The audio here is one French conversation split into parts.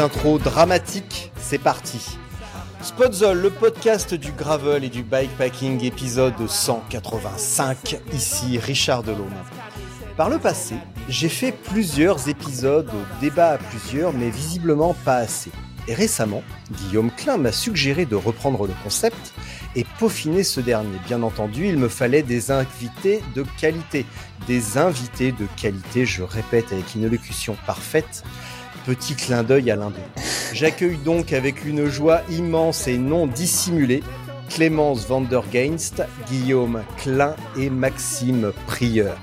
Intro dramatique, c'est parti. Spotzol, le podcast du gravel et du bikepacking, épisode 185, ici Richard Delhomme. Par le passé, j'ai fait plusieurs épisodes, débat à plusieurs, mais visiblement pas assez. Et récemment, Guillaume Klein m'a suggéré de reprendre le concept et peaufiner ce dernier. Bien entendu, il me fallait des invités de qualité. Des invités de qualité, je répète avec une élocution parfaite. Petit clin d'œil à l'un d'eux. J'accueille donc avec une joie immense et non dissimulée Clémence Vandergeinst, Guillaume Klein et Maxime Prieur.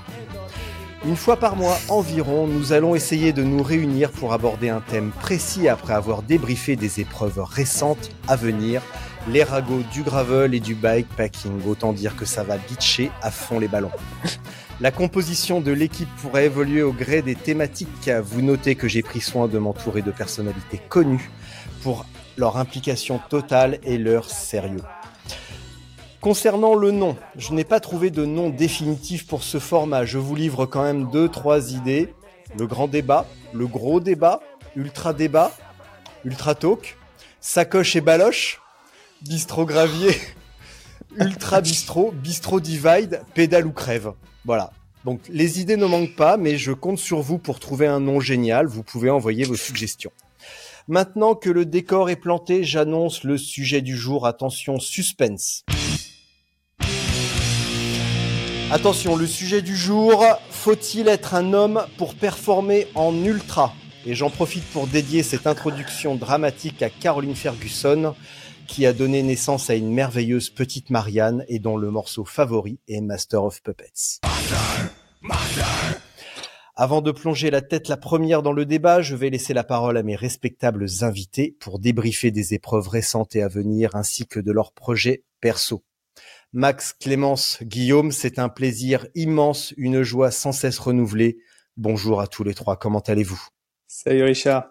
Une fois par mois environ, nous allons essayer de nous réunir pour aborder un thème précis après avoir débriefé des épreuves récentes à venir, les ragots du gravel et du bikepacking. Autant dire que ça va bitcher à fond les ballons. La composition de l'équipe pourrait évoluer au gré des thématiques. Vous notez que j'ai pris soin de m'entourer de personnalités connues pour leur implication totale et leur sérieux. Concernant le nom, je n'ai pas trouvé de nom définitif pour ce format. Je vous livre quand même deux, trois idées. Le grand débat, le gros débat, ultra débat, ultra talk, sacoche et baloche, bistrot gravier, ultra bistrot, bistrot divide, pédale ou crève. Voilà. Donc les idées ne manquent pas, mais je compte sur vous pour trouver un nom génial. Vous pouvez envoyer vos suggestions. Maintenant que le décor est planté, j'annonce le sujet du jour. Attention, suspense. Attention, le sujet du jour, faut-il être un homme pour performer en ultra? Et j'en profite pour dédier cette introduction dramatique à Caroline Ferguson, qui a donné naissance à une merveilleuse petite Marianne et dont le morceau favori est Master of Puppets. Avant de plonger la tête la première dans le débat, je vais laisser la parole à mes respectables invités pour débriefer des épreuves récentes et à venir ainsi que de leurs projets perso. Max, Clémence, Guillaume, c'est un plaisir immense, une joie sans cesse renouvelée. Bonjour à tous les trois, comment allez-vous? Salut Richard.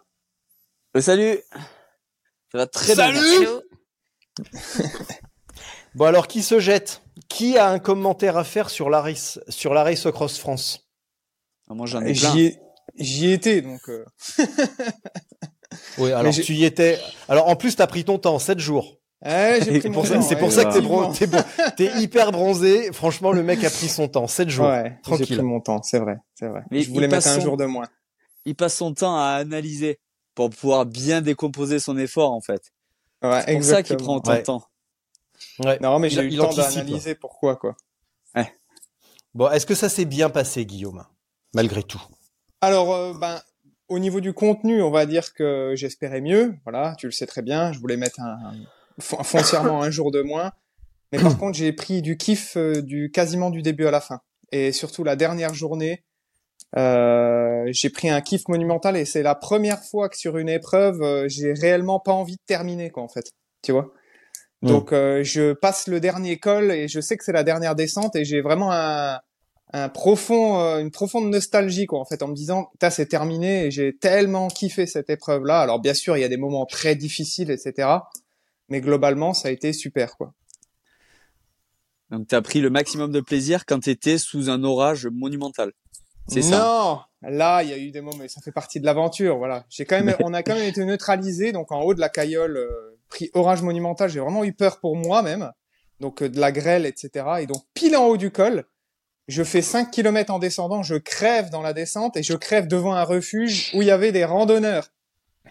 Euh, salut Ça va très Salut bien. Bon alors, qui se jette? Qui a un commentaire à faire sur la race, sur la race Cross France? Ah, Moi j'en ai plein. J'y ai, j'y étais donc. euh, Oui, alors tu y étais. Alors en plus, t'as pris ton temps, 7 jours. ouais, j'ai C'est pris pour, ça- temps, c'est ouais, pour ça que t'es, bron- t'es hyper bronzé. Franchement, le mec a pris son temps, 7 jours. Ouais, j'ai Tranquille. pris mon temps, c'est vrai, c'est vrai. Mais je voulais il mettre passe un son- jour de moins. Il passe son temps à analyser pour pouvoir bien décomposer son effort en fait. Ouais, C'est pour ça qu'il prend exactement. autant Ouais. de temps. Ouais. Non, mais j'ai Il- eu le temps anticipe. d'analyser pourquoi quoi. Bon, est-ce que ça s'est bien passé, Guillaume Malgré tout? Alors, euh, ben, au niveau du contenu, on va dire que j'espérais mieux. Voilà, tu le sais très bien. Je voulais mettre un, un- fon- foncièrement un jour de moins. Mais par contre, j'ai pris du kiff euh, du quasiment du début à la fin. Et surtout la dernière journée, euh, j'ai pris un kiff monumental. Et c'est la première fois que sur une épreuve, euh, j'ai réellement pas envie de terminer, quoi, en fait. Tu vois. Mm. Donc, euh, je passe le dernier col et je sais que c'est la dernière descente et j'ai vraiment un, un profond, euh, une profonde nostalgie quoi en fait en me disant putain c'est terminé et j'ai tellement kiffé cette épreuve là. Alors bien sûr il y a des moments très difficiles etc. Mais globalement ça a été super quoi. Donc t'as pris le maximum de plaisir quand t'étais sous un orage monumental. C'est ça. Non, là il y a eu des moments mais ça fait partie de l'aventure voilà. J'ai quand même, on a quand même été neutralisé donc en haut de la caillole euh, pris orage monumental. J'ai vraiment eu peur pour moi même donc euh, de la grêle etc. Et donc pile en haut du col. Je fais 5 km en descendant, je crève dans la descente et je crève devant un refuge où il y avait des randonneurs.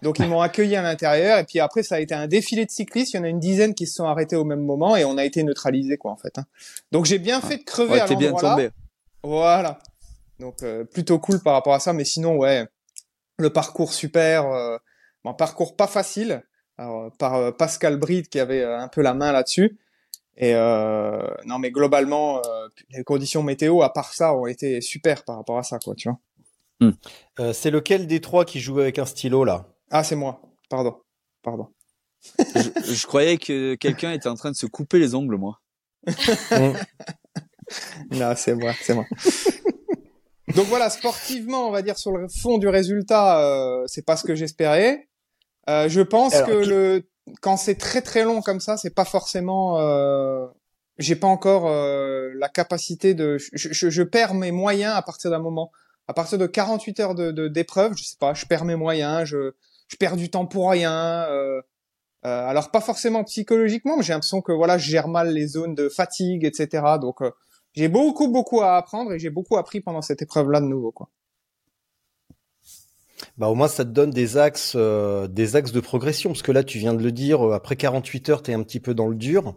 Donc ils m'ont accueilli à l'intérieur et puis après ça a été un défilé de cyclistes. Il y en a une dizaine qui se sont arrêtés au même moment et on a été neutralisés quoi en fait. hein. Donc j'ai bien fait de crever Ouais, à t'es bien l'endroit là. tombé. Voilà. Donc euh, plutôt cool par rapport à ça, mais sinon ouais, le parcours super, euh, bon, parcours pas facile, alors, par euh, Pascal Bride qui avait euh, un peu la main là-dessus. Et euh, non, mais globalement, euh, les conditions météo, à part ça, ont été super par rapport à ça, quoi, tu vois. Euh, c'est lequel des trois qui joue avec un stylo là? Ah, c'est moi. Pardon. Pardon. je, je croyais que quelqu'un était en train de se couper les ongles, moi. Non, c'est moi, c'est moi. Donc voilà, sportivement, on va dire sur le fond du résultat, euh, c'est pas ce que j'espérais. Euh, je pense Alors, que qui- le quand c'est très très long comme ça, c'est pas forcément. Euh... J'ai pas encore euh, la capacité de. Je, je, je perds mes moyens à partir d'un moment. À partir de 48 heures de de- d'épreuve, je sais pas, je perds mes moyens, je je perds du temps pour rien. Euh... euh, alors pas forcément psychologiquement, mais j'ai l'impression que voilà, je gère mal les zones de fatigue, etc. Donc euh, j'ai beaucoup beaucoup à apprendre et j'ai beaucoup appris pendant cette épreuve-là de nouveau quoi. Bah au moins ça te donne des axes, euh, des axes de progression parce que là tu viens de le dire, euh, après 48 heures t'es un petit peu dans le dur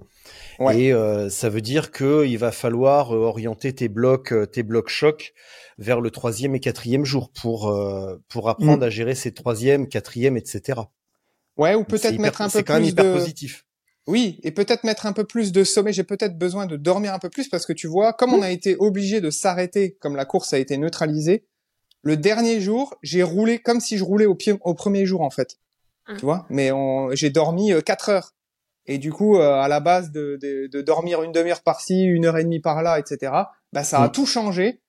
Ouais. et euh, ça veut dire que il va falloir euh, orienter tes blocs, euh, tes blocs chocs vers le troisième et quatrième jour pour euh, pour apprendre Mm. à gérer ces troisième, quatrième, etc. Ouais, ou peut-être mettre un peu c'est quand même plus hyper de. positif. Oui, et peut-être mettre un peu plus de sommeil. J'ai peut-être besoin de dormir un peu plus parce que tu vois, comme on a été obligé de s'arrêter, comme la course a été neutralisée, le dernier jour, j'ai roulé comme si je roulais au, pied, au premier jour en fait. Mhm. Tu vois, mais j'ai dormi euh, quatre heures. Et du coup, euh, à la base de, de, de dormir une demi-heure par-ci, une heure et demie par là, etc. Bah, ça a Mhm. tout changé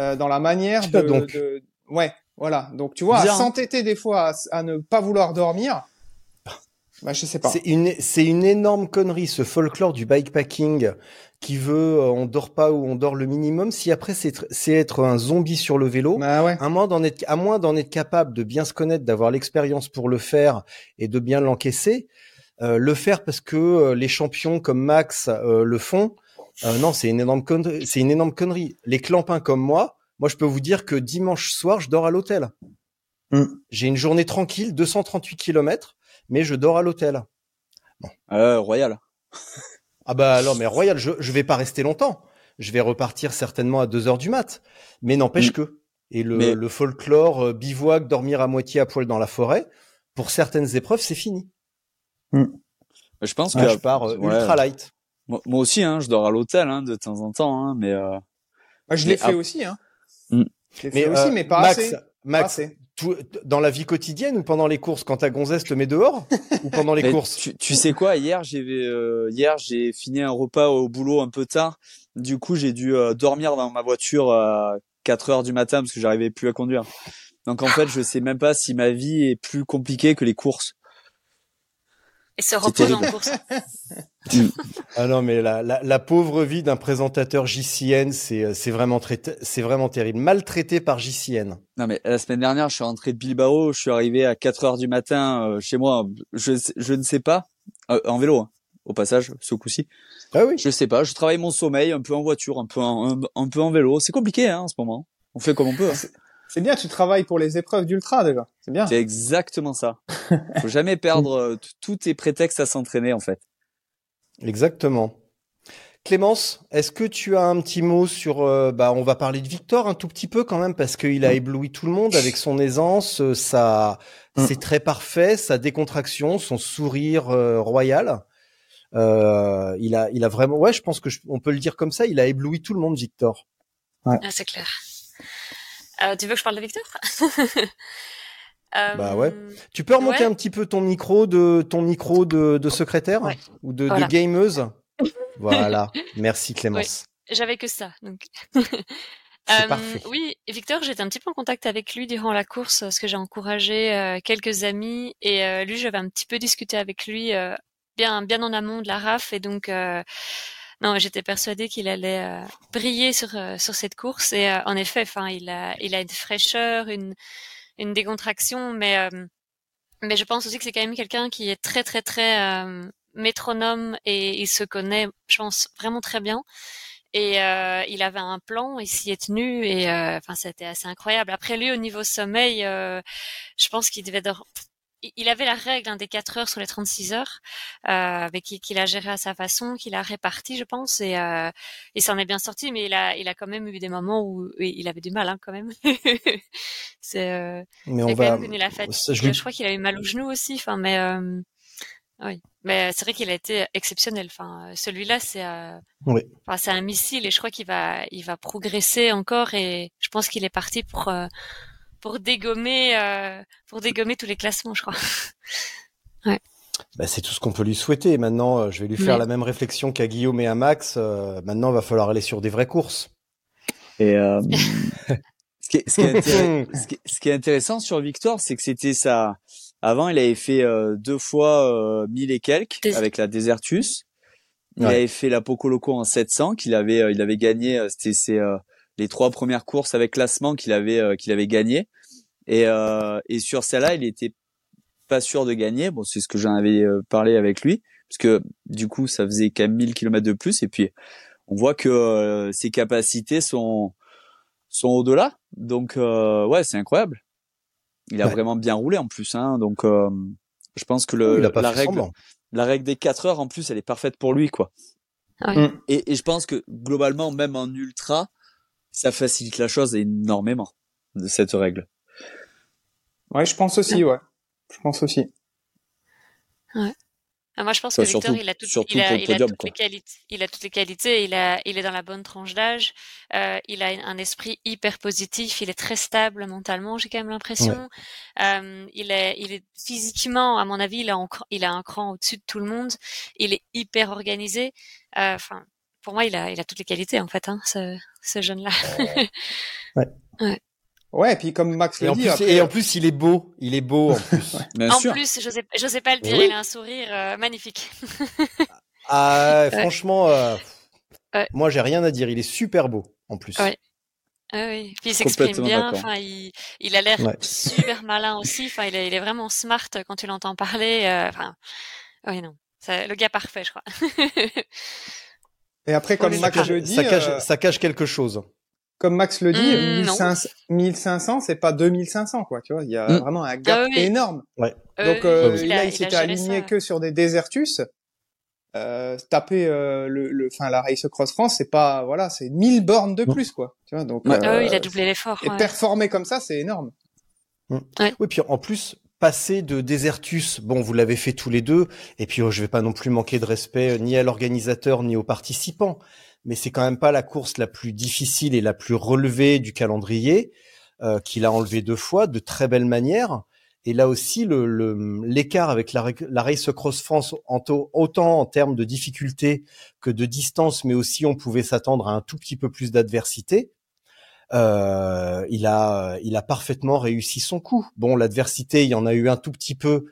euh, dans la manière de, Donc. de- ouais, voilà. Donc tu vois, à s'entêter des fois à, à ne pas vouloir dormir. Bah, je sais pas. C'est une, c'est une énorme connerie, ce folklore du bikepacking qui veut euh, on dort pas ou on dort le minimum. Si après c'est, tr- c'est être un zombie sur le vélo, Bah ouais. à moins d'en être, à moins d'en être capable de bien se connaître, d'avoir l'expérience pour le faire et de bien l'encaisser, euh, le faire parce que euh, les champions comme Max euh, le font, euh, non, c'est une énorme connerie. C'est une énorme connerie. Les clampins comme moi, moi je peux vous dire que dimanche soir je dors à l'hôtel. Mm. J'ai une journée tranquille, 238 km, mais je dors à l'hôtel. Euh, Royal. Ah bah non, mais Royal, je, je vais pas rester longtemps. Je vais repartir certainement à 2 heures du mat. Mais n'empêche Mm. que. Et le, Mais- le folklore, euh, bivouac, dormir à moitié à poil dans la forêt, pour certaines épreuves, c'est fini. Je pense Moi, que je pars euh, ouais. ultra light. Moi, moi aussi, hein, je dors à l'hôtel hein, de temps en temps, hein, mais euh, Moi, je l'ai fait ap- aussi, hein. Mm. Je l'ai fait aussi, euh, mais pas Max, assez. Pas Max, assez. Tout- dans la vie quotidienne ou pendant les courses, quand ta gonzesse te met dehors ou pendant les mais courses tu, tu sais quoi Hier, j'ai euh, hier j'ai fini un repas au boulot un peu tard. Du coup, j'ai dû euh, dormir dans ma voiture à 4 heures du matin parce que j'arrivais plus à conduire. Donc en fait, je sais même pas si ma vie est plus compliquée que les courses. Et se repose en course. Ah non, mais la, la, la pauvre vie d'un présentateur JCN, c'est euh, c'est vraiment très, c'est vraiment terrible. Maltraité par JCN. Non mais la semaine dernière, je suis rentré de Bilbao, je suis arrivé à 4 heures du matin euh, chez moi. Je je ne sais pas euh, en vélo hein, au passage, ce coup-ci. Ah oui. Je sais pas, je travaille mon sommeil un peu en voiture, un peu en, un, un peu en vélo. C'est compliqué hein, en ce moment. On fait comme on peut. hein. C'est bien, tu travailles pour les épreuves d'ultra, déjà. C'est bien. C'est exactement ça. Faut jamais perdre euh, tous tes prétextes à s'entraîner en fait. Exactement. Clémence, est-ce que tu as un petit mot sur euh, bah on va parler de Victor un tout petit peu quand même parce qu'il a ébloui tout le monde avec son aisance, euh, sa Mm. c'est très parfait, sa décontraction, son sourire euh, royal. Euh, il a il a vraiment ouais, je pense que je- on peut le dire comme ça, il a ébloui tout le monde Victor. Ah, c'est clair. Euh, tu veux que je parle de Victor? Euh, Bah ouais. Tu peux remonter Ouais. un petit peu ton micro de ton micro de, de secrétaire Ouais. ou de, Voilà. de gameuse. voilà. Merci Clémence. J'avais que ça, donc. C'est Euh, parfait. Oui, Victor, j'étais un petit peu en contact avec lui durant la course parce que j'ai encouragé euh, quelques amis et euh, lui, j'avais un petit peu discuté avec lui euh, bien, bien en amont de la RAF et donc euh, non, j'étais persuadée qu'il allait euh, briller sur euh, sur cette course et euh, en effet, enfin, il a il a une fraîcheur, une une décontraction, mais euh, mais je pense aussi que c'est quand même quelqu'un qui est très très très euh, métronome et il se connaît, je pense, vraiment très bien. Et euh, il avait un plan, il s'y est tenu et euh, enfin c'était assez incroyable. Après lui au niveau sommeil, euh, je pense qu'il devait dor- il avait la règle hein, des 4 heures sur les 36 heures, euh, avec qu'il a géré à sa façon, qu'il a réparti, je pense, et euh, il s'en est bien sorti, mais il a, il a quand même eu des moments où il avait du mal, hein, quand même. c'est, euh, mais on quand va. même connu la fatigue. je crois qu'il a eu mal au genou aussi, enfin, mais euh, oui, mais c'est vrai qu'il a été exceptionnel. Enfin, euh, celui-là, c'est, euh, Oui. enfin, c'est un missile, et je crois qu'il va, il va progresser encore, et je pense qu'il est parti pour. Pour dégommer, euh, pour dégommer tous les classements, je crois. Bah, c'est tout ce qu'on peut lui souhaiter. Maintenant, euh, je vais lui faire Ouais. la même réflexion qu'à Guillaume et à Max. Euh, maintenant, il va falloir aller sur des vraies courses. Et euh, ce, qui est, ce, qui est ce qui est- ce qui est intéressant sur Victor, c'est que c'était ça. Avant, il avait fait euh, deux fois euh, 1000 et quelques Des- avec la Desertus. Il Ouais. avait fait la Poco Loco en 700 qu'il avait, euh, il avait gagné. euh, C'était ses, euh, les trois premières courses avec classement qu'il avait, euh, qu'il avait gagné. Et, euh, et sur celle-là, il était pas sûr de gagner. Bon, c'est ce que j'en avais euh, parlé avec lui, parce que du coup, ça faisait quand même 1000 km de plus. Et puis, on voit que euh, ses capacités sont sont au-delà. Donc, euh, ouais, c'est incroyable. Il a Ouais. vraiment bien roulé en plus. Hein, donc, euh, je pense que le, il a pas la fait règle, semblant. la règle des 4 heures en plus, elle est parfaite pour lui, quoi. Ouais. Mm. Et, et je pense que globalement, même en ultra, ça facilite la chose énormément de cette règle. Ouais, je pense aussi, ouais. Je pense aussi. Ah, moi, je pense Enfin, que Victor, surtout- il a, toutes- surtout il a, pour le il a podium, toutes quoi. les qualités. Il a toutes les qualités. Il a, il est dans la bonne tranche d'âge. Euh, il a un esprit hyper positif. Il est très stable mentalement. J'ai quand même l'impression. Euh, il est, il est physiquement, à mon avis, il a, un cran- il a un cran au-dessus de tout le monde. Il est hyper organisé. Euh, Enfin, pour moi, il a, il a toutes les qualités en fait, hein, ce, ce jeune-là. Ouais, et puis comme Max en, dit, plus, après, et en plus, il est beau. Il est beau en plus. Bien en sûr. plus, je sais, je sais pas le dire. oui. Il a un sourire euh, magnifique. Ah, franchement, euh, Ouais. moi, j'ai rien à dire. Il est super beau en plus. Ouais. Ah oui, puis il s'exprime bien. Enfin, il, il a l'air Ouais. super malin aussi. Enfin, il est, il est vraiment smart quand tu l'entends parler. euh, Enfin, oui non, c'est le gars parfait, je crois. Et après, comme Max cache, le dit, ça, cache, euh, ça cache quelque chose. comme Max le dit, Mm, non. 1500, 1500, c'est pas 2500, quoi, tu vois. Il y a Mm. vraiment un gap Ah oui. énorme. Euh, Donc, euh, il là, a- il il s'était aligné ça. que sur des Desertus. Euh, taper euh, le, le, enfin la Race Cross France, c'est pas, voilà, c'est 1000 bornes de Mm. plus, quoi. Tu vois, donc. Ouais. Ah oui, il a doublé l'effort. Et ouais. performer comme ça, c'est énorme. Oui, puis en plus, passer de Desertus, bon, vous l'avez fait tous les deux, et puis oh, je vais pas non plus manquer de respect euh, ni à l'organisateur ni aux participants, mais c'est quand même pas la course la plus difficile et la plus relevée du calendrier, euh, qu'il a enlevé deux fois de très belle manière. Et là aussi, le le- l'écart avec la, la Race Cross France, en autant en termes de difficulté que de distance, mais aussi on pouvait s'attendre à un tout petit peu plus d'adversité. Euh, il a, il a parfaitement réussi son coup. Bon, l'adversité, il y en a eu un tout petit peu,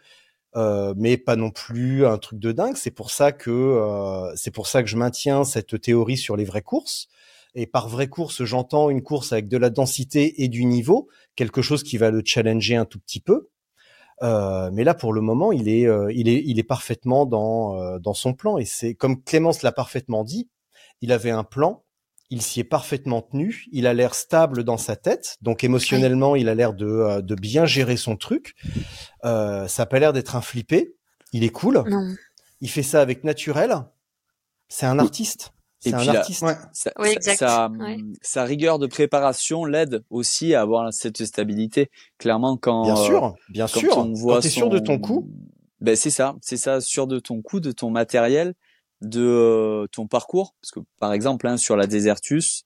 euh, mais pas non plus un truc de dingue. C'est pour ça que, euh, c'est pour ça que je maintiens cette théorie sur les vraies courses. Et par vraie course, j'entends une course avec de la densité et du niveau, quelque chose qui va le challenger un tout petit peu. Euh, mais là, pour le moment, il est, euh, il est, il est parfaitement dans, euh, dans son plan. Et c'est comme Clémence l'a parfaitement dit, il avait un plan, il s'y est parfaitement tenu, il a l'air stable dans sa tête, donc émotionnellement, il a l'air de, euh, de bien gérer son truc. Euh, ça a pas l'air d'être un flippé. Il est cool. Non. Il fait ça avec naturel. C'est un artiste. Et C'est un artiste. Ouais. Sa, Oui, exact. sa, Ouais. sa rigueur de préparation l'aide aussi à avoir cette stabilité. Clairement, quand Bien euh, sûr, bien quand sûr. on voit Quand t'es sûr de ton coup, ben c'est ça, c'est ça, sûr de ton coup, de ton matériel, de euh, ton parcours. Parce que par exemple, hein, sur la Desertus,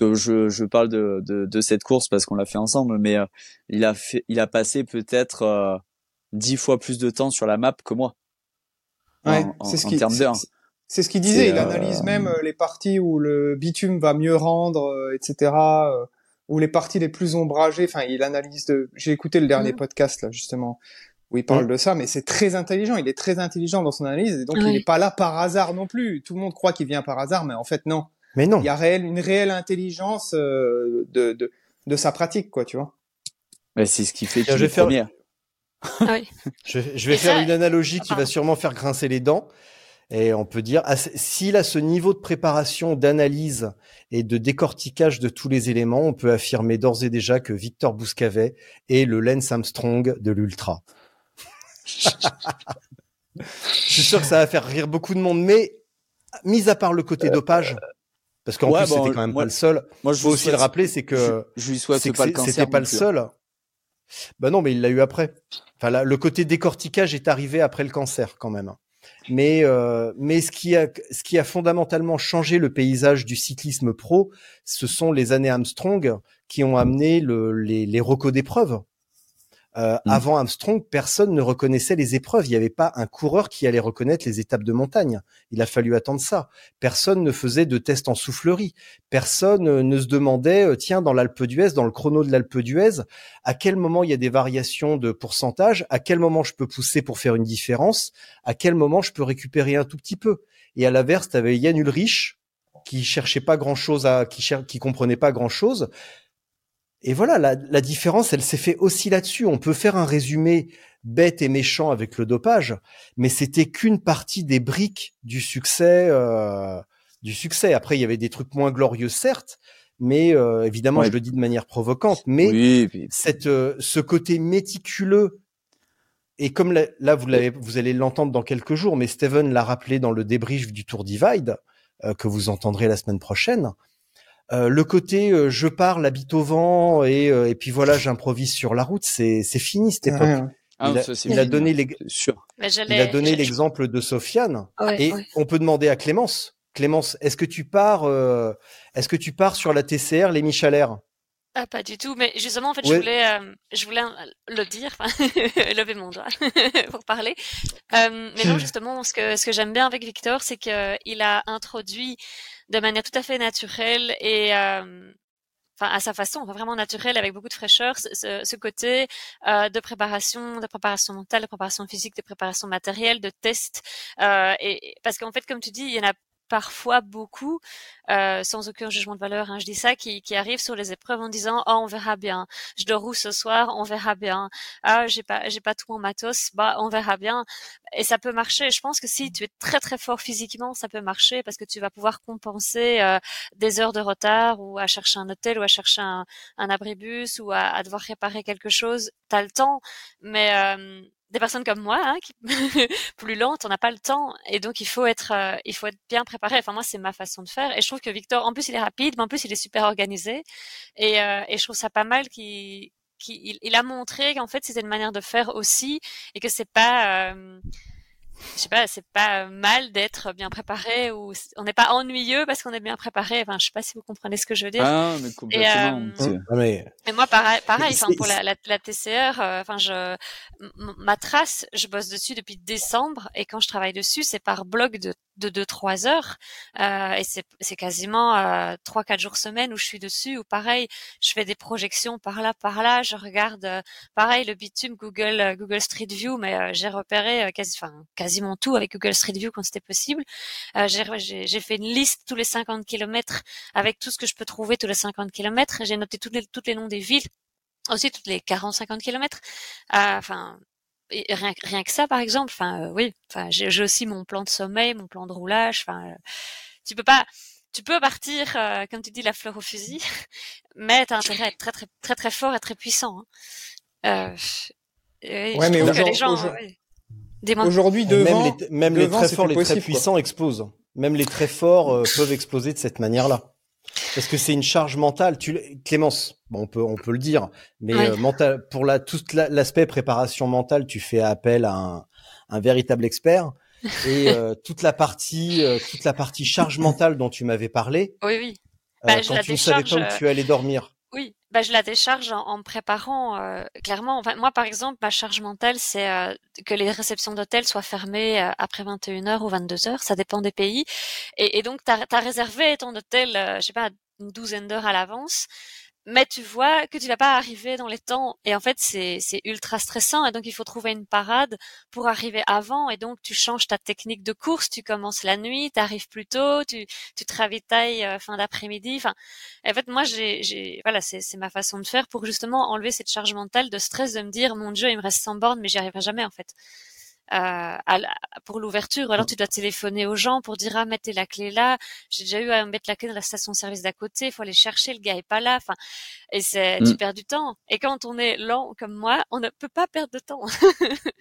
je, je parle de, de, de cette course parce qu'on l'a fait ensemble, mais euh, il a fait, il a passé peut-être euh, dix fois plus de temps sur la map que moi. Ouais, c'est ce en qui, termes c'est- d'heures. c'est ce qu'il disait. C'est, Il euh, analyse même les parties où le bitume va mieux rendre, euh, etc. euh, ou les parties les plus ombragées. Enfin, il analyse de. J'ai écouté le dernier Mhm. podcast là justement où il parle Mhm. de ça, mais c'est très intelligent. Il est très intelligent dans son analyse et donc il n'est pas là par hasard non plus. Tout le monde croit qu'il vient par hasard, mais en fait non. mais non. Il y a réel, une réelle intelligence euh, de, de de sa pratique, quoi, tu vois. Ben, c'est ce qui fait Tiens, je vais faire-. Ah oui. Je, je vais Et faire ça- une analogie qui Pardon. va sûrement faire grincer les dents. Et on peut dire, ah, s'il a ce niveau de préparation, d'analyse et de décortiquage de tous les éléments, on peut affirmer d'ores et déjà que Victor Bouscavet est le Lance Armstrong de l'ultra. Je suis sûr que ça va faire rire beaucoup de monde, mais mis à part le côté dopage, parce qu'en Ouais, plus bon, c'était quand même moi- pas le seul. Moi, je Faut aussi souhaite- le rappeler, c'est que je, je lui souhaite pas le cancer. c'était pas le plus. seul. Bah non, mais il l'a eu après. Enfin, là, le côté décortiquage est arrivé après le cancer quand même. Mais euh, mais ce qui a ce qui a fondamentalement changé le paysage du cyclisme pro, ce sont les années Armstrong qui ont amené le, les les recos d'épreuves. Euh, Mm. Avant Armstrong, personne ne reconnaissait les épreuves. Il n'y avait pas un coureur qui allait reconnaître les étapes de montagne. Il a fallu attendre ça. Personne ne faisait de tests en soufflerie. Personne euh, ne se demandait, euh, tiens, dans l'Alpe d'Huez, dans le chrono de l'Alpe d'Huez, à quel moment il y a des variations de pourcentage, à quel moment je peux pousser pour faire une différence, à quel moment je peux récupérer un tout petit peu. Et à l'inverse, tu avais Yann Ulrich qui cherchait pas grand chose à, qui, cher- qui comprenait pas grand chose. Et voilà, la, la différence, elle s'est fait aussi là-dessus. On peut faire un résumé bête et méchant avec le dopage, mais c'était qu'une partie des briques du succès. euh, du succès. Après, il y avait des trucs moins glorieux, certes, mais euh, évidemment, Ouais. je le dis de manière provocante, mais Oui, et puis- cette, euh, ce côté méticuleux et comme la- là vous l'avez, vous allez l'entendre dans quelques jours, mais Steven l'a rappelé dans le débrief du Tour Divide euh, que vous entendrez la semaine prochaine. Euh, le côté euh, je parle, habite au vent et, euh, et puis voilà j'improvise sur la route, c'est c'est fini cette époque. Ouais, ouais. Ah, il a- ça, c'est il a fini, donné les- c'est sûr. Mais Il j'allais- a donné je- l'exemple de Sofiane Ouais, et ouais. on peut demander à Clémence. Clémence, est-ce que tu pars, euh, est-ce que tu pars sur la TCR les Michalaires Ah, pas du tout. Mais justement, en fait, Ouais. je voulais, je voulais le dire, lever mon doigt pour parler. Euh, mais non, justement, ce que ce que j'aime bien avec Victor, c'est que il a introduit de manière tout à fait naturelle et euh, Enfin, à sa façon, vraiment naturelle, avec beaucoup de fraîcheur, ce, côté euh, de préparation, de préparation mentale, de préparation physique, de préparation matérielle, de test. Euh, et- parce qu'en fait, comme tu dis, il y en a parfois beaucoup, euh, sans aucun jugement de valeur, hein, je dis ça, qui, qui arrivent sur les épreuves en disant oh on verra bien, je dors où ce soir, on verra bien, ah j'ai pas j'ai pas tout en matos, bah on verra bien, et ça peut marcher. Je pense que si tu es très très fort physiquement, ça peut marcher parce que tu vas pouvoir compenser euh, des heures de retard ou à chercher un hôtel ou à chercher un, un abribus ou à, à devoir réparer quelque chose. T'as le temps, mais euh, des personnes comme moi, hein, qui plus lentes, on n'a pas le temps. Et donc il faut être, euh, il faut être bien préparé. Enfin moi c'est ma façon de faire. Et je trouve que Victor, en plus il est rapide, mais en plus il est super organisé. Et, euh, et je trouve ça pas mal qu'il qu'il il, a montré qu'en fait c'était une manière de faire aussi et que c'est pas euh, je sais pas, c'est pas mal d'être bien préparé ou on n'est pas ennuyeux parce qu'on est bien préparé. Enfin, je sais pas si vous comprenez ce que je veux dire. Ah, mais complètement. euh, c'est- Ah, mais Et moi, pareil, pareil pour la, la, la TCR, euh, enfin, je, ma trace, je bosse dessus depuis décembre, et quand je travaille dessus, c'est par bloc de de deux trois heures, euh, et c'est quasiment euh, trois quatre jours semaine où je suis dessus. Ou pareil, je fais des projections par là, par là. Je regarde, euh, pareil, le bitume Google euh, Google Street View, mais euh, j'ai repéré euh, quasi, enfin, quasiment tout avec Google Street View quand c'était possible. J'ai fait une liste tous les 50 kilomètres avec tout ce que je peux trouver tous les 50 kilomètres. J'ai noté tous les, tous les noms des villes, aussi toutes les 40-50 kilomètres. Euh, Enfin, et rien, rien que ça, par exemple. Enfin, euh, oui. Enfin, j'ai j'ai aussi mon plan de sommeil, mon plan de roulage. Enfin, euh, tu peux pas. Tu peux partir, euh, comme tu dis, la fleur au fusil, mais t'as intérêt à être très très très très fort et très puissant. hein. Euh, et Ouais, je mais trouve que aujourd'hui- les gens, ouais. Aujourd'hui, même devant, les, même les très forts, les très puissants explosent. Même les très forts euh, peuvent exploser de cette manière-là. Parce que c'est une charge mentale. Tu, Clémence, bon, on peut, on peut le dire, mais Ouais. euh, mental, pour la, tout la- l'aspect préparation mentale, tu fais appel à un, un véritable expert. Et euh, toute la partie, euh, toute la partie charge mentale dont tu m'avais parlé, Oui, oui. euh, Bah, quand tu ne savais pas où tu allais dormir. Bah, je la décharge en, en préparant euh, clairement. Enfin, moi, par exemple, ma charge mentale, c'est euh, que les réceptions d'hôtel soient fermées euh, après 21h ou 22h, ça dépend des pays. Et, et donc, tu as, réservé ton hôtel, euh, je sais pas, une douzaine d'heures à l'avance, mais tu vois que tu vas pas arriver dans les temps. Et en fait, c'est c'est ultra stressant. Et donc, il faut trouver une parade pour arriver avant. Et donc, tu changes ta technique de course, tu commences la nuit, tu arrives plus tôt, tu, tu te ravitailles euh, fin d'après-midi. Enfin, en fait, moi, j'ai, j'ai, voilà, c'est, c'est ma façon de faire pour justement enlever cette charge mentale de stress de me dire, mon Dieu, il me reste 100 bornes, mais j'y arriverai jamais, en fait. Euh, à la- pour l'ouverture, ou alors tu dois téléphoner aux gens pour dire, ah, mettez la clé là. J'ai déjà eu à mettre la clé dans la station-service d'à côté, il faut aller chercher, le gars est pas là. Enfin, et c'est, tu Mm. perds du temps. Et quand on est lent comme moi, on ne peut pas perdre de temps.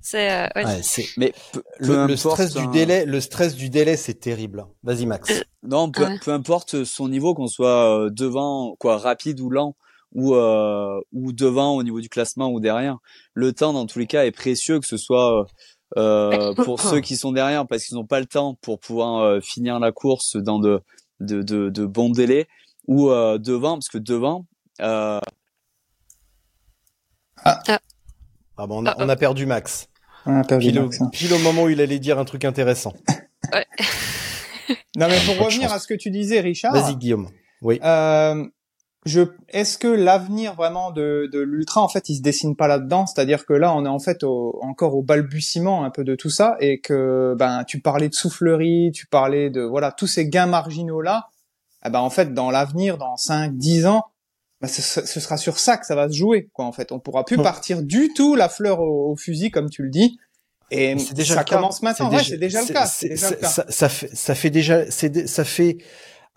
C'est euh, ouais. Ouais, c'est Mais le, stress du hein. délai, le stress du délai, c'est terrible. Vas-y Max. Non, peu, Ouais. peu importe son niveau, qu'on soit euh, devant, quoi, rapide ou lent, ou euh, ou devant au niveau du classement ou derrière. Le temps, dans tous les cas, est précieux, que ce soit euh, pour ceux qui sont derrière parce qu'ils n'ont pas le temps pour pouvoir euh, finir la course dans de de, de, de bons délais, ou euh, devant, parce que devant, euh, Ah bon, on a, on a perdu Max. On a perdu Pile au, Max, hein. pile au moment où il allait dire un truc intéressant. Non, mais pour revenir à ce que tu disais, Richard. Vas-y Guillaume. Oui. Euh, je, est-ce que l'avenir vraiment de, de l'ultra, en fait, il se dessine pas là-dedans? C'est-à-dire que là, on est en fait au- encore au balbutiement un peu de tout ça, et que ben, tu parlais de soufflerie, tu parlais de voilà tous ces gains marginaux là. Eh ben en fait, dans l'avenir, dans 5, 10 ans, ben, ce, ce sera sur ça que ça va se jouer, quoi. En fait, on pourra plus partir du tout la fleur au, au fusil, comme tu le dis. Et déjà ça commence maintenant. Ouais, c'est déjà le cas. déjà le cas. Ça, ça fait, ça fait déjà, c'est, ça fait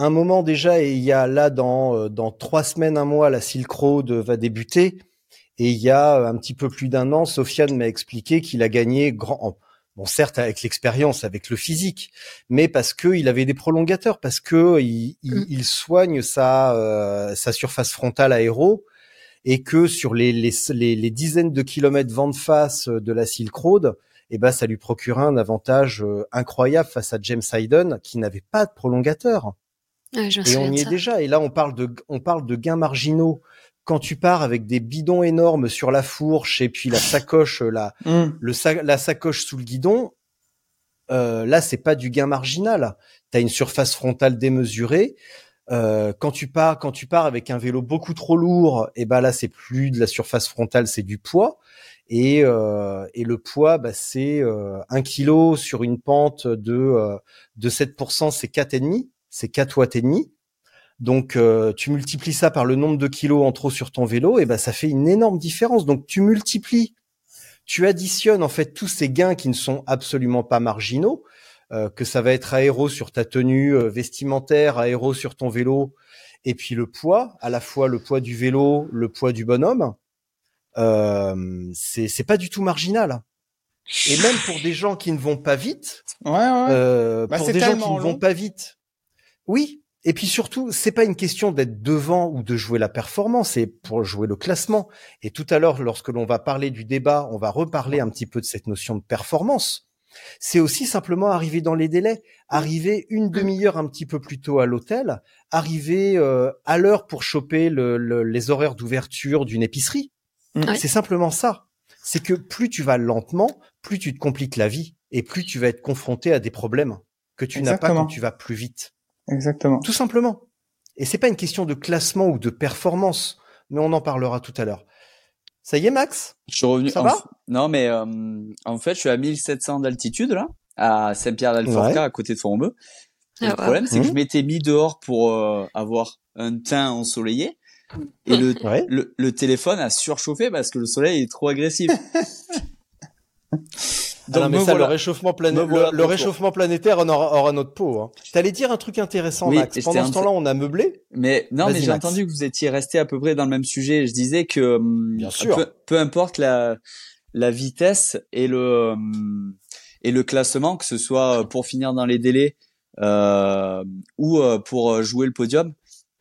un moment déjà, et il y a là dans euh, dans trois semaines, un mois, la Silk Road va débuter, et il y a un petit peu plus d'un an, Sofiane m'a expliqué qu'il a gagné grand. Bon, certes avec l'expérience, avec le physique, mais parce que il avait des prolongateurs, parce que il, il, Mm. il soigne sa euh, sa surface frontale aéro, et que sur les les, les, les dizaines de kilomètres vent de face de la Silk Road, eh ben ça lui procurait un avantage euh, incroyable face à James Hayden qui n'avait pas de prolongateur. Ouais, Et on y est ça. déjà. Et là, on parle de on parle de gains marginaux. Quand tu pars avec des bidons énormes sur la fourche et puis la sacoche, la Hmm. le sa- la sacoche sous le guidon, euh, là c'est pas du gain marginal. Tu as une surface frontale démesurée. Euh, quand tu pars quand tu pars avec un vélo beaucoup trop lourd, et ben là c'est plus de la surface frontale, c'est du poids. Et, euh, et le poids, bah, c'est euh, un kilo sur une pente de euh, de 7%, c'est quatre et demi, c'est 4 watts et demi. Donc euh, tu multiplies ça par le nombre de kilos en trop sur ton vélo, et ben ça fait une énorme différence. Donc tu multiplies, tu additionnes en fait tous ces gains qui ne sont absolument pas marginaux, euh, que ça va être aéro sur ta tenue euh, vestimentaire, aéro sur ton vélo, et puis le poids, à la fois le poids du vélo, le poids du bonhomme, euh, c'est pas du tout marginal. Et même pour des gens qui ne vont pas vite, Ouais, ouais. euh, Bah, pour des gens qui ne vont pas vite. Oui. Et puis surtout, c'est pas une question d'être devant ou de jouer la performance, c'est pour jouer le classement. Et tout à l'heure, lorsque l'on va parler du débat, on va reparler un petit peu de cette notion de performance. C'est aussi simplement arriver dans les délais, arriver une demi-heure un petit peu plus tôt à l'hôtel, arriver euh, à l'heure pour choper le- le- les horaires d'ouverture d'une épicerie. Ouais. C'est simplement ça. C'est que plus tu vas lentement, plus tu te compliques la vie et plus tu vas être confronté à des problèmes que tu n'as pas quand tu vas plus vite. Exactement. Tout simplement. Et c'est pas une question de classement ou de performance, mais on en parlera tout à l'heure. Ça y est, Max? Je suis revenu. Ça en va? Non, mais euh, en fait, je suis à 1700 d'altitude là, à Saint-Pierre-d'Alforca, Ouais. à côté de Fontainebleau. Et Ah, le problème, c'est que Mhm. je m'étais mis dehors pour euh, avoir un teint ensoleillé, et le, Ouais. le le téléphone a surchauffé parce que le soleil est trop agressif. Ah non, mais le réchauffement, plané- Me voilà le, de le retour. réchauffement planétaire en aura, aura notre peau. Hein. T'allais dire un truc intéressant, Oui, Max. Pendant ce temps-là, on a meublé. Mais non, mais j'ai entendu que vous étiez resté à peu près dans le même sujet. Je disais que hum, Bien sûr. Peu, peu importe la la vitesse et le hum, et le classement, que ce soit pour finir dans les délais euh, ou euh, pour euh, jouer le podium,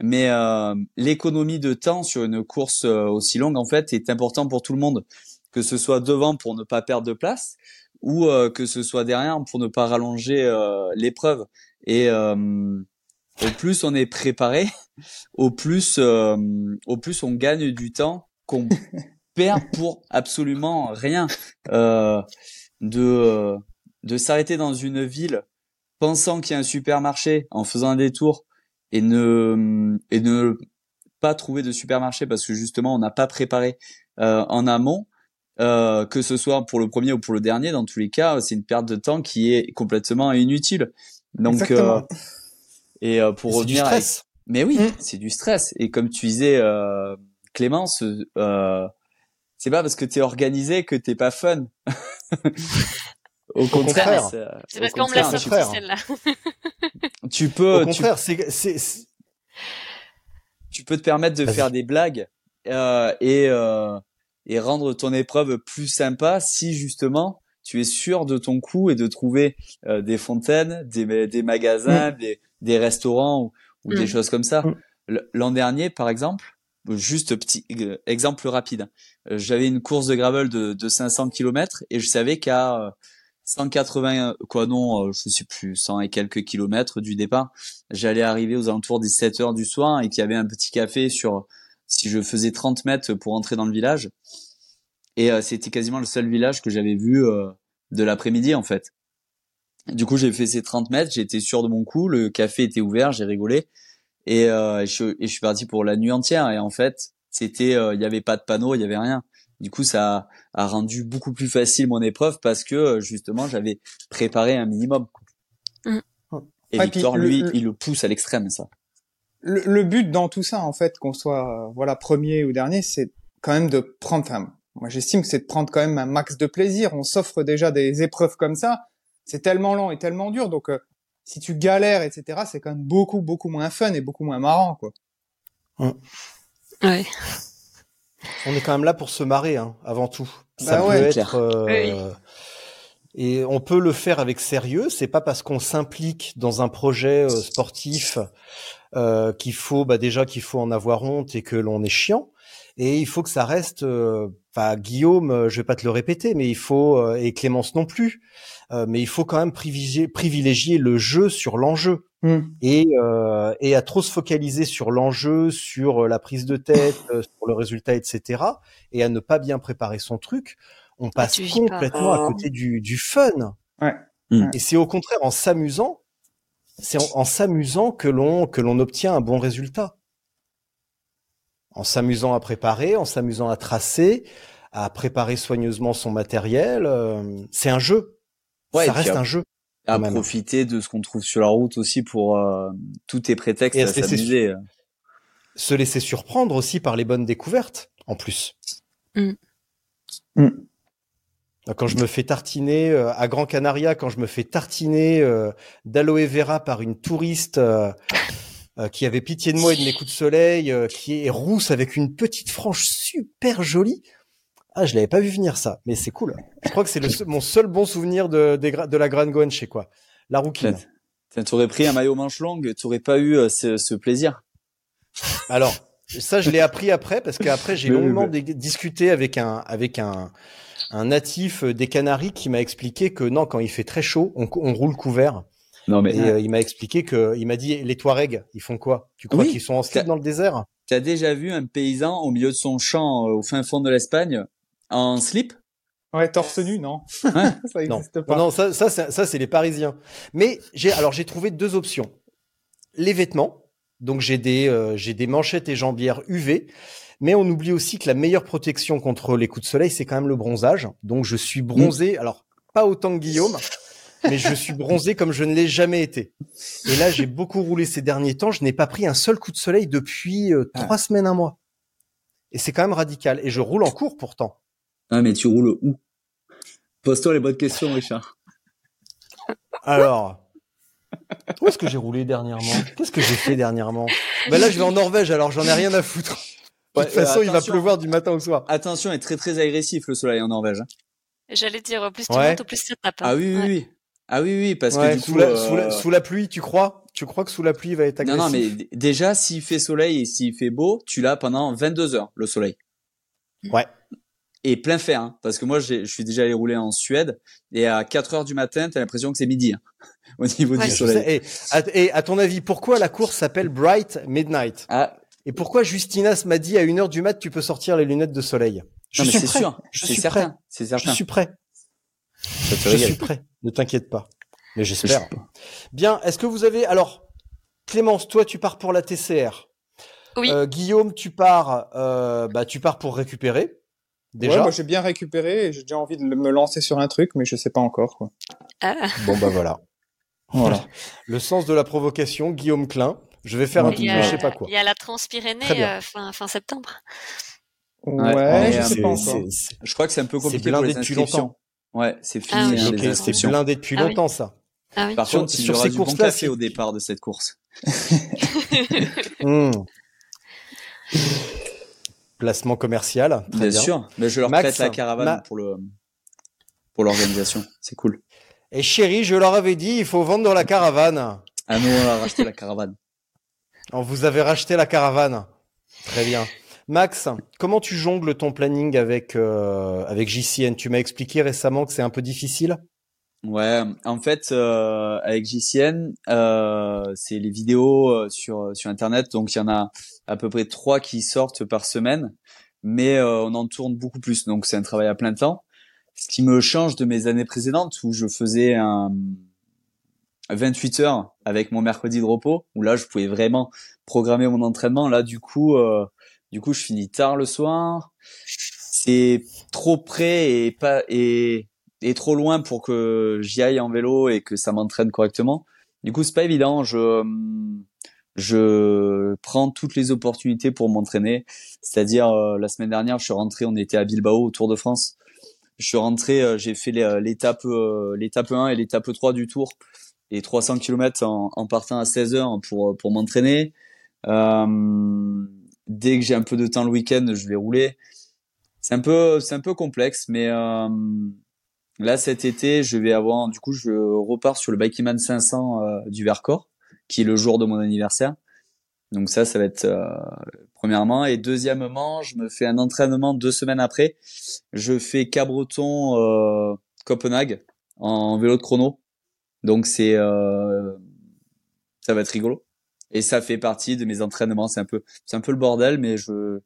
mais euh, l'économie de temps sur une course euh, aussi longue en fait est important pour tout le monde, que ce soit devant pour ne pas perdre de place ou euh, que ce soit derrière pour ne pas rallonger euh, l'épreuve. Et euh, au plus on est préparé, au plus euh, au plus on gagne du temps qu'on perd pour absolument rien. Euh, de de s'arrêter dans une ville pensant qu'il y a un supermarché en faisant un détour et ne et ne pas trouver de supermarché parce que justement on n'a pas préparé euh, en amont euh, que ce soit pour le premier ou pour le dernier dans tous les cas c'est une perte de temps qui est complètement inutile donc euh, et euh, pour C'est du revenir avec- stress. mais oui, Mm. c'est du stress. Et comme tu disais, euh, Clémence, euh, c'est pas parce que t'es organisé que t'es pas fun. Au contraire. c'est- parce qu'on me l'a contraire, sorti frère. celle-là. Tu peux, Au tu, contraire, c'est, tu peux te permettre de faire des blagues euh, et euh, et rendre ton épreuve plus sympa si justement tu es sûr de ton coup et de trouver euh, des fontaines, des, des magasins, des, des restaurants ou, ou des Mm. choses comme ça. Mm. L'an dernier, par exemple, juste petit euh, exemple rapide, euh, j'avais une course de gravel de, de 500 km et je savais qu'à euh, 180 quoi non, euh, je sais plus 100 et quelques kilomètres du départ, j'allais arriver aux alentours des 7 heures du soir et qu'il y avait un petit café sur si je faisais 30 mètres pour entrer dans le village. Et euh, c'était quasiment le seul village que j'avais vu euh, de l'après-midi en fait. Du coup, j'ai fait ces 30 mètres, j'étais sûr de mon coup, le café était ouvert, j'ai rigolé et, euh, je, et je suis parti pour la nuit entière. Et en fait, c'était, euh, il y avait pas de panneau, il y avait rien. Du coup, ça a, a rendu beaucoup plus facile mon épreuve parce que euh, justement, j'avais préparé un minimum. Mm. Et Ouais, puis Victor, le- lui, le- il le pousse à l'extrême, ça. Le, le but dans tout ça, en fait, qu'on soit euh, voilà premier ou dernier, c'est quand même de prendre. Enfin, moi, j'estime que c'est de prendre quand même un max de plaisir. On s'offre déjà des épreuves comme ça. C'est tellement long et tellement dur. Donc, euh, si tu galères, etc., c'est quand même beaucoup, beaucoup moins fun et beaucoup moins marrant, quoi. Ouais. On est quand même là pour se marrer, hein, avant tout. Ça Bah peut ouais, être. euh, Oui. Et on peut le faire avec sérieux. C'est pas parce qu'on s'implique dans un projet euh, sportif euh, qu'il faut, bah déjà qu'il faut en avoir honte et que l'on est chiant. Et il faut que ça reste. euh, Guillaume, euh, je vais pas te le répéter, mais il faut euh, et Clémence non plus. euh, mais il faut quand même privilégier, privilégier le jeu sur l'enjeu et, euh, et à trop se focaliser sur l'enjeu, sur la prise de tête, sur le résultat, etc. Et à ne pas bien préparer son truc, on passe tu vis pas. complètement à côté du, du fun. Ouais. Mm. Et c'est au contraire en s'amusant, c'est en, en s'amusant que l'on que l'on obtient un bon résultat. En s'amusant à préparer, en s'amusant à tracer, à préparer soigneusement son matériel, euh, c'est un jeu. Ouais, Ça reste à- un jeu. À Même. profiter de ce qu'on trouve sur la route aussi pour euh, tous tes prétextes Et à s'amuser. Se laisser surprendre aussi par les bonnes découvertes, en plus. Mm. Mm. Quand je me fais tartiner euh, à Gran Canaria, quand je me fais tartiner euh, d'aloe vera par une touriste euh, euh, qui avait pitié de moi et de mes coups de soleil, euh, qui est rousse avec une petite frange super jolie. Ah, je l'avais pas vu venir ça, mais c'est cool. Je crois que c'est le seul- mon seul bon souvenir de, gra- de la Gran Goen chez quoi. La rouquine. Tu aurais pris un maillot manche longue, tu aurais pas eu euh, ce, ce plaisir. Alors, ça, je l'ai appris après parce qu'après, j'ai longuement discuté avec un, avec un, un natif euh, des Canaries qui m'a expliqué que non, quand il fait très chaud, on, roule couvert. Non mais Et euh, il m'a expliqué que, il m'a dit, les Touaregs, ils font quoi? Tu crois Oui. qu'ils sont en slip dans le désert? t'as déjà vu un paysan au milieu de son champ euh, au fin fond de l'Espagne en slip? Ouais, torse nu, non Ouais. Ça Non, existe pas. non, ça, ça, c'est- ça, c'est les Parisiens. Mais j'ai, alors j'ai trouvé deux options. Les vêtements, donc j'ai des, euh, j'ai des manchettes et jambières UV. Mais on oublie aussi que la meilleure protection contre les coups de soleil, c'est quand même le bronzage. Donc je suis bronzé, alors pas autant que Guillaume, mais je suis bronzé comme je ne l'ai jamais été. Et là, j'ai beaucoup roulé ces derniers temps. Je n'ai pas pris un seul coup de soleil depuis euh, trois semaines, un mois. Et c'est quand même radical. Et je roule en cours pourtant. Ah mais tu roules où? Pose-toi les bonnes questions, Richard. Alors, où est-ce que j'ai roulé dernièrement? Qu'est-ce que j'ai fait dernièrement? Ben là, je vais en Norvège, alors j'en ai rien à foutre. Ouais, toute façon, euh, il va attention. pleuvoir du matin au soir. Attention, est très très agressif le soleil en Norvège. hein. J'allais dire, au plus tu Ouais. montes, au plus ça tape. hein. Ah oui oui Ouais. oui. Ah oui oui parce Ouais, que du sous, coup la, euh, sous, la, sous la pluie, tu crois? Tu crois que sous la pluie, il va être non agressif? non mais d- déjà s'il fait soleil et s'il fait beau, tu l'as pendant 22 heures le soleil. Ouais. Et plein fer hein, parce que moi je suis déjà allé rouler en Suède et à 4 heures du matin, t'as l'impression que c'est midi hein, au niveau Ouais, du soleil. sais. Et, à, et à ton avis, pourquoi la course s'appelle Bright Midnight? Ah Et pourquoi Justinas m'a dit à une heure du mat, tu peux sortir les lunettes de soleil? Je non, mais suis c'est prêt. sûr, Je c'est suis certain, prêt. c'est Je certain. suis prêt. Ça te Je suis prêt. Ne t'inquiète pas. Mais Je- j'espère. Bien. Est-ce que vous avez alors Clémence, toi, tu pars pour la TCR. Oui. Euh, Guillaume, tu pars, euh, bah, tu pars pour récupérer. Déjà. Ouais, moi j'ai bien récupéré et j'ai déjà envie de me lancer sur un truc, mais je sais pas encore. Quoi. Ah, Bon bah voilà. Voilà. Le sens de la provocation, Guillaume Klein. Je vais faire un truc, je sais pas quoi. il y a la Transpyrénée euh, fin, fin septembre. Ouais, Ouais, je mais, sais euh, pas C'est- encore. c'est- c'est- Je crois que c'est un peu C'est compliqué pour blindé les depuis longtemps. Ouais, c'est fini Ah oui. hein, c'est c'est blindé depuis Ah oui. longtemps ça. Ah oui. Par Sur- contre, il y sur aura ces du bon courses-là, café c'est- au départ de cette course. Hmm. Placement commercial. Très bien, bien sûr. Mais je leur Max, prête la caravane Ma- pour le pour l'organisation. C'est cool. Et chérie, je leur avais dit, il faut vendre la caravane. Ah nous on a racheté la caravane. On vous avez racheté la caravane. Très bien. Max, comment tu jongles ton planning avec euh, avec JCN Tu m'as expliqué récemment que c'est un peu difficile. Ouais, en fait, euh, avec JCN, euh, c'est les vidéos euh, sur sur internet, donc il y en a à peu près trois qui sortent par semaine, mais euh, on en tourne beaucoup plus, donc c'est un travail à plein temps. Ce qui me change de mes années précédentes où je faisais un 28 heures avec mon mercredi de repos, où là je pouvais vraiment programmer mon entraînement. Là, du coup, euh, du coup, je finis tard le soir. C'est trop près et pas et et trop loin pour que j'y aille en vélo et que ça m'entraîne correctement. Du coup, c'est pas évident. Je je prends toutes les opportunités pour m'entraîner. C'est-à-dire euh, la semaine dernière, je suis rentré, on était à Bilbao au Tour de France. Je suis rentré, euh, j'ai fait l'étape euh, l'étape 1 et l'étape 3 du Tour et 300 km en, partant à 16 heures pour pour m'entraîner. Euh, dès que j'ai un peu de temps le week-end, je vais rouler. C'est un peu c'est un peu complexe, mais euh, Là, cet été, je vais avoir, du coup, je repars sur le Bikeman 500 euh, du Vercors, qui est le jour de mon anniversaire. Donc ça, ça va être premièrement. Et deuxièmement, je me fais un entraînement deux semaines après. Je fais Cabreton, Copenhague en vélo de chrono. Donc c'est, euh, ça va être rigolo. Et ça fait partie de mes entraînements. C'est un peu, c'est un peu le bordel, mais je,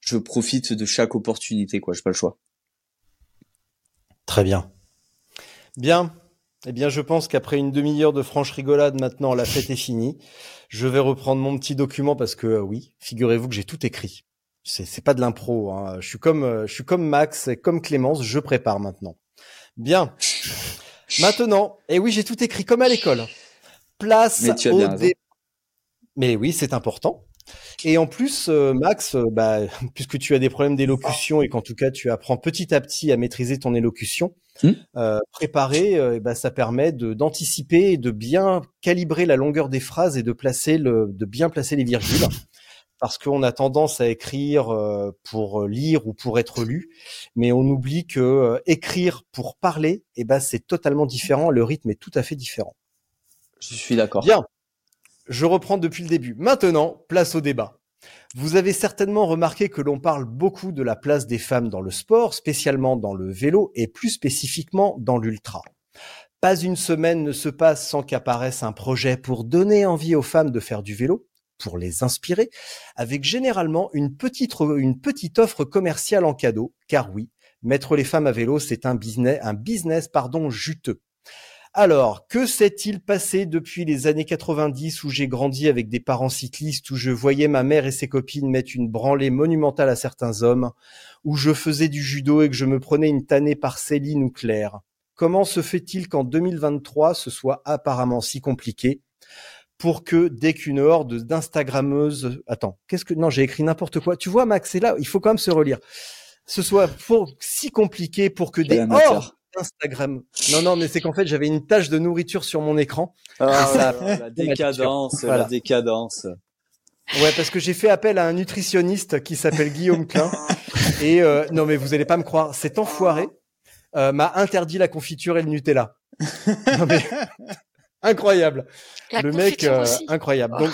je profite de chaque opportunité, quoi. J'ai pas le choix. Très bien. Bien. Eh bien, je pense qu'après une demi-heure de franche rigolade, maintenant, la fête est finie. Je vais reprendre mon petit document parce que, euh, oui, figurez-vous que j'ai tout écrit. C'est, c'est pas de l'impro. Hein. Je suis comme, euh, je suis comme Max, et comme Clémence. Je prépare maintenant. Bien. Maintenant, et oui, j'ai tout écrit comme à l'école. Place Mais au dé- Mais oui, c'est important. Et en plus, euh, Max, euh, bah, puisque tu as des problèmes d'élocution et qu'en tout cas tu apprends petit à petit à maîtriser ton élocution, Hmm. euh, préparer, euh, eh ben, ça permet d'anticiper et de bien calibrer la longueur des phrases et de placer le, de bien placer les virgules. Parce qu'on a tendance à écrire euh, pour lire ou pour être lu, mais on oublie que euh, écrire pour parler, eh ben c'est totalement différent. Le rythme est tout à fait différent. Je suis d'accord. Bien. Je reprends depuis le début. Maintenant, place au débat. Vous avez certainement remarqué que l'on parle beaucoup de la place des femmes dans le sport, spécialement dans le vélo et plus spécifiquement dans l'ultra. Pas une semaine ne se passe sans qu'apparaisse un projet pour donner envie aux femmes de faire du vélo, pour les inspirer, avec généralement une petite, offre commerciale en cadeau, car oui, mettre les femmes à vélo, c'est un business, un business, pardon, juteux. Alors, que s'est-il passé depuis les années 90 où j'ai grandi avec des parents cyclistes, où je voyais ma mère et ses copines mettre une branlée monumentale à certains hommes, où je faisais du judo et que je me prenais une tannée par Céline ou Claire? Comment se fait-il qu'en 2023 ce soit apparemment si compliqué? Pour que dès qu'une horde d'instagrammeuses, attends, qu'est-ce que, non, j'ai écrit n'importe quoi. Tu vois, Max, c'est là, il faut quand même se relire. Ce soit pour, si compliqué pour que des hordes Instagram. Non, non, mais c'est qu'en fait, j'avais une tache de nourriture sur mon écran. Ah, ça- ouais, la décadence, Voilà. la décadence. Ouais, parce que j'ai fait appel à un nutritionniste qui s'appelle Guillaume Klein. Et euh, non, mais vous allez pas me croire, cet enfoiré euh, m'a interdit la confiture et le Nutella. Non, mais incroyable. La le mec, euh, aussi. incroyable. Donc,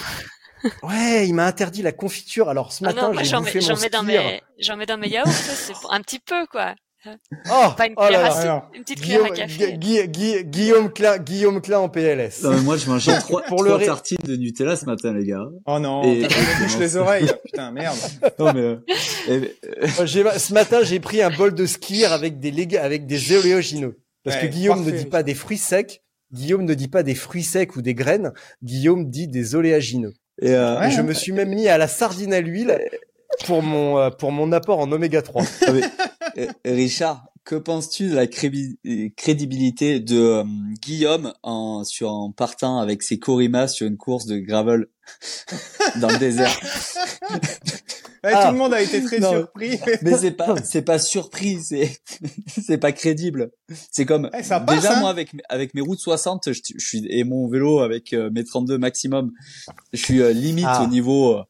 ouais, il m'a interdit la confiture. Alors ce Ah matin, non, moi j'ai j'en bouffé mets, mon j'en mets dans mes, j'en mets dans mes yaourts, c'est pour- un petit peu quoi. Oh, Pas une oh là cuillère là. Alors, une petite cuillère Guillaume, à café. Gui- Guillaume Klein, Guillaume Klein en PLS. Non, mais moi, je mangeais trois, Pour le trois tartines de Nutella ce matin, les gars. Oh non, Et- ça me bouche les oreilles. Putain, merde. Non, mais, euh, et- Euh, ce matin, j'ai pris un bol de skier avec des lég- avec des oléagineux. Parce que Guillaume ne dit pas des fruits secs. Guillaume ne dit pas des fruits secs ou des graines. Guillaume dit des oléagineux. et, euh, Ouais. Et je me suis même mis à la sardine à l'huile pour mon euh, pour mon apport en oméga 3. Ah, mais, Richard, que penses-tu de la crédibilité de euh, Guillaume en, sur, en partant avec ses Corima sur une course de gravel dans le désert? Ouais, Ah. Tout le monde a été très Non. surpris. Mais c'est pas, c'est pas surpris, c'est, c'est pas crédible. C'est comme, Eh, ça passe, déjà hein. moi avec, avec mes routes 60, je, je suis, et mon vélo avec euh, mes 32 maximum, je suis euh, limite Ah. au niveau, euh,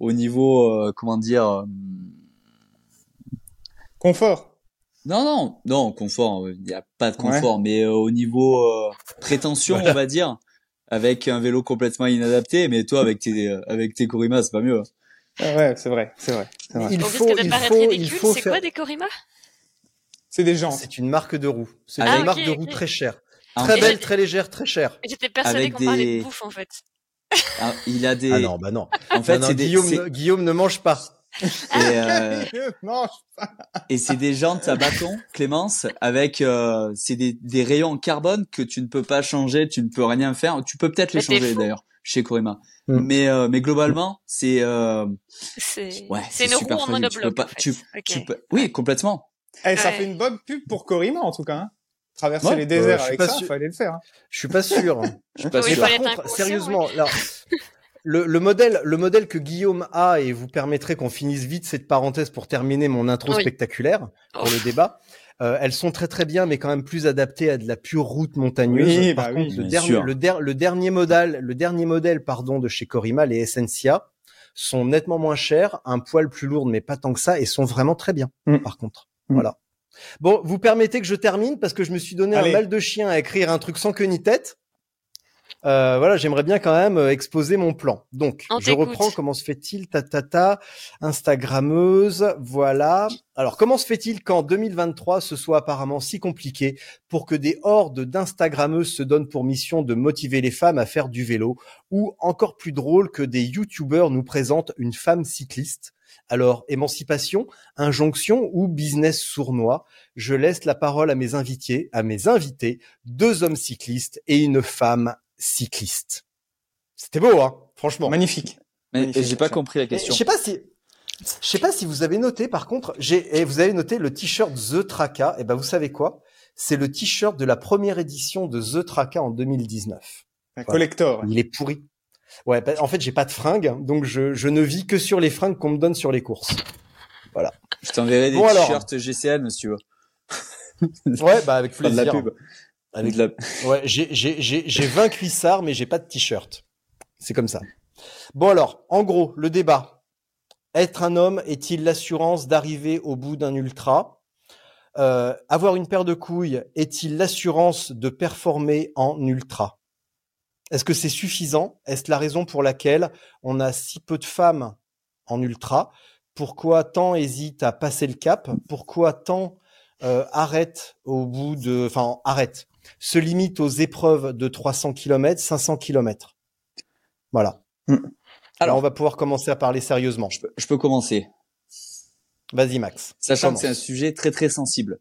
au niveau, euh, comment dire, euh, Confort. Non, non, non, confort, il n'y a pas de confort, mais euh, au niveau euh, prétention, on va dire, avec un vélo complètement inadapté, mais toi, avec tes, euh, avec tes Corima, c'est pas mieux. Ah ouais, c'est vrai, c'est vrai. vrai. Il, faut, il faut, il faut, C'est quoi des Corima C'est des gens. C'est une marque de roue. C'est ah, une marque de roue très chère. Très belle, très légère, très chère. J'étais persuadé qu'on des... parlait de bouffe, en fait. Ah, il a des. Ah non, bah non. En fait, c'est Guillaume, Guillaume ne mange pas. Et, euh... et c'est des jantes à bâton, Clémence, avec euh, c'est des, des rayons en carbone que tu ne peux pas changer, tu ne peux rien faire. Tu peux peut-être les changer d'ailleurs chez Corima. Mm. Mais euh, mais globalement, c'est euh, c'est ouais, c'est une roue en monobloc. Pas, tu, tu peux, oui, complètement. Eh, ça fait une bonne pub pour Corima en tout cas. Hein. Traverser les déserts avec ça, il fallait le faire. Hein. Je suis pas sûr. Je suis pas sûr. Par contre, sérieusement, là, le, le, modèle, le modèle que Guillaume a, et vous permettrez qu'on finisse vite cette parenthèse pour terminer mon intro spectaculaire pour le débat. Euh, elles sont très très bien, mais quand même plus adaptées à de la pure route montagneuse. Par bah contre, le, dernier, le, le, dernier modèle, le dernier modèle, pardon, de chez Corima, les Essentia, sont nettement moins chers, un poil plus lourd, mais pas tant que ça, et sont vraiment très bien. Mm. Par contre, mm. voilà. Bon, vous permettez que je termine parce que je me suis donné un mal de chien à écrire un truc sans queue ni tête. Euh, voilà, j'aimerais bien quand même euh, exposer mon plan. Donc, je reprends. Comment se fait-il Ta ta ta. Instagrammeuse, voilà. Alors, comment se fait-il qu'en 2023, ce soit apparemment si compliqué pour que des hordes d'Instagrammeuses se donnent pour mission de motiver les femmes à faire du vélo, ou encore plus drôle que des YouTubeurs nous présentent une femme cycliste? Alors, émancipation, injonction ou business sournois? Je laisse la parole à mes invités, à mes invités, deux hommes cyclistes et une femme cycliste. C'était beau, hein Franchement. Magnifique. Mais j'ai pas compris la question. Je sais pas si, je sais pas si vous avez noté, par contre, j'ai, et vous avez noté le t-shirt The Traka. Et eh ben, vous savez quoi? C'est le t-shirt de la première édition de The Traka en 2019. Un collector. Il est pourri. Ouais, bah, en fait, j'ai pas de fringues, donc je, je ne vis que sur les fringues qu'on me donne sur les courses. Voilà. Je t'enverrai des t-shirts GCN, si tu veux. ouais, bah avec plaisir. De la pub. Avec j'ai j'ai j'ai j'ai 20 cuissards, mais j'ai pas de t-shirt. C'est comme ça. Bon alors, en gros, le débat. Être un homme est-il l'assurance d'arriver au bout d'un ultra? Euh, Avoir une paire de couilles est-il l'assurance de performer en ultra? Est-ce que c'est suffisant? Est-ce la raison pour laquelle on a si peu de femmes en ultra? Pourquoi tant hésitent à passer le cap? Pourquoi tant euh, arrêtent au bout de, enfin arrête, se limite aux épreuves de 300 km, 500 km Voilà. Mm. Alors, on va pouvoir commencer à parler sérieusement. Je peux, commencer. Vas-y Max. Sachant que c'est un sujet très très sensible,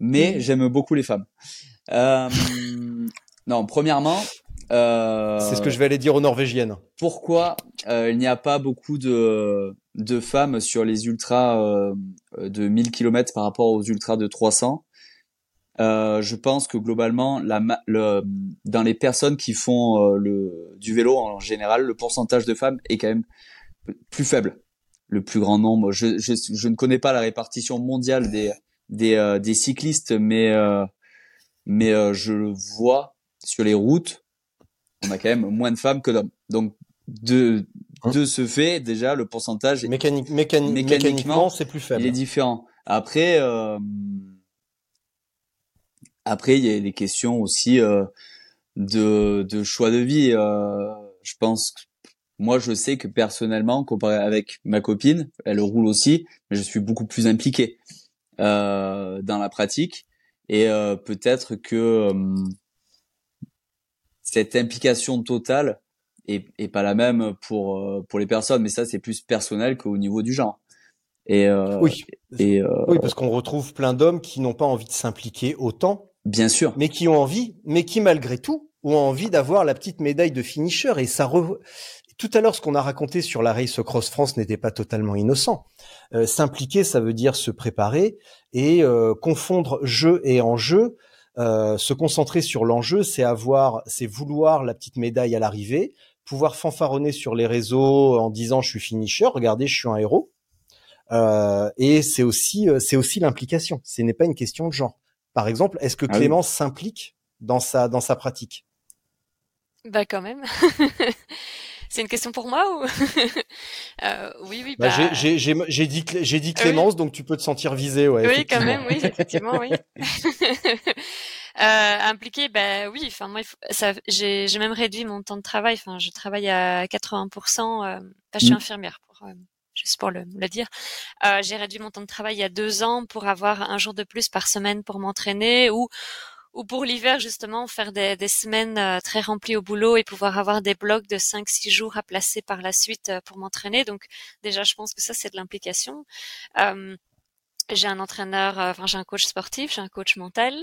mais j'aime beaucoup les femmes. Euh, non, premièrement, euh, c'est ce que je vais aller dire aux Norvégiennes. Pourquoi euh, il n'y a pas beaucoup de, de femmes sur les ultras euh, de 1000 km par rapport aux ultras de 300 Je pense que globalement, la, le, dans les personnes qui font le, du vélo en général, le pourcentage de femmes est quand même plus faible. Le plus grand nombre. Je, je, je ne connais pas la répartition mondiale des, des, des cyclistes, mais, mais je le vois sur les routes on a quand même moins de femmes que d'hommes. Donc de hein de ce fait, déjà le pourcentage Mécanique, mécaniquement, c'est plus faible. Il est différent. Après euh, après il y a les questions aussi euh, de de choix de vie. Euh, je pense que moi je sais que personnellement comparé avec ma copine, elle roule aussi, mais je suis beaucoup plus impliqué dans la pratique et peut-être que cette implication totale est, pas la même pour euh, pour les personnes, mais ça c'est plus personnel qu'au niveau du genre. Et euh, oui, et euh, oui, parce qu'on retrouve plein d'hommes qui n'ont pas envie de s'impliquer autant, bien sûr, mais qui ont envie, mais qui malgré tout ont envie d'avoir la petite médaille de finisher. Et ça, tout à l'heure, ce qu'on a raconté sur la Race Cross France n'était pas totalement innocent. S'impliquer, ça veut dire se préparer et confondre jeu et enjeu euh, se concentrer sur l'enjeu, c'est avoir, c'est vouloir la petite médaille à l'arrivée, pouvoir fanfaronner sur les réseaux en disant je suis finisher, regardez, je suis un héros. Euh, et c'est aussi, euh, c'est aussi l'implication. Ce n'est pas une question de genre. Par exemple, est-ce que ah Clémence s'implique dans sa dans sa pratique? Bah quand même. C'est une question pour moi ou euh, Oui, oui. Bah, Bah, j'ai j'ai j'ai dit dit Clémence, donc tu peux te sentir visé, ouais. oui, quand même, oui, effectivement, oui. euh, impliqué, bah oui. Enfin, moi, j'ai, j'ai même réduit mon temps de travail. Enfin, je travaille à 80%. Euh, enfin, je suis Mm. infirmière, pour, euh, juste pour le, dire. Euh, j'ai réduit mon temps de travail il y a deux ans pour avoir un jour de plus par semaine pour m'entraîner ou ou pour l'hiver justement faire des, semaines euh, très remplies au boulot et pouvoir avoir des blocs de 5-6 jours à placer par la suite euh, pour m'entraîner. Donc déjà, je pense que ça c'est de l'implication. J'ai un entraîneur, euh, enfin j'ai un coach sportif, j'ai un coach mental.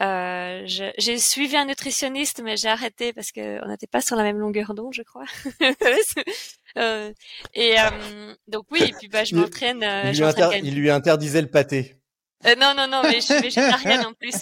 Euh, j'ai suivi un nutritionniste, mais j'ai arrêté parce que on n'était pas sur la même longueur d'onde, je crois. Euh, et euh, donc oui, et puis bah je m'entraîne. euh, Il il lui interdisait le pâté. Euh, non, non, non, mais je suis végétarienne en plus.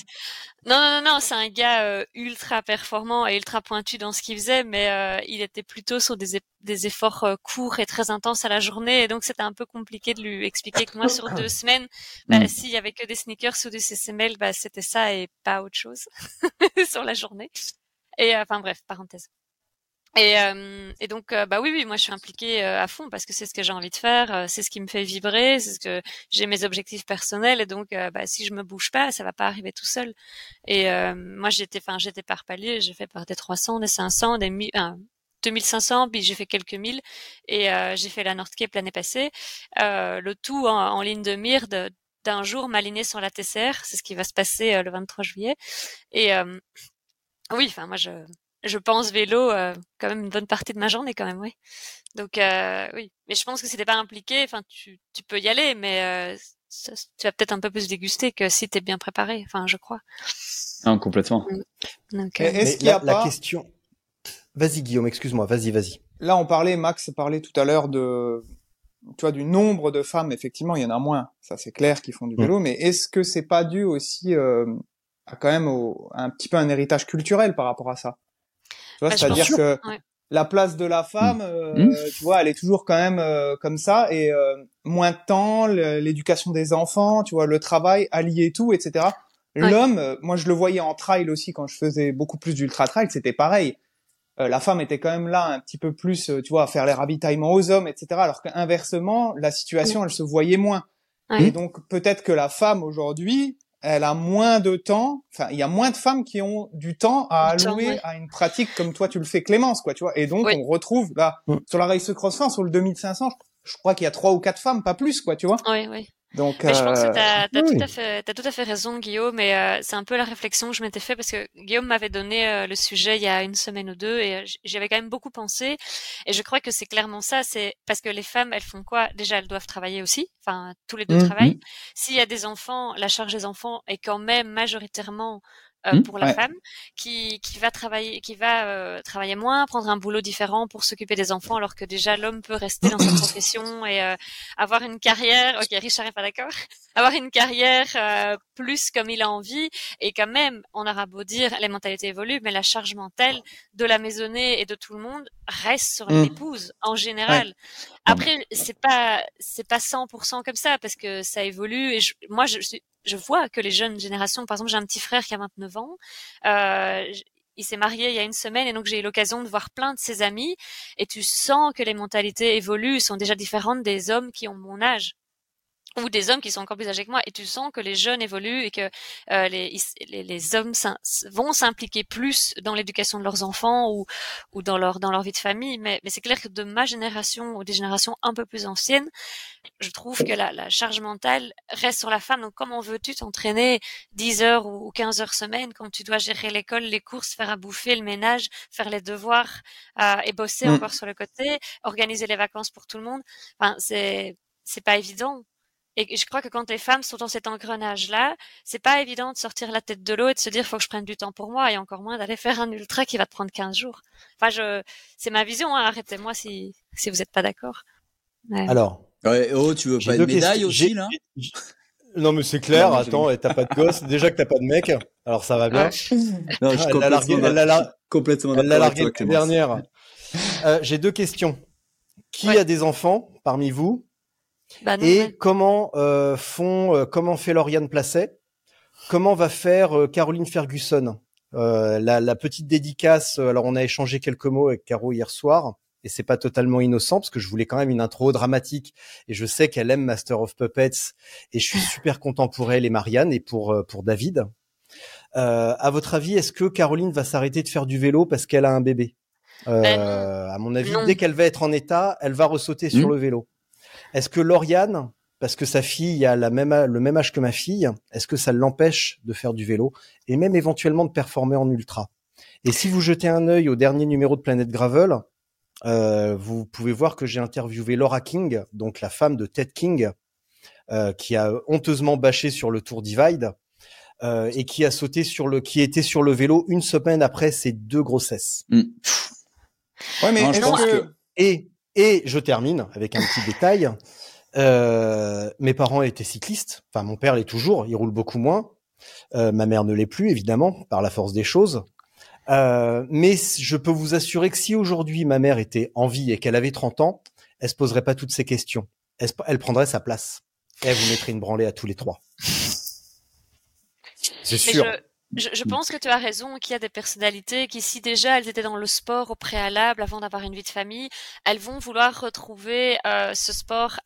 Non, non, non, non, c'est un gars euh, ultra performant et ultra pointu dans ce qu'il faisait, mais euh, il était plutôt sur des, des efforts euh, courts et très intenses à la journée, et donc c'était un peu compliqué de lui expliquer que moi, sur deux semaines, bah, Mm. s'il y avait que des sneakers ou des CCML, bah, c'était ça et pas autre chose sur la journée. Et euh, enfin bref, parenthèse. Et, euh, et donc, euh, bah oui, oui, moi je suis impliquée euh, à fond parce que c'est ce que j'ai envie de faire, euh, c'est ce qui me fait vibrer, c'est ce que j'ai mes objectifs personnels et donc, euh, bah, si je me bouge pas, ça va pas arriver tout seul. Et moi j'étais, enfin j'étais par palier, j'ai fait par des 300, des 500, des 1000, euh, 2500, puis j'ai fait quelques mille et j'ai fait la North Cape l'année passée. Le tout en, en ligne de mire d'un jour m'aligner sur la TCR, c'est ce qui va se passer le 23 juillet. Et oui, enfin moi je je pense vélo euh, quand même une bonne partie de ma journée quand même, oui. Donc euh, oui, mais je pense que si t'es pas impliqué, enfin tu tu peux y aller, mais euh, ça- tu vas peut-être un peu plus déguster que si t'es bien préparé. Enfin, je crois. Non, complètement. Donc Et euh, est-ce qu'il y a la, question. Vas-y Guillaume, excuse-moi, vas-y, vas-y. Là, on parlait, Max parlait tout à l'heure de, tu vois, du nombre de femmes. Effectivement, il y en a moins. Ça, c'est clair, qui font du Mm. vélo. Mais est-ce que c'est pas dû aussi euh, à quand même au, à un petit peu un héritage culturel par rapport à ça? Tu vois, Bah, c'est-à-dire que ouais. la place de la femme, euh, Mm. tu vois, elle est toujours quand même euh, comme ça. Et euh, moins de temps, l'éducation des enfants, tu vois, le travail, allier tout, etc. Ouais. L'homme, euh, moi, je le voyais en trail aussi quand je faisais beaucoup plus d'ultra trail, c'était pareil euh, la femme était quand même là un petit peu plus, euh, tu vois, à faire les ravitaillements aux hommes, etc. Alors qu'inversement, la situation, elle se voyait moins. Ouais. Et donc peut-être que la femme aujourd'hui, elle a moins de temps. Enfin, il y a moins de femmes qui ont du temps à allouer ouais. à une pratique comme toi tu le fais, Clémence, quoi, tu vois. Et donc Oui. on retrouve là Mm. sur la race cross sur le 2500, je, je crois qu'il y a trois ou quatre femmes, pas plus, quoi, tu vois. oui, oui. Donc Mais je pense que euh, t'as as oui. tout à fait, t'as tout à fait raison, Guillaume. Et euh, c'est un peu la réflexion que je m'étais fait parce que Guillaume m'avait donné euh, le sujet il y a une semaine ou deux et euh, j'y avais quand même beaucoup pensé. Et je crois que c'est clairement ça. C'est parce que les femmes, elles font quoi? Déjà, elles doivent travailler aussi. Enfin, tous les deux Mhm. travaillent. S'il y a des enfants, la charge des enfants est quand même majoritairement euh, Mhm. pour la Ouais. femme qui qui va travailler qui va euh, travailler moins, prendre un boulot différent pour s'occuper des enfants, alors que déjà l'homme peut rester dans sa profession et euh, avoir une carrière. Ok, Richard est pas d'accord. Avoir une carrière euh, plus comme il a envie et quand même, on aura beau dire les mentalités évoluent, mais la charge mentale de la maisonnée et de tout le monde reste sur Mm. l'épouse en général. Après, c'est pas c'est pas 100% comme ça parce que ça évolue et je- moi je suis je vois que les jeunes générations, par exemple, j'ai un petit frère qui a 29 ans, euh, il s'est marié il y a une semaine et donc j'ai eu l'occasion de voir plein de ses amis et tu sens que les mentalités évoluent, sont déjà différentes des hommes qui ont mon âge ou des hommes qui sont encore plus âgés que moi et tu sens que les jeunes évoluent et que euh, les, les, les hommes vont s'impliquer plus dans l'éducation de leurs enfants ou, ou dans leur dans leur vie de famille. Mais, mais c'est clair que de ma génération ou des générations un peu plus anciennes je trouve que la, la charge mentale reste sur la femme. Donc comment veux-tu t'entraîner 10 heures ou 15 heures semaine quand tu dois gérer l'école les courses faire à bouffer le ménage faire les devoirs euh, et bosser Mm. encore sur le côté organiser les vacances pour tout le monde? Enfin c'est c'est pas évident et je crois que quand les femmes sont dans cet engrenage-là, c'est pas évident de sortir la tête de l'eau et de se dire faut que je prenne du temps pour moi et encore moins d'aller faire un ultra qui va te prendre 15 jours. Enfin, je, c'est ma vision, hein, arrêtez-moi si, si vous êtes pas d'accord. Ouais. Alors, Ouais, oh, tu veux pas une médaille questions. aussi, là? Non mais c'est clair. Non, mais attends, et t'as pas de gosse. Déjà que t'as pas de mec, alors ça va bien. Non, je suis Elle l'a largué- complètement elle l'a d'accord- lar- complètement Elle l'a la dernière. Euh, J'ai deux questions. Qui Ouais. a des enfants parmi vous Bah non, et ouais. comment euh, font euh, comment fait Lauriane Placet? Comment va faire euh, Caroline Ferguson Euh, la, la petite dédicace. euh, Alors on a échangé quelques mots avec Caro hier soir et c'est pas totalement innocent parce que je voulais quand même une intro dramatique et je sais qu'elle aime Master of Puppets et je suis super content pour elle et Marianne et pour euh, pour David. Euh, à votre avis, est-ce que Caroline va s'arrêter de faire du vélo parce qu'elle a un bébé? Euh, Ben À mon avis, non. dès qu'elle va être en état, elle va ressauter sur Mhm. le vélo. Est-ce que Lauriane, parce que sa fille a la même, a- le même âge que ma fille, est-ce que ça l'empêche de faire du vélo et même éventuellement de performer en ultra? Et si vous jetez un œil au dernier numéro de Planète Gravel, euh, vous pouvez voir que j'ai interviewé Laura King, donc la femme de Ted King, euh, qui a honteusement bâché sur le Tour Divide euh, et qui a sauté sur le, qui était sur le vélo une semaine après ses deux grossesses. Ouais, mais Non, je est-ce pense que... que- Et et je termine avec un petit détail. Euh, mes parents étaient cyclistes. Enfin, mon père l'est toujours. Il roule beaucoup moins. Euh, ma mère ne l'est plus, évidemment, par la force des choses. Euh, mais je peux vous assurer que si aujourd'hui ma mère était en vie et qu'elle avait 30 ans, elle se poserait pas toutes ces questions. Elle, prendrait sa place. Et elle vous mettrait une branlée à tous les trois. C'est sûr. je, je, je pense que tu as raison qu'il y a des personnalités qui, si déjà elles étaient dans le sport au préalable avant d'avoir une vie de famille, elles vont vouloir retrouver euh, ce sport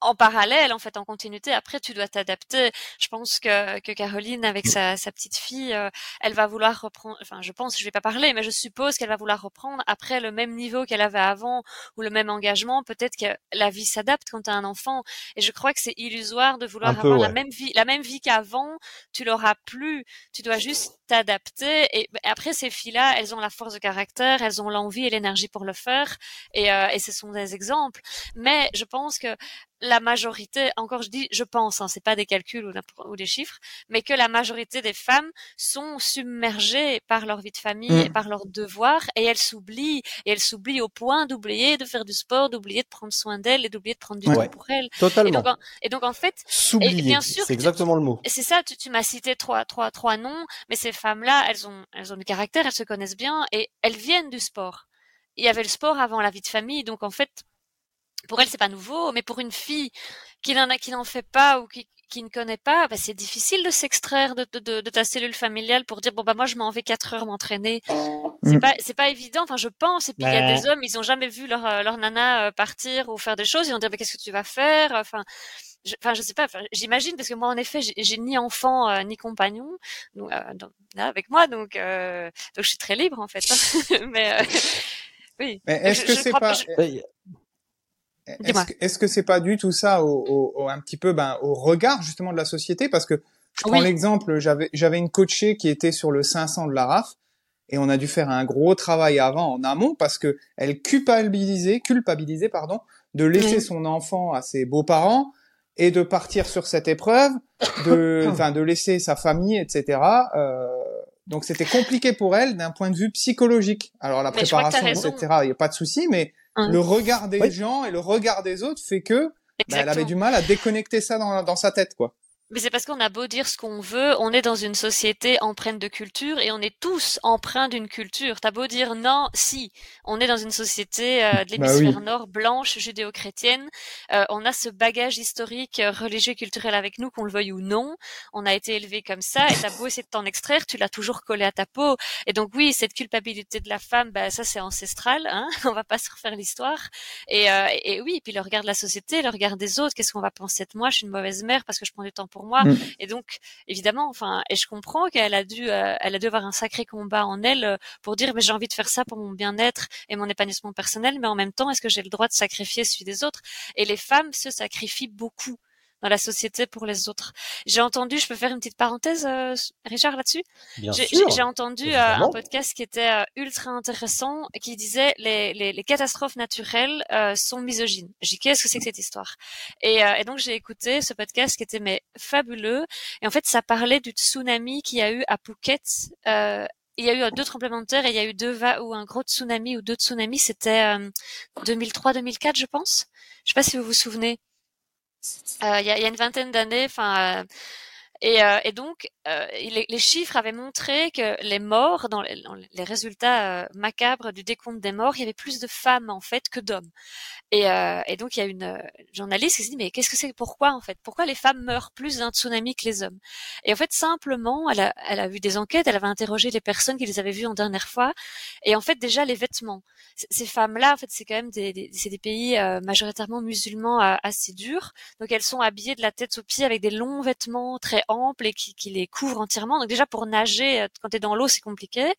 en parallèle, en fait, en continuité. Après, tu dois t'adapter. Je pense que, que Caroline, avec sa, sa petite fille, euh, elle va vouloir reprendre. Enfin, je pense, je vais pas parler, mais je suppose qu'elle va vouloir reprendre après le même niveau qu'elle avait avant ou le même engagement. Peut-être que la vie s'adapte quand tu as un enfant. Et je crois que c'est illusoire de vouloir peu, avoir ouais. la même vie, la même vie qu'avant. Tu l'auras plus. Tu dois juste t'adapter. Et ben, après, ces filles-là, elles ont la force de caractère, elles ont l'envie et l'énergie pour le faire. Et, euh, et ce sont des exemples. Mais je pense que la majorité, encore je dis, je pense, hein, c'est pas des calculs ou, des chiffres, mais que la majorité des femmes sont submergées par leur vie de famille Mm. et par leurs devoirs et elles s'oublient et elles s'oublient au point d'oublier de faire du sport, d'oublier de prendre soin d'elles et d'oublier de prendre du Ouais. temps pour elles. Et Totalement. donc, en, et donc en fait, S'oublier. bien sûr C'est exactement le mot. et c'est ça, tu, tu m'as cité trois, trois, trois noms, mais ces femmes-là, elles ont, elles ont du caractère, elles se connaissent bien et elles viennent du sport. Il y avait le sport avant la vie de famille, donc en fait, pour elles, c'est pas nouveau, mais pour une fille qui n'en a, qui n'en fait pas ou qui, qui ne connaît pas, bah, c'est difficile de s'extraire de, de, de, de ta cellule familiale pour dire bon bah moi je m'en vais quatre heures m'entraîner. C'est Mm. pas c'est pas évident. Enfin je pense. Et puis il y a des hommes ils ont jamais vu leur euh, leur nana euh, partir ou faire des choses. Ils vont dire mais qu'est-ce que tu vas faire? Enfin je, enfin je sais pas. Enfin, j'imagine parce que moi en effet j'ai j'ai ni enfant euh, ni compagnon donc, euh, dans- là, avec moi donc euh, donc je suis très libre en fait. hein. mais euh, oui. Mais est-ce Je- que je c'est pas, je- est-ce que, est-ce que c'est pas dû tout ça au, au- au- un petit peu, ben, au regard justement de la société? Parce que je prends Oui. l'exemple, j'avais, j'avais une coachée qui était sur le 500 de la RAF et on a dû faire un gros travail avant en amont parce que elle culpabilisait, culpabilisait, pardon, de laisser Oui. son enfant à ses beaux-parents et de partir sur cette épreuve, de, enfin, de laisser sa famille, etc. Euh, donc c'était compliqué pour elle d'un point de vue psychologique. Alors la Mais préparation, etc. Il y a pas de souci, mais Hein. le regard des Oui. gens et le regard des autres fait que bah, elle avait du mal à déconnecter ça dans, dans sa tête, quoi. Mais c'est parce qu'on a beau dire ce qu'on veut, on est dans une société empreinte de culture et on est tous empreints d'une culture. T'as beau dire non, si, on est dans une société euh, de Bah l'hémisphère oui. nord, blanche, judéo-chrétienne. Euh, on a ce bagage historique, euh, religieux, culturel avec nous, qu'on le veuille ou non. On a été élevé comme ça et t'as beau essayer de t'en extraire, tu l'as toujours collé à ta peau. Et donc oui, cette culpabilité de la femme, bah, ça c'est ancestral, hein on va pas se refaire l'histoire. Et, euh, et oui, puis le regard de la société, le regard des autres, qu'est-ce qu'on va penser de moi? Je suis une mauvaise mère parce que je prends du temps pour moi. Mm. Et donc, évidemment, enfin, et je comprends qu'elle a dû, euh, elle a dû avoir un sacré combat en elle euh, pour dire, mais j'ai envie de faire ça pour mon bien-être et mon épanouissement personnel, mais en même temps, est-ce que j'ai le droit de sacrifier celui des autres? Et les femmes se sacrifient beaucoup dans la société pour les autres. J'ai entendu, je peux faire une petite parenthèse, euh, Richard, là-dessus? Bien j'ai sûr. j'ai- j'ai entendu euh, un podcast qui était euh, ultra intéressant et qui disait les, les, les catastrophes naturelles euh, sont misogynes. J'ai dit qu'est-ce que c'est que cette histoire? Et, euh, et donc j'ai écouté ce podcast qui était mais fabuleux et en fait ça parlait du tsunami qu'il y a eu à Phuket. Euh, il y a eu deux tremblements de terre et il y a eu deux va ou un gros tsunami ou deux tsunamis. C'était euh, 2003-2004 je pense. Je sais pas si vous vous souvenez. Euh, il, y y a une vingtaine d'années, enfin. Euh, Et, euh, et donc, euh, les, les, chiffres avaient montré que les morts, dans les, les résultats euh, macabres du décompte des morts, il y avait plus de femmes en fait que d'hommes. Et, euh, et, donc, il y a une euh, journaliste qui s'est dit, mais qu'est-ce que c'est Pourquoi en fait? Pourquoi les femmes meurent plus d'un tsunami que les hommes? Et en fait, simplement, elle a, elle a vu des enquêtes, elle avait interrogé les personnes qui les avaient vues en dernière fois. Et en fait, déjà, les vêtements. Ces femmes-là, en fait, c'est quand même des, des, des pays majoritairement musulmans assez durs. Donc, elles sont habillées de la tête aux pieds avec des longs vêtements très amples et qui, les couvrent entièrement. Donc déjà pour nager, euh, quand tu es dans l'eau, c'est compliqué.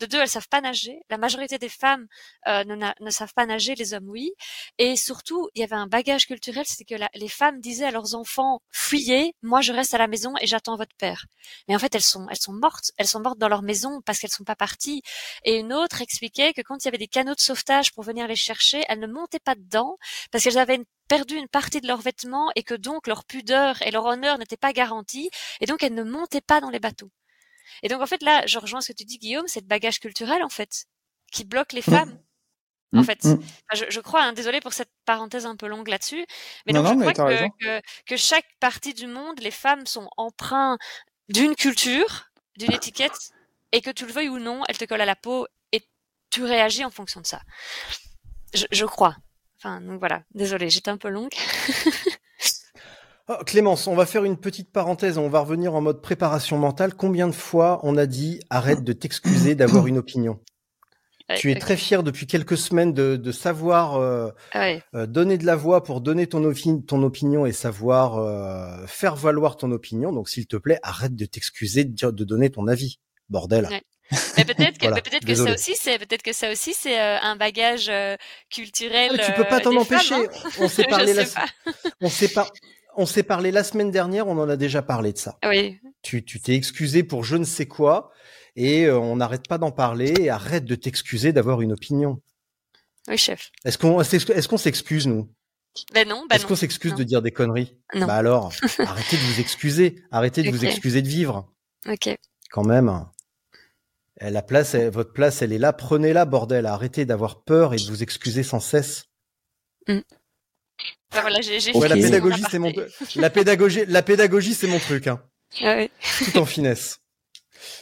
De deux, elles savent pas nager. La majorité des femmes euh, ne, savent pas nager, les hommes oui. Et surtout, il y avait un bagage culturel, c'était que la, les femmes disaient à leurs enfants fuyez, moi je reste à la maison et j'attends votre père. Mais en fait, elles sont mortes, elles sont mortes dans leur maison parce qu'elles sont pas parties. Et une autre expliquait que quand il y avait des canaux de sauvetage pour venir les chercher, elles ne montaient pas dedans parce qu'elles avaient une perdu une partie de leurs vêtements et que donc leur pudeur et leur honneur n'étaient pas garantis et donc elles ne montaient pas dans les bateaux. Et donc en fait là, je rejoins ce que tu dis Guillaume, c'est le bagage culturel en fait qui bloque les mmh. femmes. En mmh, fait, mmh. je, je, crois, hein, désolé pour cette parenthèse un peu longue là-dessus, mais donc je crois que, que, que, chaque partie du monde, les femmes sont empreintes d'une culture, d'une étiquette, et que tu le veuilles ou non, elle te colle à la peau et tu réagis en fonction de ça. Je, je crois. Enfin, donc voilà. Désolée, j'étais un peu longue. oh, Clémence, on va faire une petite parenthèse. On va revenir en mode préparation mentale. Combien de fois on a dit arrête de t'excuser d'avoir une opinion? Tu es très fier depuis quelques semaines de, de savoir euh, euh, donner de la voix pour donner ton, ton opinion et savoir euh, faire valoir ton opinion. Donc, s'il te plaît, arrête de t'excuser de, de donner ton avis. Bordel. Mais peut-être que, peut-être que ça aussi, c'est peut-être que ça aussi, c'est euh, un bagage euh, culturel. Ah, tu peux pas euh, t'en empêcher. Femmes, hein on s'est parlé la... on s'est pas. On s'est parlé la semaine dernière, on en a déjà parlé de ça. Oui. Tu tu t'es excusé pour je ne sais quoi et on n'arrête pas d'en parler et arrête de t'excuser d'avoir une opinion. Oui, chef. Est-ce qu'on est-ce qu'on s'excuse nous? Ben non, ben Est-ce qu'on s'excuse de dire des conneries? Non. Bah alors, arrêtez de vous excuser, arrêtez de okay. vous excuser de vivre. Ok. Quand même. Eh, la place, votre place, elle est là. Prenez-la, bordel. Arrêtez d'avoir peur et de vous excuser sans cesse. Mm. Enfin, voilà, j'ai, j'ai ouais, la pédagogie, c'est mon, la pédagogie, la pédagogie, c'est mon truc, hein. Ah oui. Tout en finesse.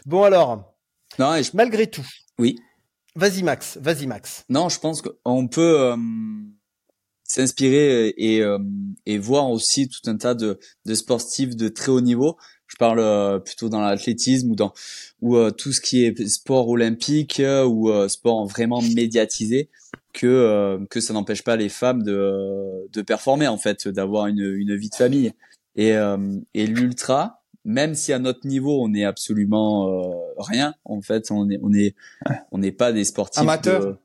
Bon alors. Non, je... malgré tout. Oui. Vas-y Max, vas-y Max. Non, je pense qu'on peut euh, s'inspirer et, euh, et voir aussi tout un tas de, de sportifs de très haut niveau je parle euh, plutôt dans l'athlétisme ou dans ou euh, tout ce qui est sport olympique euh, ou sport vraiment médiatisé que que ça n'empêche pas les femmes de de performer en fait d'avoir une une vie de famille. Et et l'ultra même si à notre niveau on est absolument rien en fait on est on est on n'est pas des sportifs amateurs. De,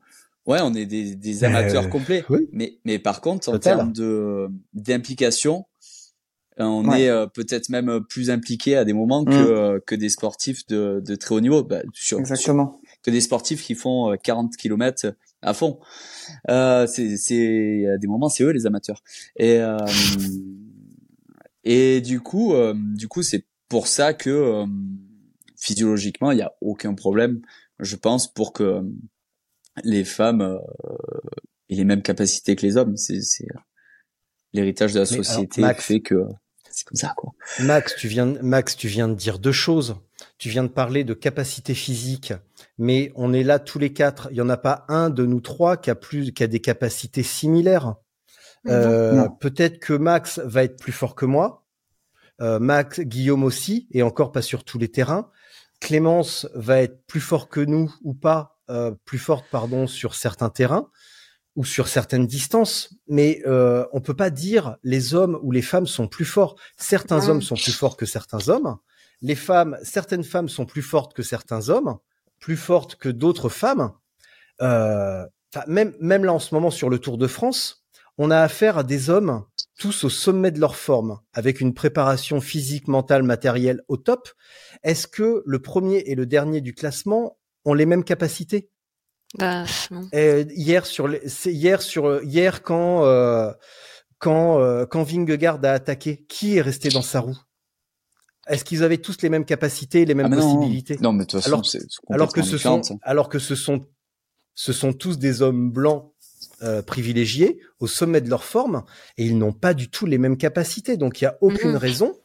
ouais on est des, des amateurs euh, complets. oui. mais mais par contre en termes de d'implication on Ouais. est euh, peut-être même plus impliqué à des moments que, Mm. euh, que des sportifs de, de très haut niveau, bah, sur, Exactement. que des sportifs qui font euh, 40 km à fond. Euh, c'est, c'est à des moments c'est eux les amateurs. Et euh, et du coup, euh, du coup c'est pour ça que euh, physiologiquement il y a aucun problème, je pense, pour que euh, les femmes euh, aient les mêmes capacités que les hommes. C'est, c'est l'héritage de la alors, société Max, fait que c'est comme ça quoi. Max, tu viens, Max, tu viens de dire deux choses. Tu viens de parler de capacité physique, mais on est là tous les quatre. Il y en a pas un de nous trois qui a plus, qui a des capacités similaires. Euh, Non. Peut-être que Max va être plus fort que moi. Euh, Max, Guillaume aussi, et encore pas sur tous les terrains. Clémence va être plus fort que nous ou pas, euh, plus forte pardon sur certains terrains ou sur certaines distances, mais euh, on peut pas dire les hommes ou les femmes sont plus forts. Certains Mm. hommes sont plus forts que certains hommes. Les femmes, certaines femmes sont plus fortes que certains hommes, plus fortes que d'autres femmes. Euh, même là en ce moment sur le Tour de France, on a affaire à des hommes tous au sommet de leur forme, avec une préparation physique, mentale, matérielle au top. Est-ce que le premier et le dernier du classement ont les mêmes capacités? Bah, non. hier sur les, c'est hier sur hier quand euh, quand euh, quand Vingegaard a attaqué, qui est resté dans sa roue? Est-ce qu'ils avaient tous les mêmes capacités, les mêmes Ah, non. possibilités? Non, mais de toute façon, Alors- c'est c'est Alors que ce sont ça. alors que ce sont ce sont tous des hommes blancs euh, privilégiés au sommet de leur forme et ils n'ont pas du tout les mêmes capacités. Donc il y a aucune raison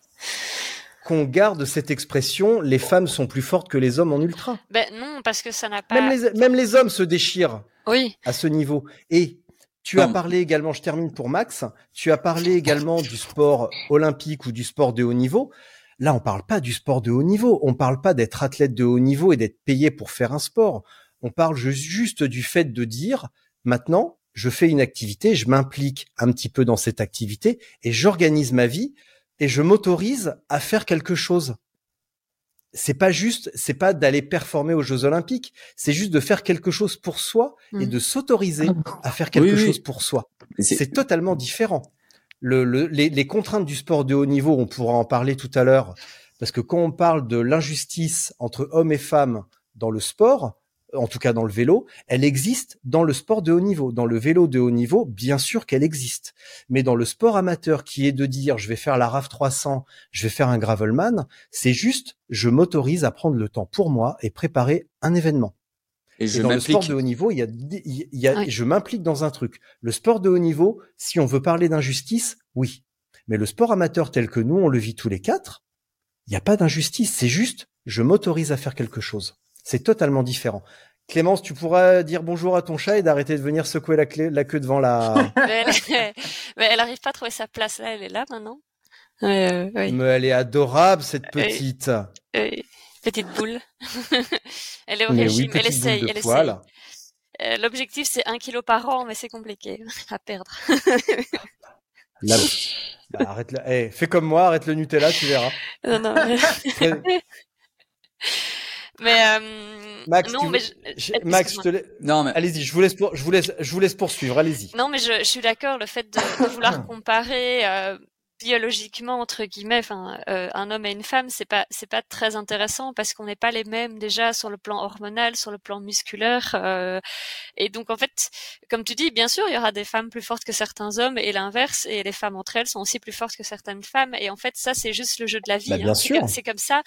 qu'on garde cette expression les femmes sont plus fortes que les hommes en ultra. Ben non, parce que ça n'a pas. Même les, même les hommes se déchirent Oui. à ce niveau. Et tu as parlé également, je termine pour Max, tu as parlé également du sport olympique ou du sport de haut niveau. Là, on parle pas du sport de haut niveau. On parle pas d'être athlète de haut niveau et d'être payé pour faire un sport. On parle ju- juste du fait de dire, maintenant, je fais une activité, je m'implique un petit peu dans cette activité et j'organise ma vie et je m'autorise à faire quelque chose. C'est pas juste, c'est pas d'aller performer aux Jeux Olympiques, c'est juste de faire quelque chose pour soi et Mm. de s'autoriser à faire quelque Oui, oui. chose pour soi. C'est- C'est totalement différent. Le, le- les, les contraintes du sport de haut niveau, on pourra en parler tout à l'heure, parce que quand on parle de l'injustice entre hommes et femmes dans le sport, en tout cas dans le vélo, elle existe dans le sport de haut niveau. Dans le vélo de haut niveau, bien sûr qu'elle existe. Mais dans le sport amateur qui est de dire je vais faire la RAF 300, je vais faire un gravelman, c'est juste je m'autorise à prendre le temps pour moi et préparer un événement. Et dans le sport de haut niveau, il y a, il y a Oui. je m'implique dans un truc. Le sport de haut niveau, si on veut parler d'injustice, oui. Mais le sport amateur tel que nous, on le vit tous les quatre, il n'y a pas d'injustice. C'est juste, je m'autorise à faire quelque chose. C'est totalement différent. Clémence, tu pourras dire bonjour à ton chat et d'arrêter de venir secouer la, clé, la queue devant la... mais, elle, mais elle arrive pas à trouver sa place là. Elle est là maintenant. Euh, oui. Mais elle est adorable, cette Oui. petite. Euh, petite boule. elle est au Mais régime. oui, elle essaye. elle poil. essaye. Euh, L'objectif c'est un kilo par an, mais c'est compliqué à perdre. La- Bah, arrête eh, fais comme moi, arrête le Nutella, tu verras. non, non. Mais euh, Max, non, mais veux- je- Max, te Non, mais allez-y, je vous laisse, pour- je vous laisse, je vous laisse poursuivre. Allez-y. Non, mais je, je suis d'accord. Le fait de, de vouloir comparer euh, biologiquement entre guillemets, enfin, euh, un homme et une femme, c'est pas c'est pas très intéressant parce qu'on n'est pas les mêmes déjà sur le plan hormonal, sur le plan musculaire. euh, et donc en fait, comme tu dis, bien sûr, il y aura des femmes plus fortes que certains hommes et l'inverse. Et les femmes entre elles sont aussi plus fortes que certaines femmes. Et en fait, ça c'est juste le jeu de la vie. Bah, bien hein. C'est sûr. comme- C'est comme ça.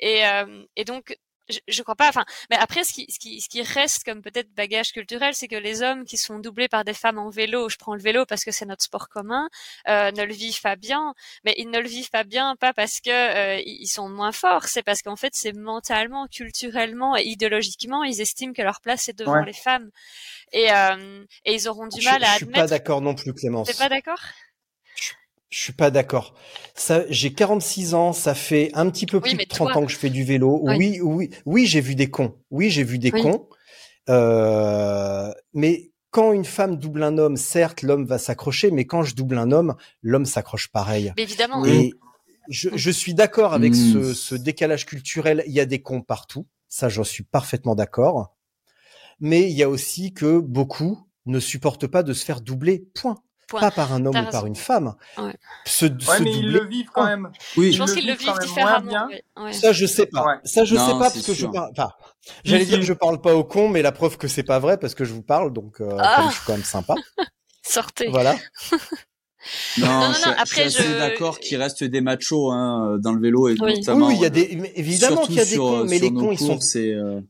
Et euh, et donc je, je crois pas. Enfin, mais après, ce qui, ce qui, ce qui reste comme peut-être bagage culturel, c'est que les hommes qui sont doublés par des femmes en vélo, je prends le vélo parce que c'est notre sport commun, euh, ne le vivent pas bien. Mais ils ne le vivent pas bien, pas parce que euh, ils sont moins forts, c'est parce qu'en fait, c'est mentalement, culturellement et idéologiquement, ils estiment que leur place est devant Ouais. les femmes. Et, euh, et ils auront du Je, mal à je suis pas admettre. d'accord non plus, Clémence. T'es pas d'accord? Je suis pas d'accord. Ça, j'ai 46 ans, ça fait un petit peu plus de 30 toi- ans que je fais du vélo. Oui. Oui, oui, oui, j'ai vu des cons. Oui, j'ai vu des Oui. cons. Euh, mais quand une femme double un homme, certes, l'homme va s'accrocher, mais quand je double un homme, l'homme s'accroche pareil. Mais évidemment. Et je, je suis d'accord avec ce, ce décalage culturel. Il y a des cons partout. Ça, j'en suis parfaitement d'accord. Mais il y a aussi que beaucoup ne supportent pas de se faire doubler. Point. Point. Pas par un homme ou par une femme. Ouais. Se, Ouais, se mais ils le vivent quand même. oui. Je pense le qu'ils le vivent quand différemment. ouais, ouais. Ça, je sais pas. Ouais. Ça, je Non, sais pas parce que je parle. Enfin, j'allais dire que je parle pas au con, mais la preuve que c'est pas vrai parce que je vous parle, donc euh, Ah. je suis quand même sympa. Sortez. Voilà. Non, non, je, non, je après, suis assez je- d'accord qu'il reste des machos hein, dans le vélo et Oui. notamment. oui, il y a euh, des. Évidemment qu'il y a des cons, mais les cons, ils sont euh,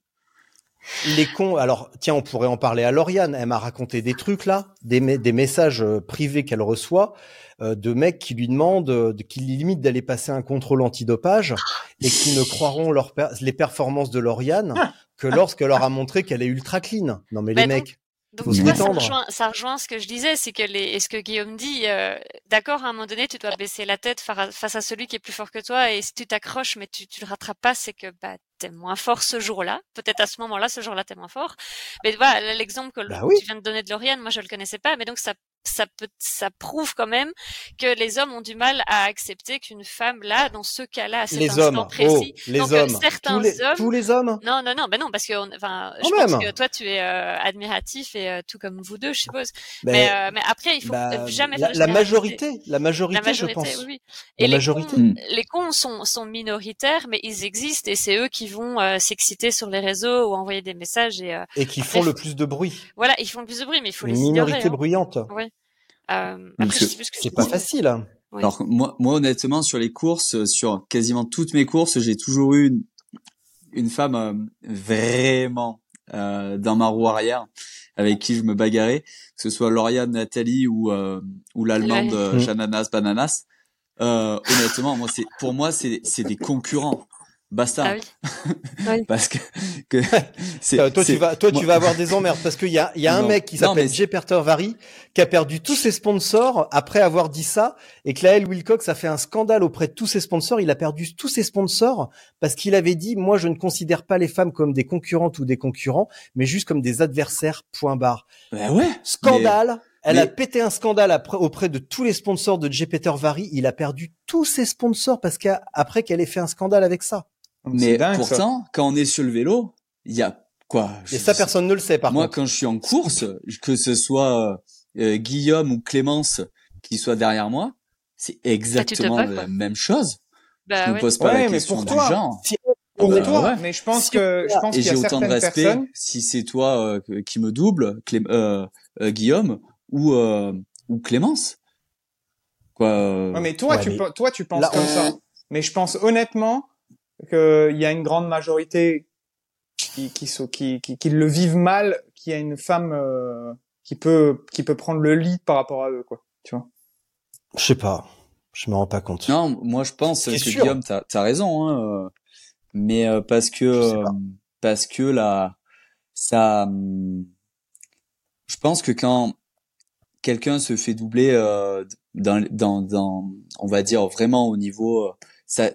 Les cons, alors tiens, on pourrait en parler à Lauriane. Elle m'a raconté des trucs là, des, me- des messages euh, privés qu'elle reçoit euh, de mecs qui lui demandent, euh, qui limitent d'aller passer un contrôle antidopage et qui ne croiront leur per- les performances de Lauriane que lorsqu'elle leur a montré qu'elle est ultra clean. Non mais Bah les mecs, Donc tu vois, ça rejoint, ça rejoint ce que je disais, c'est que les, et ce que Guillaume dit, euh, d'accord, à un moment donné, tu dois baisser la tête fa- face à celui qui est plus fort que toi, et si tu t'accroches, mais tu, tu le rattrapes pas, c'est que bah t'es moins fort ce jour-là. Peut-être à ce moment-là, ce jour-là, t'es moins fort. Mais voilà, l'exemple que Bah oui. tu viens de donner de Lauriane, moi je le connaissais pas, mais donc ça ça peut, ça prouve quand même que les hommes ont du mal à accepter qu'une femme là, dans ce cas-là, à cet les instant hommes, oh, précis, les Donc, euh, hommes, certains tous les, hommes- tous les hommes. non, non, non, ben non, parce que, on- enfin, je pense même. que toi, tu es euh, admiratif et euh, tout comme vous deux, je suppose. Ben, mais, euh, mais après, il faut bah, jamais la, faire la majorité, la majorité, La majorité, je pense. oui, oui. La Et les majorité. cons, Mm. les cons sont, sont minoritaires, mais ils existent et c'est eux qui vont euh, s'exciter sur les réseaux ou envoyer des messages et euh, Et qui font le plus de bruit. voilà, ils font le plus de bruit, mais il faut Une les ignorer. minorité hein. bruyante. Donc, C'est je pas facile. hein. Alors moi, moi honnêtement sur les courses, euh, sur quasiment toutes mes courses, j'ai toujours eu une, une femme euh, vraiment euh, dans ma roue arrière avec qui je me bagarrais, que ce soit Lauriane, Nathalie ou euh, ou l'allemande Ouais. euh, Mm. Jananas Bananas. euh, honnêtement, moi, c'est pour moi, c'est c'est des concurrents. Basta. Ah oui. Parce que, que c'est, Euh, toi, tu vas, toi, moi- tu vas avoir des emmerdes parce qu'il y a, il y a un Non. mec qui s'appelle Jay Pertervary qui a perdu tous ses sponsors après avoir dit ça et que Lael Wilcox a fait un scandale auprès de tous ses sponsors. Il a perdu tous ses sponsors parce qu'il avait dit, moi, je ne considère pas les femmes comme des concurrentes ou des concurrents, mais juste comme des adversaires, point barre. Bah ouais. Scandale. Elle mais- a pété un scandale après, auprès de tous les sponsors de Jay Petervary. Il a perdu tous ses sponsors parce qu'après qu'elle ait fait un scandale avec ça. Mais dingue, ça. pourtant, quand on est sur le vélo, il y a quoi Et ça, personne ne le sait, par Moi, contre. quand je suis en course, que ce soit euh, Guillaume ou Clémence qui soit derrière moi, c'est exactement bats, la même chose. Bah je me ouais. pose pas Ouais, la mais question pour du toi, genre. Pour Bah, toi, ouais. mais je pense que je pense Et qu'il y j'ai a autant de respect personnes. si c'est toi euh, qui me double, Clé- euh, euh, Guillaume ou euh, ou Clémence. Quoi euh, Ouais, mais toi, Ouais, tu, mais toi, tu penses là, comme on- ça. Mais je pense honnêtement qu'il y a une grande majorité qui, qui, qui, qui, qui le vivent mal, qu'il y a une femme euh, qui peut, qui peut prendre le lead par rapport à eux, quoi. Tu vois. Je sais pas. Je me rends pas compte. Non, moi je pense que sûr. Guillaume, t'as as raison, hein, euh, mais euh, parce que euh, parce que là, ça, hum, je pense que quand quelqu'un se fait doubler euh, dans dans dans, on va dire vraiment au niveau, euh, ça,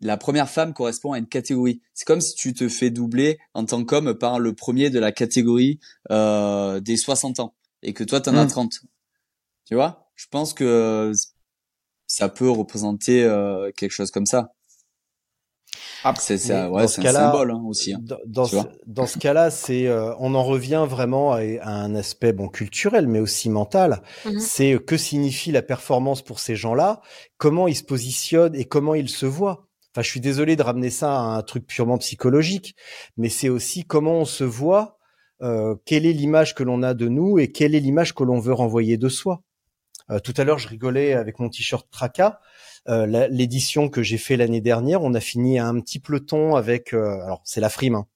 la première femme correspond à une catégorie. C'est comme si tu te fais doubler en tant qu'homme par le premier de la catégorie euh, des 60 ans et que toi t'en as Mm. 30. Tu vois? Je pense que ça peut représenter euh, quelque chose comme ça. Ah, C'est ça, ce un cas-là, symbole hein, aussi. hein. Dans, tu ce, vois. dans ce cas-là, c'est, euh, on en revient vraiment à, à un aspect bon culturel, mais aussi mental. Mhm. C'est euh, que signifie la performance pour ces gens-là, comment ils se positionnent et comment ils se voient? Enfin, je suis désolé de ramener ça à un truc purement psychologique, mais c'est aussi comment on se voit, euh, quelle est l'image que l'on a de nous et quelle est l'image que l'on veut renvoyer de soi. Euh, tout à l'heure, je rigolais avec mon t-shirt Traca. Euh, L'édition que j'ai fait l'année dernière, on a fini à un petit peloton avec, euh, alors c'est la frime, hein.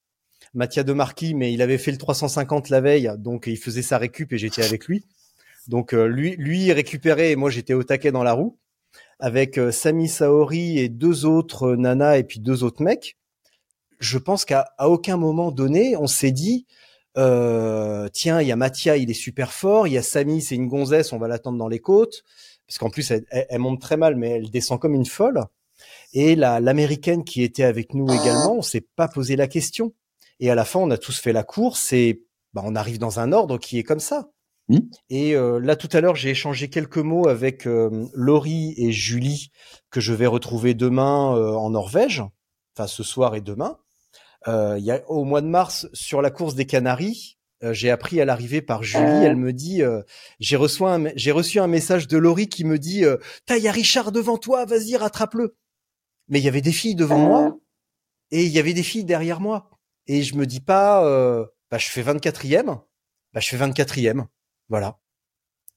Mathias de Marquis, mais il avait fait le 350 la veille, donc il faisait sa récup et j'étais avec lui. Donc euh, lui, lui récupérait et moi j'étais au taquet dans la roue avec euh, Sami Saori et deux autres euh, nanas et puis deux autres mecs. Je pense qu'à aucun moment donné on s'est dit euh, tiens il y a Mathia il est super fort, il y a Sami c'est une gonzesse on va l'attendre dans les côtes parce qu'en plus elle, elle- monte très mal mais elle descend comme une folle. Et la l'américaine qui était avec nous également, on s'est pas posé la question. Et à la fin, on a tous fait la course et bah, on arrive dans un ordre qui est comme ça. Hmm. Et euh, là, tout à l'heure, j'ai échangé quelques mots avec euh, Laurie et Julie que je vais retrouver demain euh, en Norvège, enfin ce soir et demain. Euh, il y a, au mois de mars, sur la course des Canaries, euh, j'ai appris à l'arrivée par Julie. Elle me dit, euh, j'ai reçu un, j'ai reçu un message de Laurie qui me dit, euh, T'as, il y a Richard devant toi, vas-y, rattrape-le. Mais il y avait des filles devant moi et il y avait des filles derrière moi. Et je me dis pas, euh, bah, je fais 24e, bah, je fais 24e. Voilà.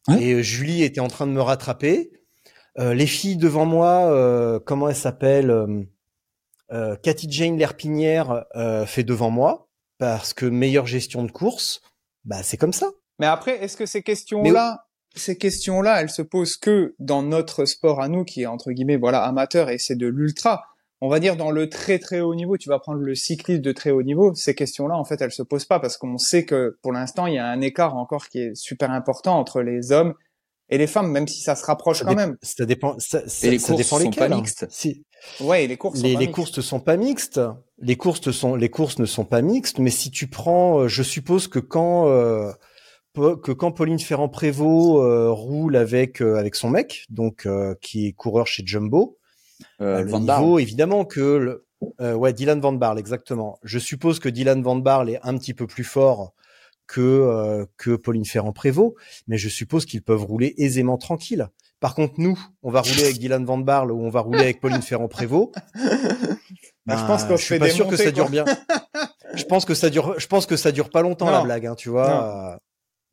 Ouais. Et euh, Julie était en train de me rattraper. Euh, les filles devant moi, euh, comment elles s'appellent euh, euh, Cathy Jane Lerpinière euh, fait devant moi parce que meilleure gestion de course, bah c'est comme ça. Mais après, est-ce que ces questions-là, ces questions-là, elles se posent que dans notre sport à nous, qui est entre guillemets voilà amateur et c'est de l'ultra. On va dire dans le très très haut niveau, tu vas prendre le cycliste de très haut niveau. Ces questions-là, en fait, elles se posent pas parce qu'on sait que pour l'instant, il y a un écart encore qui est super important entre les hommes et les femmes, même si ça se rapproche Ça quand même. Ça dépend. Ça, ça- les ça courses dépend sont lesquelles, pas hein. mixtes. Si, Ouais, et les courses. sont les, pas les mixtes. courses ne sont pas mixtes. Les courses sont les courses ne sont pas mixtes. Mais si tu prends, euh, je suppose que quand euh, que quand Pauline Ferrand-Prévot euh, roule avec euh, avec son mec, donc euh, qui est coureur chez Jumbo, Euh, euh, le Van niveau évidemment que le, euh, ouais Dylan Van Barle exactement. Je suppose que Dylan Van Barle est un petit peu plus fort que euh, que Pauline Ferrand-Prévot, mais je suppose qu'ils peuvent rouler aisément tranquille. Par contre, nous, on va rouler avec Dylan Van Barle ou on va rouler avec Pauline Ferrand-Prévôt. Bah, je pense qu'on je se suis fait pas sûr que ça dure quoi. bien. je pense que ça dure. Je pense que ça dure pas longtemps la blague, hein, tu vois.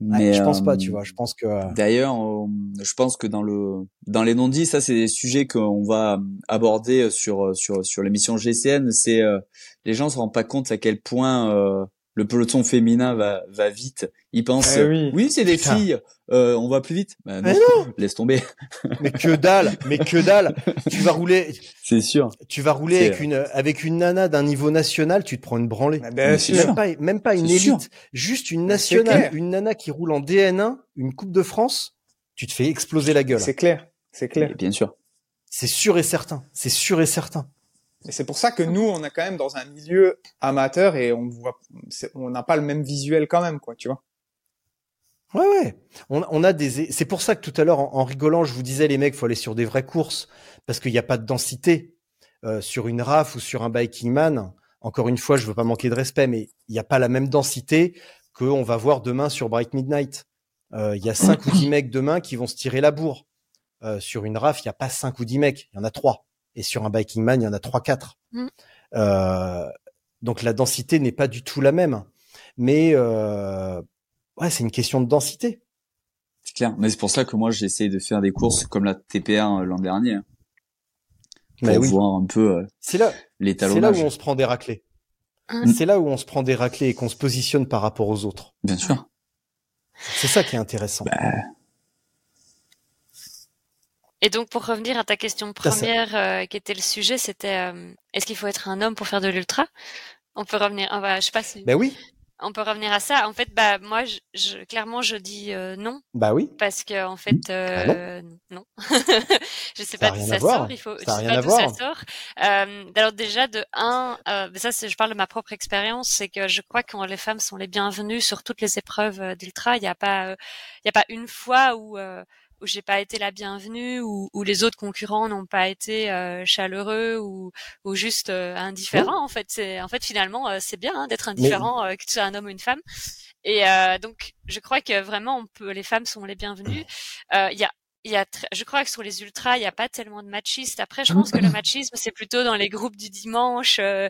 Euh, Mais, je pense pas, euh, tu vois. Je pense que. D'ailleurs, euh, je pense que dans le dans les non-dits, ça c'est des sujets qu'on va aborder sur sur sur l'émission GCN. C'est euh, les gens se rendent pas compte à quel point euh, le peloton féminin va, va vite. Ils pensent, Eh oui. oui, c'est des Putain. filles, euh, on va plus vite. Bah, Mais laisse tomber. Mais que dalle, mais que dalle. Tu vas rouler, C'est sûr. tu vas rouler avec une avec une nana d'un niveau national, tu te prends une branlée. Ah, Mais c'est sûr. Même pas, même pas une sûr. élite, juste une nationale, une nana qui roule en DN1, une Coupe de France, tu te fais exploser la gueule. C'est clair. C'est clair. Et bien sûr. C'est sûr et certain. C'est sûr et certain. Et c'est pour ça que nous, on est quand même dans un milieu amateur et on voit, on n'a pas le même visuel quand même, quoi, tu vois. Ouais, ouais. On, a des. C'est pour ça que tout à l'heure, en, rigolant, je vous disais, les mecs, faut aller sur des vraies courses parce qu'il n'y a pas de densité Euh, sur une RAF ou sur un Biking Man. Encore une fois, je veux pas manquer de respect, mais il n'y a pas la même densité qu'on va voir demain sur Bright Midnight. Euh, Il y a cinq ou dix mecs demain qui vont se tirer la bourre. Euh, sur une RAF, il n'y a pas cinq ou dix mecs, il y en a trois. Et sur un Biking Man, il y en a trois, quatre. Mm. Euh, donc la densité n'est pas du tout la même. Mais euh, ouais, c'est une question de densité. C'est clair. Mais c'est pour ça que moi, j'essaie de faire des courses comme la TP1 l'an dernier. hein, Pour Mais oui. voir un peu euh, C'est là, c'est là où on se prend des raclés. Mm. C'est là où on se prend des raclés et qu'on se positionne par rapport aux autres. Bien sûr. C'est ça qui est intéressant. Et donc, pour revenir à ta question première, euh, qui était le sujet, c'était euh, est-ce qu'il faut être un homme pour faire de l'ultra? On peut revenir. On va, je sais pas si Ben oui, on peut revenir à ça. En fait, bah moi, je, je- clairement, je dis euh, non bah oui. parce que en fait, euh, non. je sais Ça pas d'où ça voir. sort. Il faut. Ça je sais rien pas d'où ça sort. Euh, alors déjà de un, euh, ça, je parle de ma propre expérience, c'est que je crois que les femmes sont les bienvenues sur toutes les épreuves d'ultra. Il n'y a pas, il y a pas une fois où euh, où j'ai pas été la bienvenue, ou où les autres concurrents n'ont pas été euh, chaleureux ou, ou juste euh, indifférents. En fait, c'est en fait finalement euh, c'est bien hein, d'être indifférent, euh, que tu sois un homme ou une femme. Et euh, donc je crois que vraiment on peut, les femmes sont les bienvenues. Euh, Il y a il y a je crois que sur les ultras, il n'y a pas tellement de machistes. Après, je pense que le machisme, c'est plutôt dans les groupes du dimanche euh,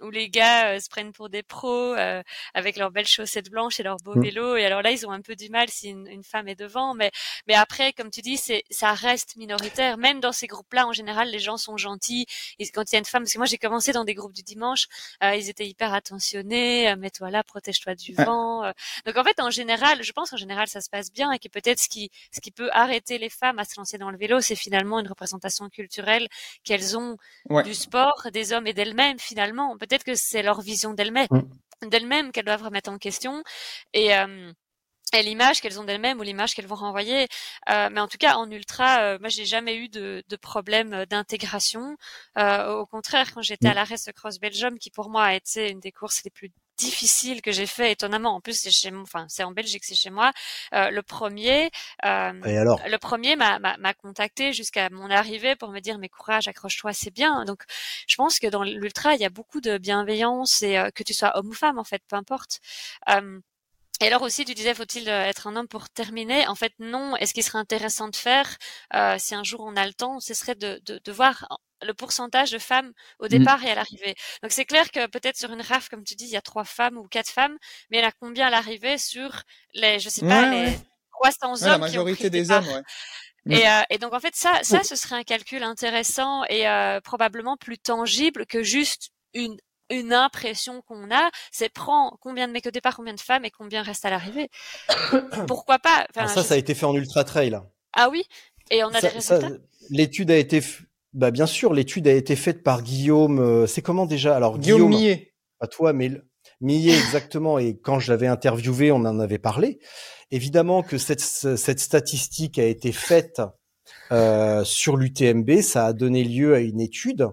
où les gars euh, se prennent pour des pros euh, avec leurs belles chaussettes blanches et leurs beaux Mm. vélos. Et alors là, ils ont un peu du mal si une, une femme est devant. Mais, mais après, comme tu dis, c'est ça reste minoritaire. Même dans ces groupes-là, en général, les gens sont gentils. Et quand il y a une femme, parce que moi, j'ai commencé dans des groupes du dimanche, euh, ils étaient hyper attentionnés. euh, Mets-toi là, protège-toi du Ouais. vent. euh. Donc en fait, en général, je pense qu'en général, ça se passe bien et que peut-être ce qui, ce qui peut arrêter les femmes à se lancer dans le vélo, c'est finalement une représentation culturelle qu'elles ont Ouais. du sport, des hommes et d'elles-mêmes finalement. Peut-être que c'est leur vision d'elles-mêmes, d'elles-mêmes qu'elles doivent remettre en question et euh, et l'image qu'elles ont d'elles-mêmes ou l'image qu'elles vont renvoyer. Euh, mais en tout cas, en ultra, euh, moi, j'ai jamais eu de, de problème d'intégration. Euh, au contraire, quand j'étais à la Race Cross Belgium, qui pour moi a été une des courses les plus difficiles que j'ai fait, étonnamment. En plus, c'est chez enfin, c'est en Belgique, c'est chez moi. Euh, le premier, euh, Et alors? le premier m'a, m'a, m'a contacté jusqu'à mon arrivée pour me dire mais courage, accroche-toi, c'est bien. Donc je pense que dans l'ultra il y a beaucoup de bienveillance et euh, que tu sois homme ou femme en fait, peu importe. Euh, et alors aussi, tu disais, faut-il euh, être un homme pour terminer? En fait, non. Et ce qui serait intéressant de faire, euh, si un jour on a le temps, ce serait de, de, de voir le pourcentage de femmes au départ et à l'arrivée. Donc c'est clair que peut-être sur une RAF, comme tu dis, il y a trois femmes ou quatre femmes, mais il y en a combien à l'arrivée sur les, je sais pas, Ouais, les ouais. 300 Ouais, hommes la qui ont majorité pris des hommes, ouais. Et, euh, et donc en fait ça, ça ce serait un calcul intéressant et euh, probablement plus tangible que juste une une impression qu'on a, c'est prends combien de mecs au départ, combien de femmes et combien reste à l'arrivée. Pourquoi pas? Enfin, Alors ça, je- ça a été fait en ultra trail. Ah oui? Et on a Ça- des résultats? L'étude a été, f- bah bien sûr, l'étude a été faite par Guillaume. euh, C'est comment déjà? Alors Guillaume Millet. pas toi, mais le- Millet exactement. Et quand je l'avais interviewé, on en avait parlé. Évidemment que cette, cette statistique a été faite euh, sur l'UTMB, ça a donné lieu à une étude.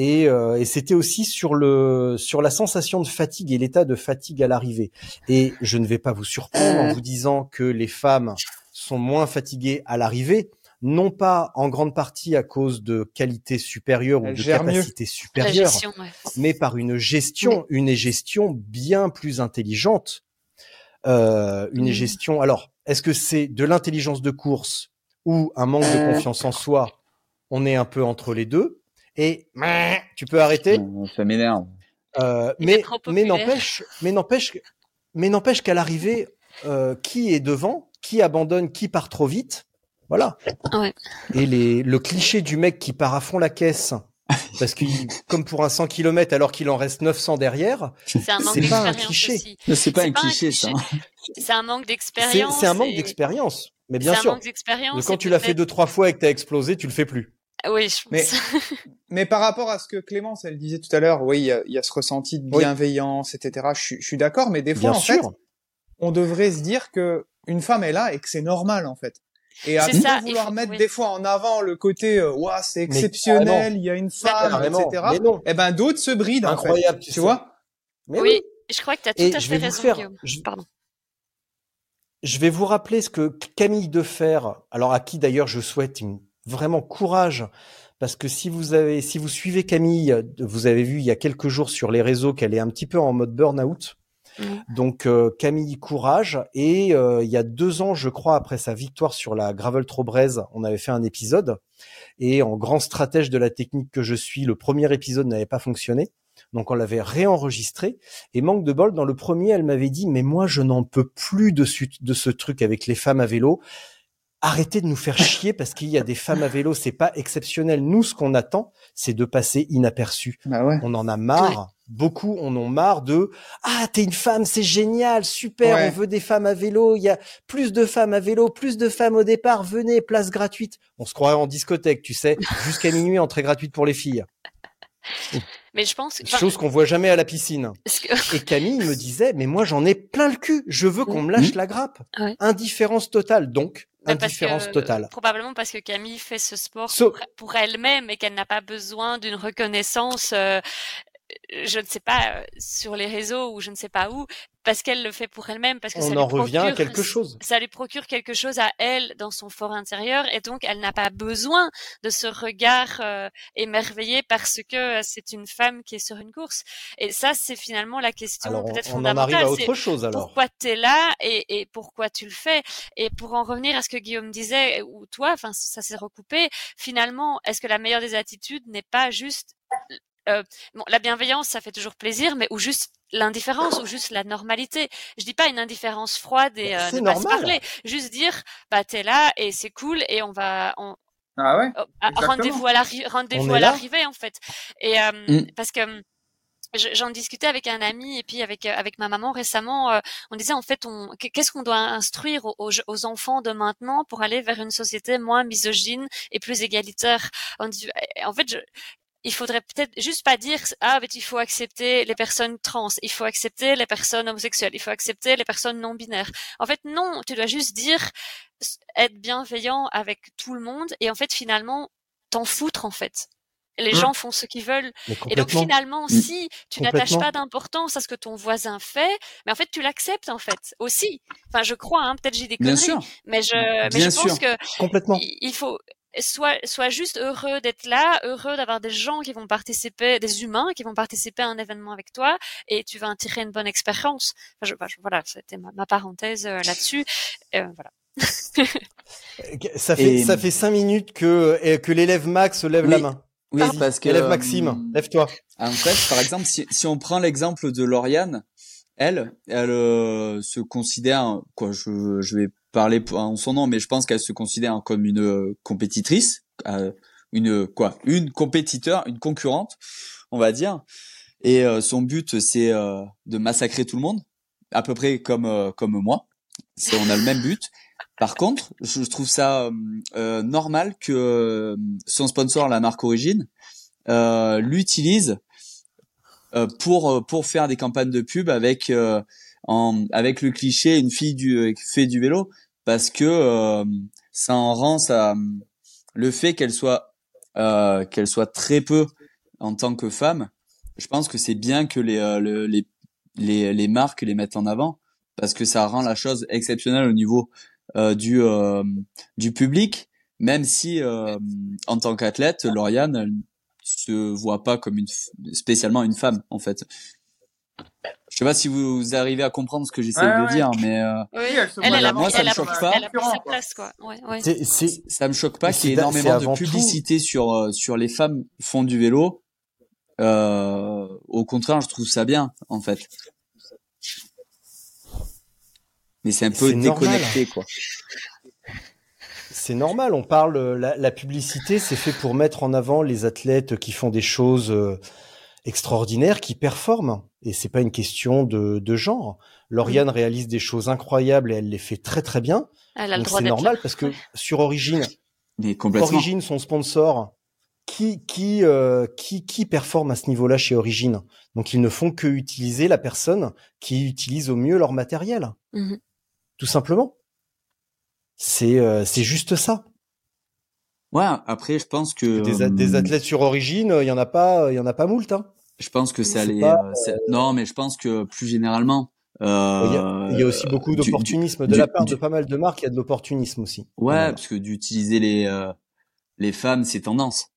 Et, euh, et c'était aussi sur le sur la sensation de fatigue et l'état de fatigue à l'arrivée. Et je ne vais pas vous surprendre en vous disant que les femmes sont moins fatiguées à l'arrivée, non pas en grande partie à cause de qualités supérieures ou de mieux. La supérieures, gestion, ouais. mais par une gestion, une gestion bien plus intelligente. Euh, une Mhm. gestion. Alors, est-ce que c'est de l'intelligence de course ou un manque de confiance en soi? On est un peu entre les deux. Et tu peux arrêter. Ça m'énerve. Euh, mais n'empêche, mais n'empêche, mais n'empêche qu'à l'arrivée, euh, qui est devant, qui abandonne, qui part trop vite, voilà. Ouais. Et les, le cliché du mec qui part à fond la caisse Parce que comme pour un 100 km alors qu'il en reste 900 derrière, C'est un manque c'est pas un d'expérience cliché. C'est pas un cliché, ça. C'est un manque d'expérience. c'est un manque et- d'expérience. Mais bien sûr. manque d'expérience. Mais quand tu l'as fait deux, trois fois et que t'as explosé, tu le fais plus. Oui, je Mais- pense. Mais par rapport à ce que Clémence, elle disait tout à l'heure, oui, il y a, il y a ce ressenti de Oui. bienveillance, etc. Je, suis- je suis d'accord, mais des fois, Bien en fait, on devrait se dire que une femme est là et que c'est normal, en fait. Et à ça, vouloir faut- mettre oui. des fois en avant le côté, euh, ouah, c'est Mais exceptionnel, il y a une femme, Carrément. etc. Mais non. Eh ben, d'autres se brident, en fait. Incroyable, tu, Tu sais. vois? Mais oui, je crois que tu as Et tout à je fait vais vous raison, faire- Guillaume. je- Pardon. Je vais vous rappeler ce que Camille Defer, alors à qui d'ailleurs je souhaite une- vraiment courage, parce que si vous avez, si vous suivez Camille, vous avez vu il y a quelques jours sur les réseaux qu'elle est un petit peu en mode burn-out. Donc euh, Camille courage. Et euh, il y a deux ans je crois après sa victoire sur la gravel Trobrez on avait fait un épisode. Et en grand stratège de la technique que je suis le premier épisode n'avait pas fonctionné. Donc on l'avait réenregistré. Et manque de bol dans le premier elle m'avait dit mais moi je n'en peux plus de, de ce truc avec les femmes à vélo arrêtez de nous faire chier parce qu'il y a des femmes à vélo c'est pas exceptionnel nous ce qu'on attend c'est de passer inaperçu Bah ouais. on en a marre. Beaucoup en ont marre de ah t'es une femme c'est génial super Ouais. on veut des femmes à vélo il y a plus de femmes à vélo plus de femmes au départ venez place gratuite on se croirait en discothèque tu sais jusqu'à minuit entrée gratuite pour les filles Mais je pense. enfin, chose qu'on voit jamais à la piscine que- et Camille me disait mais moi j'en ai plein le cul je veux qu'on me lâche la grappe Ouais. indifférence totale donc Bah, parce indifférence que- totale. Probablement parce que Camille fait ce sport So- pour, pour elle-même et qu'elle n'a pas besoin d'une reconnaissance, euh, je ne sais pas, euh, sur les réseaux ou je ne sais pas où, parce qu'elle le fait pour elle-même, parce que ça on lui en revient à procure- quelque chose Ça lui procure quelque chose à elle dans son fort intérieur et donc elle n'a pas besoin de ce regard euh, émerveillé parce que euh, c'est une femme qui est sur une course. Et ça, c'est finalement la question on, peut-être on en arrive fondamentale. à autre chose alors pourquoi tu es là et, et pourquoi tu le fais? Et pour en revenir à ce que Guillaume disait, ou toi, enfin ça s'est recoupé, finalement, est-ce que la meilleure des attitudes n'est pas juste... euh, bon, la bienveillance, ça fait toujours plaisir, mais ou juste l'indifférence ou juste la normalité. Je dis pas une indifférence froide et Mais euh, ne pas se parler. Juste dire, bah t'es là et c'est cool et on va, on, Ah ouais? Oh, rendez-vous à l'arrivée en fait et euh, Mm. parce que je- j'en discutais avec un ami et puis avec avec ma maman récemment euh, on disait en fait on qu'est-ce qu'on doit instruire aux, enfants de maintenant pour aller vers une société moins misogyne et plus égalitaire? On dit, en fait je il faudrait peut-être juste pas dire ah mais il faut accepter les personnes trans, il faut accepter les personnes homosexuelles, il faut accepter les personnes non binaires. En fait non, tu dois juste dire être bienveillant avec tout le monde et en fait finalement t'en foutre en fait. Les Mmh. gens font ce qu'ils veulent et donc finalement Mm. si tu n'attaches pas d'importance à ce que ton voisin fait, mais en fait tu l'acceptes en fait aussi. Enfin je crois hein, peut-être j'ai des conneries, mais je mais Bien je pense sûr. que complètement il il faut soit soit juste heureux d'être là, heureux d'avoir des gens qui vont participer, des humains qui vont participer à un événement avec toi, et tu vas en tirer une bonne expérience. Enfin, je, je- voilà, c'était ma, ma parenthèse euh, là-dessus. Euh, voilà. ça fait Et- ça fait cinq minutes que que l'élève Max lève la main Oui, parce que élève euh, Maxime lève-toi En fait, par exemple, si, si on prend l'exemple de Lauriane, elle, elle euh, se considère, quoi, je, je vais parler en son nom, mais je pense qu'elle se considère comme une euh, compétitrice, euh, une quoi, une compétiteur, une concurrente, on va dire. Et euh, son but, c'est euh, de massacrer tout le monde, à peu près comme euh, comme moi. On a le même but. Par contre, je trouve ça normal que son sponsor, la marque Origine, l'utilise pour pour faire des campagnes de pub avec en avec le cliché une fille du euh, fait du vélo parce que euh, ça en rend ça le fait qu'elle soit euh, qu'elle soit très peu en tant que femme je pense que c'est bien que les, euh, le- les les les marques les mettent en avant parce que ça rend la chose exceptionnelle au niveau euh, du euh, du public même si en tant qu'athlète Lauriane elle se voit pas comme une spécialement une femme en fait. Je sais pas si vous arrivez à comprendre ce que j'essaie Ouais, de ouais. dire, mais euh, Oui, elle ça me choque pas. ça me choque pas qu'il y ait énormément de tout- publicité sur euh, sur les femmes qui font du vélo. Euh, au contraire, je trouve ça bien en fait. Mais c'est un peu normal. déconnecté quoi. c'est normal. On parle, la, la publicité, c'est fait pour mettre en avant les athlètes qui font des choses extraordinaires, qui performent. Et c'est pas une question de, de genre. Lauriane réalise des choses incroyables et elle les fait très très bien. Elle a le Donc droit c'est d'être normal là. parce que sur Origine, Mais complètement. Origine, son sponsor, qui qui euh, qui qui performe à ce niveau-là chez Origine? Donc ils ne font que utiliser la personne qui utilise au mieux leur matériel, Mhm. tout simplement. C'est euh, c'est juste ça. Ouais, après, je pense que. Des, a- des euh, athlètes sur Origine, il y en a pas, il y en a pas moult. Hein. Je pense que ça pas, euh, Non, mais je pense que plus généralement. euh, Il y a, il y a aussi beaucoup d'opportunisme du- de la du- part du- de pas mal de marques. Il y a de l'opportunisme aussi. Ouais, Voilà. parce que d'utiliser les euh, les femmes, c'est tendance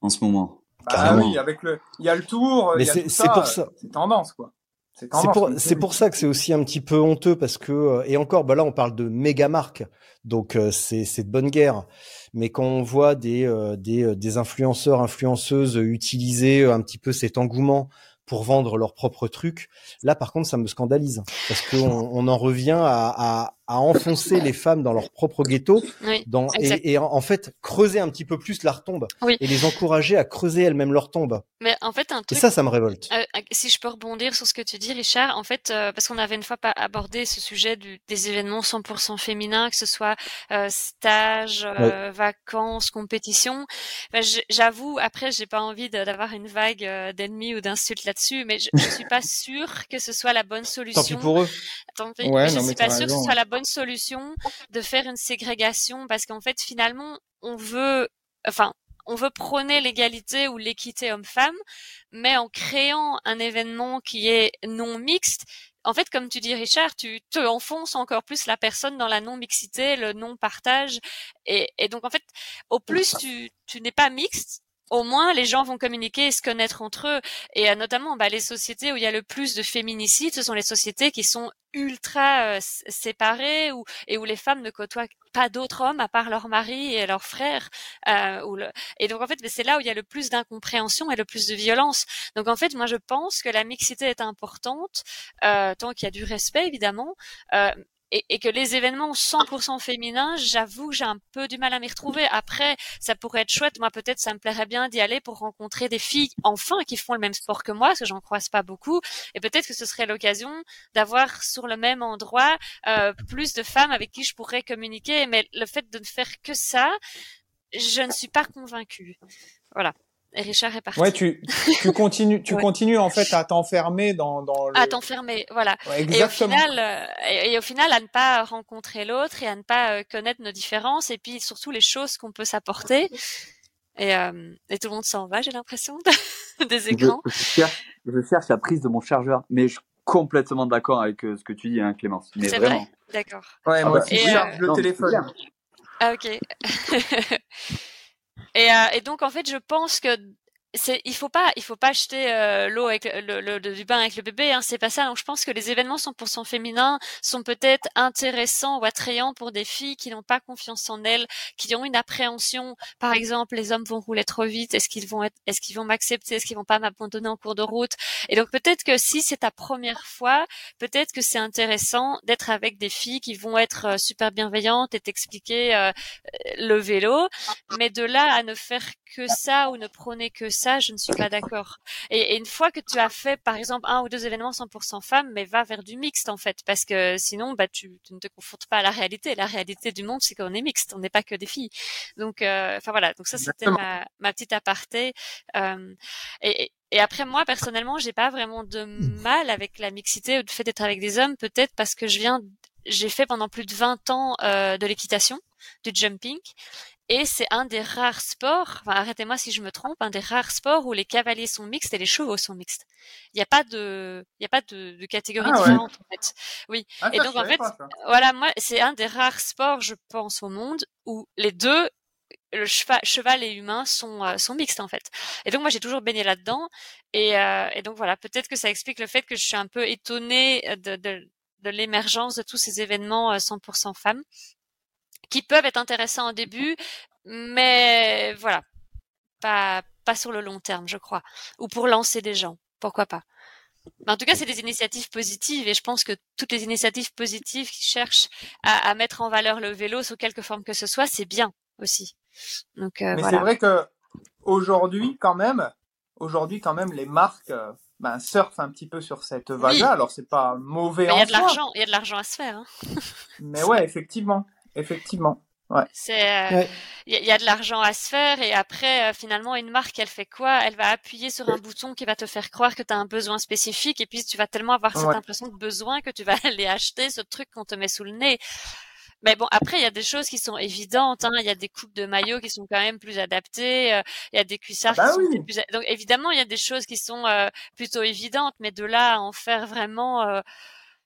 en ce moment. Bah Carrément. oui, avec le, il y a le tour, Mais il y a c'est- pour ça. C'est tendance, quoi. C'est pour, pour ça que c'est aussi un petit peu honteux parce que euh, et encore bah là on parle de méga marques donc euh, c'est de bonne guerre. Mais quand on voit des euh, des euh, des influenceurs influenceuses utiliser un petit peu cet engouement pour vendre leurs propres trucs là par contre ça me scandalise. Parce que on, on en revient à, à à enfoncer les femmes dans leur propre ghetto Oui. dans Exact. et, et en, fait creuser un petit peu plus leur tombe Oui. et les encourager à creuser elles-mêmes leur tombe Mais en fait, un et truc ça ça me révolte Euh, si je peux rebondir sur ce que tu dis, Richard, en fait, euh, parce qu'on avait une fois pas abordé ce sujet du, des événements 100% féminins, que ce soit euh, stage, euh, vacances, compétition. Ben, J'avoue, après, j'ai pas envie d'avoir une vague euh, d'ennemis ou d'insultes là-dessus, mais je, je suis pas sûre que ce soit la bonne solution. tant pis pour eux Tant pis. Ouais, mais je suis mais pas sûre que ce soit la bonne solution de faire une ségrégation parce qu'en fait, finalement, on veut, enfin, on veut prôner l'égalité ou l'équité homme-femme, mais en créant un événement qui est non mixte, en fait, comme tu dis, Richard, tu te enfonces encore plus la personne dans la non-mixité, le non-partage. Et, et donc, en fait, au plus tu, tu n'es pas mixte, au moins les gens vont communiquer et se connaître entre eux. Et euh, notamment, bah, les sociétés où il y a le plus de féminicides, ce sont les sociétés qui sont ultra euh, séparées et où les femmes ne côtoient pas d'autres hommes à part leur mari et leurs frères. Euh, le... Et donc, en fait, c'est là où il y a le plus d'incompréhension et le plus de violence. Donc, en fait, moi, je pense que la mixité est importante, euh, tant qu'il y a du respect, évidemment. Et, et que les événements 100% féminins, j'avoue que j'ai un peu du mal à m'y retrouver. Après, ça pourrait être chouette. Moi, peut-être, ça me plairait bien d'y aller pour rencontrer des filles, enfin, qui font le même sport que moi, parce que j'en croise pas beaucoup. Et peut-être que ce serait l'occasion d'avoir sur le même endroit euh, plus de femmes avec qui je pourrais communiquer. Mais le fait de ne faire que ça, je ne suis pas convaincue. Voilà. Et Richard est parti. Ouais, tu, tu continues, tu Ouais. continues en fait à t'enfermer dans, dans le. À t'enfermer, voilà. Ouais, Et au exactement. final, euh, et, et au final, à ne pas rencontrer l'autre et à ne pas euh, connaître nos différences et puis surtout les choses qu'on peut s'apporter. Et, euh, et tout le monde s'en va, j'ai l'impression, des Je, écrans. je cherche, je cherche la prise de mon chargeur, mais je suis complètement d'accord avec euh, ce que tu dis, hein, Clémence. Mais C'est vraiment. vrai? D'accord. Ouais, Ah moi bah, aussi, et, je charge euh, le téléphone. Ah ok. et, euh, et donc en fait, je pense que c'est il faut pas il faut pas acheter euh, l'eau avec le, le, le- du bain avec le bébé hein, c'est pas ça. Donc je pense que les événements 100% féminins sont peut-être intéressants ou attrayants pour des filles qui n'ont pas confiance en elles qui ont une appréhension. Par exemple les hommes vont rouler trop vite. Est-ce qu'ils vont être est-ce qu'ils vont m'accepter? Est-ce qu'ils vont pas m'abandonner en cours de route? Et donc peut-être que si c'est ta première fois peut-être que c'est intéressant d'être avec des filles qui vont être euh, super bienveillantes et t'expliquer euh, le vélo. Mais de là à ne faire que ça ou ne prôner que ça, je ne suis pas d'accord. Et, et une fois que tu as fait, par exemple, un ou deux événements 100% femmes, mais va vers du mixte en fait, parce que sinon, bah, tu, tu ne te confrontes pas à la réalité. La réalité du monde, c'est qu'on est mixte, on n'est pas que des filles. Donc, euh, enfin voilà. Donc ça, c'était ma, ma petite aparté. Euh, et, et- et après moi personnellement, j'ai pas vraiment de mal avec la mixité ou le fait d'être avec des hommes, peut-être parce que je viens, j'ai fait pendant plus de 20 ans euh, de l'équitation, du jumping, et c'est un des rares sports, enfin, arrêtez-moi si je me trompe, un des rares sports où les cavaliers sont mixtes et les chevaux sont mixtes. Il n'y a pas de, il y a pas de, de catégorie Ah ouais. différente en fait. Oui. Ah, Et donc, en fait, pas. Voilà, moi c'est un des rares sports, je pense, au monde où les deux, le cheval, cheval et humain sont euh, sont mixtes en fait. Et donc moi j'ai toujours baigné là-dedans et, euh, et donc voilà, peut-être que ça explique le fait que je suis un peu étonnée de, de, de l'émergence de tous ces événements euh, 100% femmes qui peuvent être intéressants au début, mais voilà, pas pas sur le long terme, je crois, ou pour lancer des gens, pourquoi pas. Mais en tout cas, c'est des initiatives positives et je pense que toutes les initiatives positives qui cherchent à, à mettre en valeur le vélo sous quelque forme que ce soit, c'est bien aussi. Donc euh, Mais voilà. c'est vrai que aujourd'hui, quand même, aujourd'hui, quand même, les marques euh, ben, surfent un petit peu sur cette vague-là. Alors, c'est pas mauvais Mais il y en a de l'argent, il y a de l'argent à se faire. Hein. Mais ouais, effectivement. Effectivement. C'est, euh, Ouais. il y, a- il y a de l'argent à se faire et après, euh, finalement, une marque, elle fait quoi? Elle va appuyer sur un bouton qui va te faire croire que tu as un besoin spécifique et puis tu vas tellement avoir cette Ouais. impression de besoin que tu vas aller acheter ce truc qu'on te met sous le nez. Mais bon, après, il y a des choses qui sont évidentes. hein. Il y a des coupes de maillots qui sont quand même plus adaptées. euh, Il y a des cuissards Ah bah qui sont oui. plus... Donc, évidemment, il y a des choses qui sont euh, plutôt évidentes. Mais de là à en faire vraiment...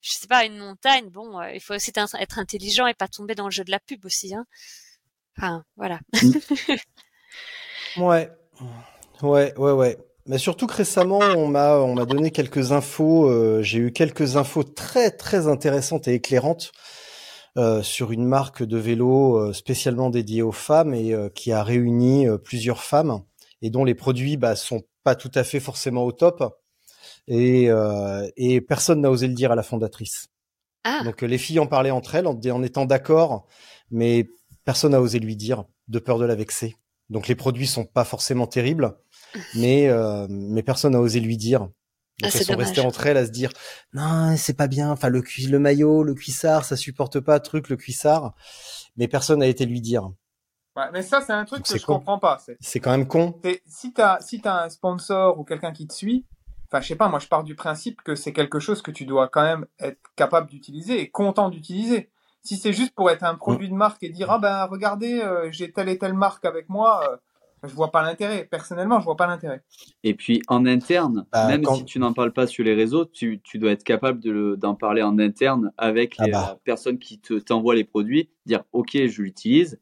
je sais pas, une montagne, bon, euh, il faut aussi être intelligent et pas tomber dans le jeu de la pub aussi. Hein. Enfin, voilà. Ouais, ouais, ouais, ouais. Mais surtout que récemment, on m'a, on m'a donné quelques infos. euh, j'ai eu quelques infos très, très intéressantes et éclairantes euh, sur une marque de vélo spécialement dédiée aux femmes et qui a réuni plusieurs femmes et dont les produits bah, sont pas tout à fait forcément au top. Et, euh, et personne n'a osé le dire à la fondatrice. Ah, Donc les filles en parlaient entre elles en, en étant d'accord, mais personne n'a osé lui dire de peur de la vexer. Donc les produits sont pas forcément terribles, mais euh, mais personne n'a osé lui dire. Donc Ah, elles sont dommage. restées entre elles à se dire non c'est pas bien. Enfin le le maillot, le cuissard, ça supporte pas truc le cuissard, mais personne n'a été lui dire. Ouais, mais ça, c'est un truc Donc, que je con. comprends pas. C'est, quand même con. c'est- si t'as, si t'as un sponsor ou quelqu'un qui te suit, enfin, je sais pas, moi, je pars du principe que c'est quelque chose que tu dois quand même être capable d'utiliser et content d'utiliser. Si c'est juste pour être un produit de marque et dire, ah ben, regardez, euh, j'ai telle et telle marque avec moi, euh, je vois pas l'intérêt. Personnellement, je vois pas l'intérêt. Et puis en interne, Bah, même quand- si tu n'en parles pas sur les réseaux, tu, tu dois être capable de le- d'en parler en interne avec Ah les bah. euh, personnes qui te t'envoient les produits, dire ok je l'utilise,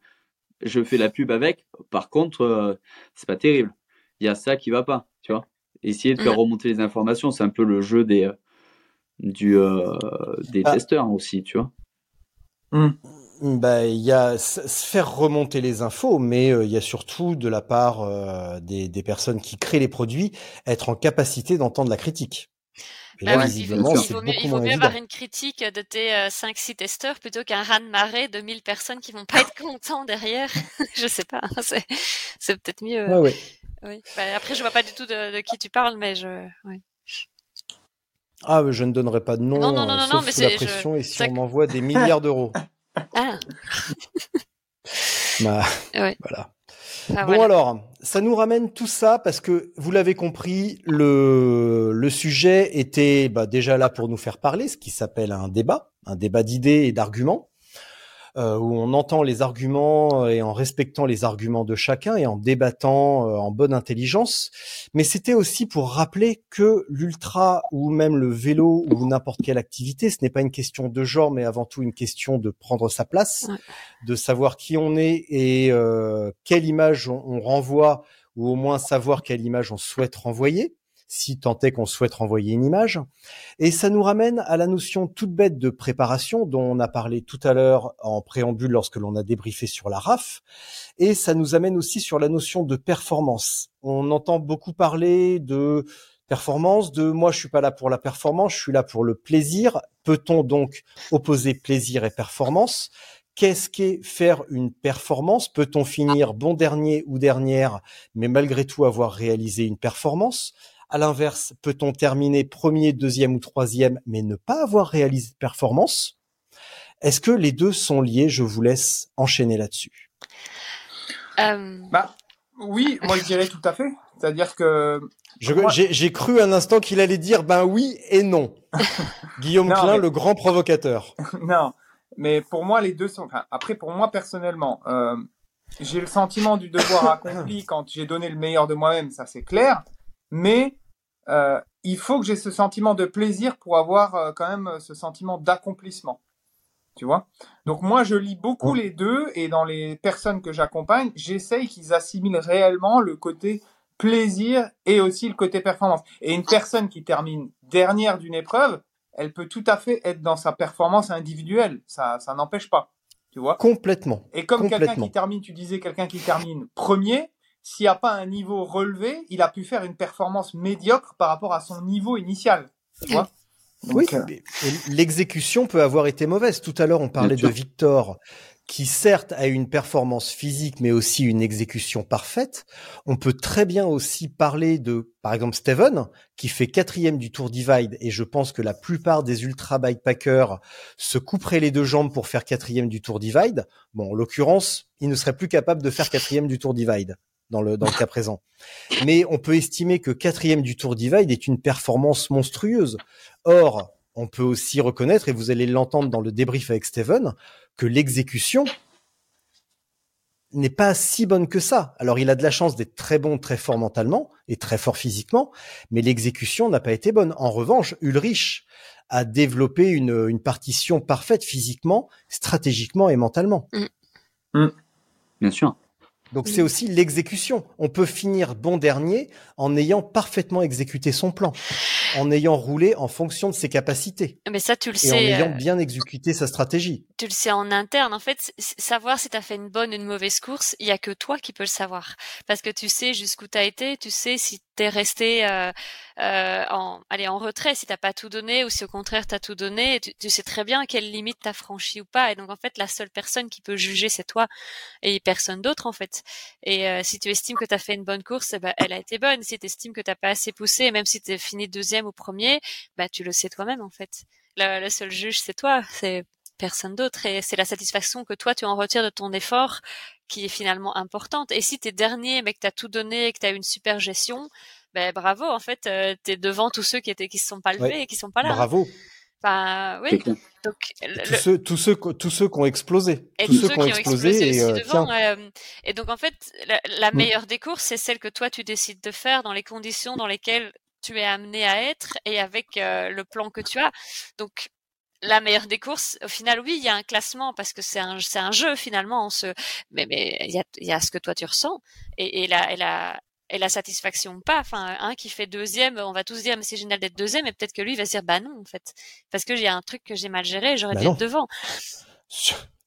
je fais la pub avec. Par contre, euh, c'est pas terrible. Il y a ça qui va pas, tu vois. Essayer de faire Mhm. remonter les informations, c'est un peu le jeu des euh, du euh, des Ah. testeurs aussi, tu vois. Bah, il y a se faire remonter les infos, mais euh, il y a surtout de la part euh, des, des personnes qui créent les produits être en capacité d'entendre la critique. Et bah là, oui, il vaut, il mieux, il vaut moins mieux évident. avoir une critique de tes euh, 5-6 testeurs plutôt qu'un raz-de-marée de 1000 personnes qui vont pas être contents derrière. je sais pas, hein, c'est, c'est peut-être mieux. Ouais, ouais. Oui. Bah, après, je vois pas du tout de, de qui tu parles, mais je. Ah, mais je ne donnerai pas de nom, Non, non, non, euh, non, sauf non, mais sous la je- pression et si ça- on m'envoie des milliards d'euros. Ah, Bah, Ouais. voilà. ah, Bon voilà. alors, ça nous ramène tout ça parce que vous l'avez compris, le, le sujet était bah, déjà là pour nous faire parler, ce qui s'appelle un débat, un débat d'idées et d'arguments, euh, où on entend les arguments et en respectant les arguments de chacun et en débattant euh, en bonne intelligence. Mais c'était aussi pour rappeler que l'ultra ou même le vélo ou n'importe quelle activité, ce n'est pas une question de genre, mais avant tout une question de prendre sa place, Ouais. de savoir qui on est et euh, quelle image on, on renvoie, ou au moins savoir quelle image on souhaite renvoyer, si tant est qu'on souhaite renvoyer une image. Et ça nous ramène à la notion toute bête de préparation dont on a parlé tout à l'heure en préambule lorsque l'on a débriefé sur la RAF. Et ça nous amène aussi sur la notion de performance. On entend beaucoup parler de performance, de moi je suis pas là pour la performance, je suis là pour le plaisir. Peut-on donc opposer plaisir et performance? Qu'est-ce qu'est faire une performance? Peut-on finir bon dernier ou dernière, mais malgré tout avoir réalisé une performance? À l'inverse, peut-on terminer premier, deuxième ou troisième, mais ne pas avoir réalisé de performance? Est-ce que les deux sont liés? Je vous laisse enchaîner là-dessus. Euh, Bah, oui, moi, je dirais tout à fait. C'est-à-dire que, J'ai j'ai cru un instant qu'il allait dire ben oui et non. Guillaume Non, Klein, mais- le grand provocateur. non. Mais pour moi, les deux sont, enfin, après, pour moi, personnellement, euh, j'ai le sentiment du devoir accompli quand j'ai donné le meilleur de moi-même, ça c'est clair. Mais, euh, il faut que j'ai ce sentiment de plaisir pour avoir euh, quand même euh, ce sentiment d'accomplissement. Tu vois? Donc moi, je lis beaucoup les deux et dans les personnes que j'accompagne, j'essaye qu'ils assimilent réellement le côté plaisir et aussi le côté performance. Et une personne qui termine dernière d'une épreuve, elle peut tout à fait être dans sa performance individuelle. Ça, ça n'empêche pas. Tu vois? Complètement. Et comme quelqu'un qui termine, tu disais quelqu'un qui termine premier, s'il n'y a pas un niveau relevé, il a pu faire une performance médiocre par rapport à son niveau initial. Tu vois Oui, euh, l'exécution peut avoir été mauvaise. Tout à l'heure, on parlait de Victor, qui certes a une performance physique, mais aussi une exécution parfaite. On peut très bien aussi parler de, par exemple, Steven, qui fait quatrième du Tour Divide, et je pense que la plupart des ultra bikepackers se couperaient les deux jambes pour faire quatrième du Tour Divide. Bon, en l'occurrence, il ne serait plus capable de faire quatrième du Tour Divide dans le, dans le cas présent. Mais on peut estimer que quatrième du Tour Divide est une performance monstrueuse. Or, on peut aussi reconnaître, et vous allez l'entendre dans le débrief avec Steven, que l'exécution n'est pas si bonne que ça. Alors, il a de la chance d'être très bon, très fort mentalement et très fort physiquement, mais l'exécution n'a pas été bonne. En revanche, Ulrich a développé une, une partition parfaite physiquement, stratégiquement et mentalement. Bien sûr. Donc c'est aussi l'exécution. On peut finir bon dernier en ayant parfaitement exécuté son plan, en ayant roulé en fonction de ses capacités Mais ça, tu le et en sais. ayant euh, bien exécuté sa stratégie. tu le sais en interne. En fait, savoir si tu as fait une bonne ou une mauvaise course, il y a que toi qui peux le savoir. Parce que tu sais jusqu'où tu as été, tu sais si tu es resté euh, euh, en, allez, en retrait, si t'as pas tout donné ou si au contraire tu as tout donné. Tu, tu sais très bien quelle limite tu as franchi ou pas. Et donc, en fait, la seule personne qui peut juger, c'est toi et personne d'autre, en fait. Et euh, si tu estimes que tu as fait une bonne course, eh ben, elle a été bonne. Si tu estimes que tu pas assez poussé, même si tu es fini deuxième ou premier, bah, tu le sais toi-même, en fait. Le, le seul juge, c'est toi. C'est personne d'autre et c'est la satisfaction que toi tu en retires de ton effort qui est finalement importante et si t'es dernier mais que t'as tout donné et que t'as une super gestion ben bravo en fait euh, t'es devant tous ceux qui étaient qui se sont pas levés Ouais. et qui sont pas là hein. Bravo. Enfin, oui donc le- tous, ceux, tous, ceux, qui- tous ceux qui ont explosé. et tous tous ceux ceux qui ont explosé. et, aussi euh, devant. tiens, euh, et donc en fait, la, la Mm. meilleure des courses, c'est celle que toi tu décides de faire dans les conditions dans lesquelles tu es amené à être et avec euh, le plan que tu as. Donc la meilleure des courses, au final, oui, il y a un classement parce que c'est un, c'est un jeu finalement. On se, mais mais il y a, il y a ce que toi tu ressens et, et la, et la, et la satisfaction ou pas. Enfin, un qui fait deuxième, on va tous dire mais c'est génial d'être deuxième, et peut-être que lui il va se dire bah non en fait, parce que j'ai un truc que j'ai mal géré, j'aurais Bah dû non. être devant.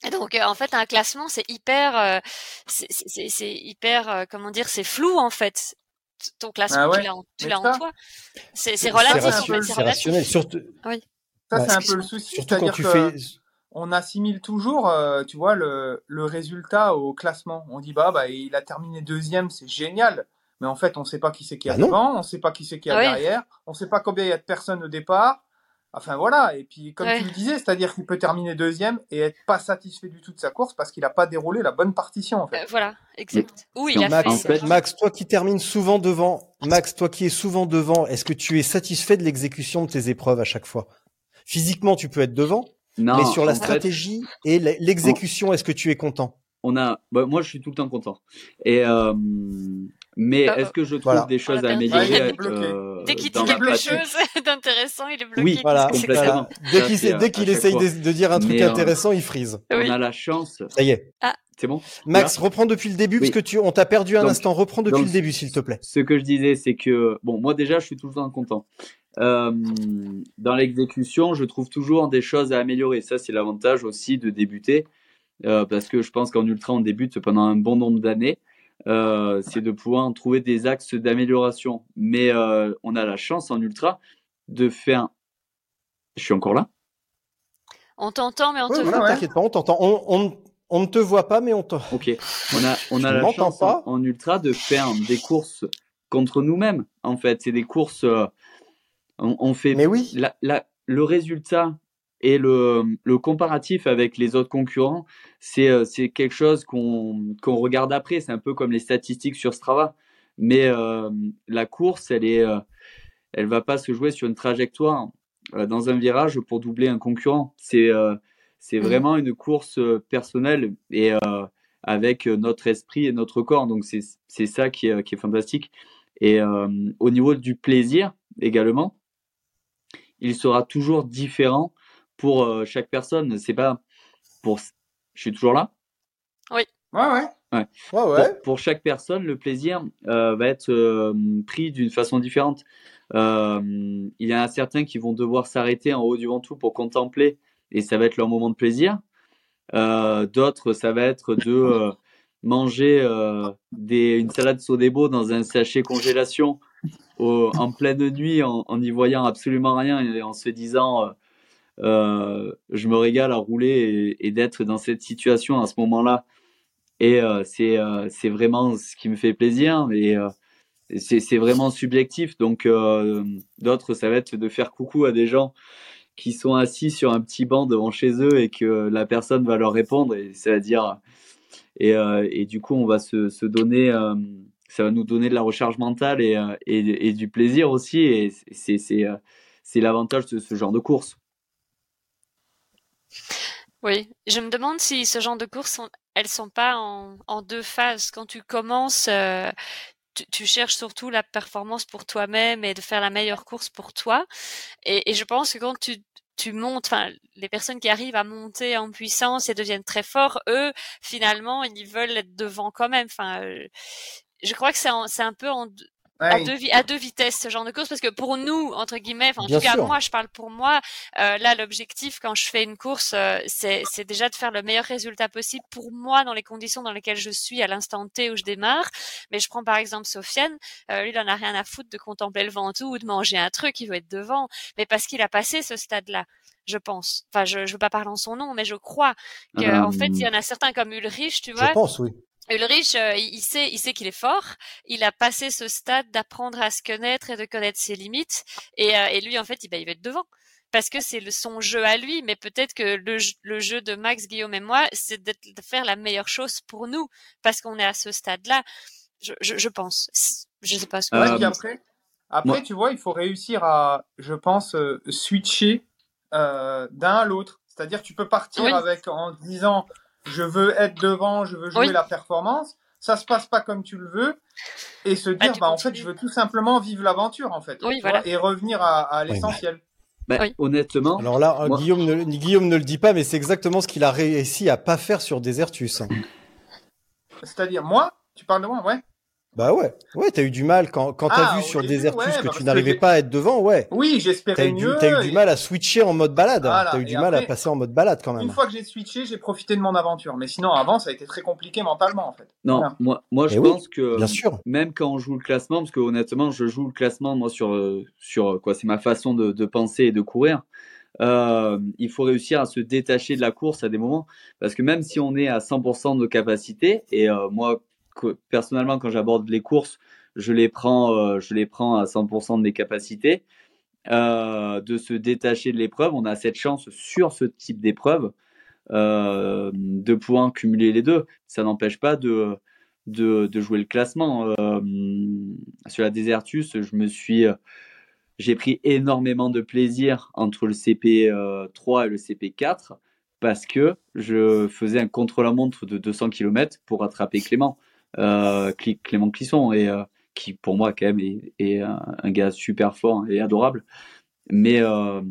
Et donc euh, en fait un classement c'est hyper, euh, c'est- hyper, euh, comment dire, c'est flou en fait. Ton classement Ah ouais, tu l'as en, mais ça- toi. C'est relatif. c'est rationnel. Surtout, Ça, Ouais. c'est un peu le souci. surtout quand C'est-à-dire tu que fais. on assimile toujours, euh, tu vois, le, le résultat au classement. On dit, bah, bah, il a terminé deuxième, c'est génial. Mais en fait, on sait pas qui c'est qui est Bah non. devant, on sait pas qui c'est qui est Ah ouais. derrière, on sait pas combien il y a de personnes au départ. Enfin voilà, et puis comme Ouais. tu le disais, c'est-à-dire qu'il peut terminer deuxième et être pas satisfait du tout de sa course parce qu'il a pas déroulé la bonne partition en fait. Euh, voilà, exact. Oui, en il a Max, fait. Max, toi qui termines souvent devant, Max, toi qui es souvent devant, est-ce que tu es satisfait de l'exécution de tes épreuves à chaque fois? Physiquement, tu peux être devant, Non, mais sur la fait, stratégie et l'exécution, est-ce que tu es content? on a, bah, moi, je suis tout le temps content. Et euh, mais Euh, est-ce que je trouve voilà. des choses l'a à améliorer Ah, euh, Dès qu'il dit quelque chose d'intéressant, il est bloqué. Oui, Voilà, complètement. Dès qu'il essaye de, de dire un truc Mais, euh, intéressant, il frise. Oui. On a la chance. Ça y est. C'est bon? Max, reprends depuis le début Oui. parce que tu, on t'a perdu un Donc- instant. Reprends depuis donc- le début, s'il te plaît. Ce que je disais, c'est que bon, moi déjà, je suis tout le temps content. Euh, dans l'exécution, je trouve toujours des choses à améliorer. Ça, c'est l'avantage aussi de débuter, euh, parce que je pense qu'en ultra, on débute pendant un bon nombre d'années. Euh, c'est de pouvoir trouver des axes d'amélioration. Mais euh, on a la chance en ultra de faire. Je suis encore là. On t'entend, mais on Ouais, te voit ouais. pas. T'inquiète pas, on t'entend. On, on, on ne te voit pas, mais on te. Ok. On a, on a la chance en ultra de faire des courses contre nous-mêmes. En fait, c'est des courses. euh, on, on fait Mais oui. la, la- le résultat et le, le comparatif avec les autres concurrents, c'est euh, c'est quelque chose qu'on qu'on regarde après. C'est un peu comme les statistiques sur Strava. Mais euh, la course, elle est, euh, elle va pas se jouer sur une trajectoire dans un virage pour doubler un concurrent. C'est c'est Mhm. vraiment une course personnelle et avec notre esprit et notre corps. Donc c'est c'est ça qui est, qui est fantastique. Et euh, au niveau du plaisir également, il sera toujours différent pour euh, chaque personne. C'est pas pour. Je suis toujours là? Ouais, ouais. Ouais, Pour, ouais. pour chaque personne, le plaisir euh, va être euh, pris d'une façon différente. Euh, il y en a certains qui vont devoir s'arrêter en haut du Ventoux pour contempler, et ça va être leur moment de plaisir. Euh, D'autres, ça va être de euh, manger euh, des, une salade Sodebo dans un sachet congélation en pleine nuit, en n'y voyant absolument rien et en se disant, euh, euh, je me régale à rouler et, d'être dans cette situation à ce moment-là. Et euh, c'est c'est vraiment ce qui me fait plaisir. Et c'est vraiment subjectif. Donc d'autres, ça va être de faire coucou à des gens qui sont assis sur un petit banc devant chez eux et que la personne va leur répondre et ça va dire et, euh, du coup on va se, donner euh, ça va nous donner de la recharge mentale et, euh, et, du plaisir aussi et c'est l'avantage de ce genre de course oui, je me demande si ce genre de courses, sont, elles sont pas en, en, deux phases. Quand tu commences, tu, tu, cherches surtout la performance pour toi-même et de faire la meilleure course pour toi. Et, et je pense que quand tu, tu montes, enfin, les personnes qui arrivent à monter en puissance et deviennent très forts, eux, finalement, ils veulent être devant quand même. Enfin, euh, je crois que c'est un peu en, à, deux, à deux vitesses ce genre de course parce que pour nous entre guillemets en tout cas moi je parle pour moi euh, là l'objectif quand je fais une course euh, c'est déjà de faire le meilleur résultat possible pour moi dans les conditions dans lesquelles je suis à l'instant T où je démarre mais je prends par exemple Sofiane euh, lui il en a rien à foutre de contempler le Ventoux ou de manger un truc il veut être devant mais parce qu'il a passé ce stade là je pense. Enfin, je, je veux pas parler en son nom, mais je crois qu'en en fait, il y en a certains comme Ulrich, tu vois. Je pense, oui. Ulrich, euh, il sait, il sait qu'il est fort. Il a passé ce stade d'apprendre à se connaître et de connaître ses limites. Et, euh, et lui, en fait, il, bah, il va être devant parce que c'est son jeu à lui. Mais peut-être que le, le, jeu de Max, Guillaume et moi, c'est de, faire la meilleure chose pour nous parce qu'on est à ce stade-là. Je, je, je, pense. Je sais pas ce que. Euh, après, après tu vois, il faut réussir à, je pense, euh, switcher d'un à l'autre. C'est-à-dire, tu peux partir avec en disant je veux être devant, je veux jouer la performance. Ça se passe pas comme tu le veux et se dire, bah, en fait, je veux tout simplement vivre l'aventure, en fait. Et revenir à, à l'essentiel. Bah, honnêtement. Alors là, Guillaume, ne, Guillaume ne le dit pas, mais c'est exactement ce qu'il a réussi à pas faire sur Desertus. C'est-à-dire, moi, tu parles de moi, ouais. Bah ouais, ouais, t'as eu du mal quand, quand t'as ah, vu sur Desertus que bah tu n'arrivais pas à être devant, ouais. Oui, j'espérais mieux. T'as eu du mal à switcher en mode balade. t'as eu du mal à passer en mode balade quand même. Une fois que j'ai switché, j'ai profité de mon aventure. Mais sinon, avant, ça a été très compliqué mentalement en fait. Non, moi, moi, je pense que bien sûr. même quand on joue le classement, parce que honnêtement, je joue le classement moi sur sur quoi, c'est ma façon de, de penser et de courir. Euh, il faut réussir à se détacher de la course à des moments parce que même si on est à 100% de capacité et euh, moi personnellement, quand j'aborde les courses, je les prends, euh, à 100% de mes capacités. Euh, de se détacher de l'épreuve, on a cette chance sur ce type d'épreuve euh, de pouvoir cumuler les deux. Ça n'empêche pas de, de, jouer le classement. sur la Desertus, je me suis, j'ai pris énormément de plaisir entre le CP3 et le CP4 parce que je faisais un contre-la-montre de 200 km pour attraper Clément Clément Clisson, et, euh, qui pour moi quand même est, un, gars super fort et adorable. Mais euh,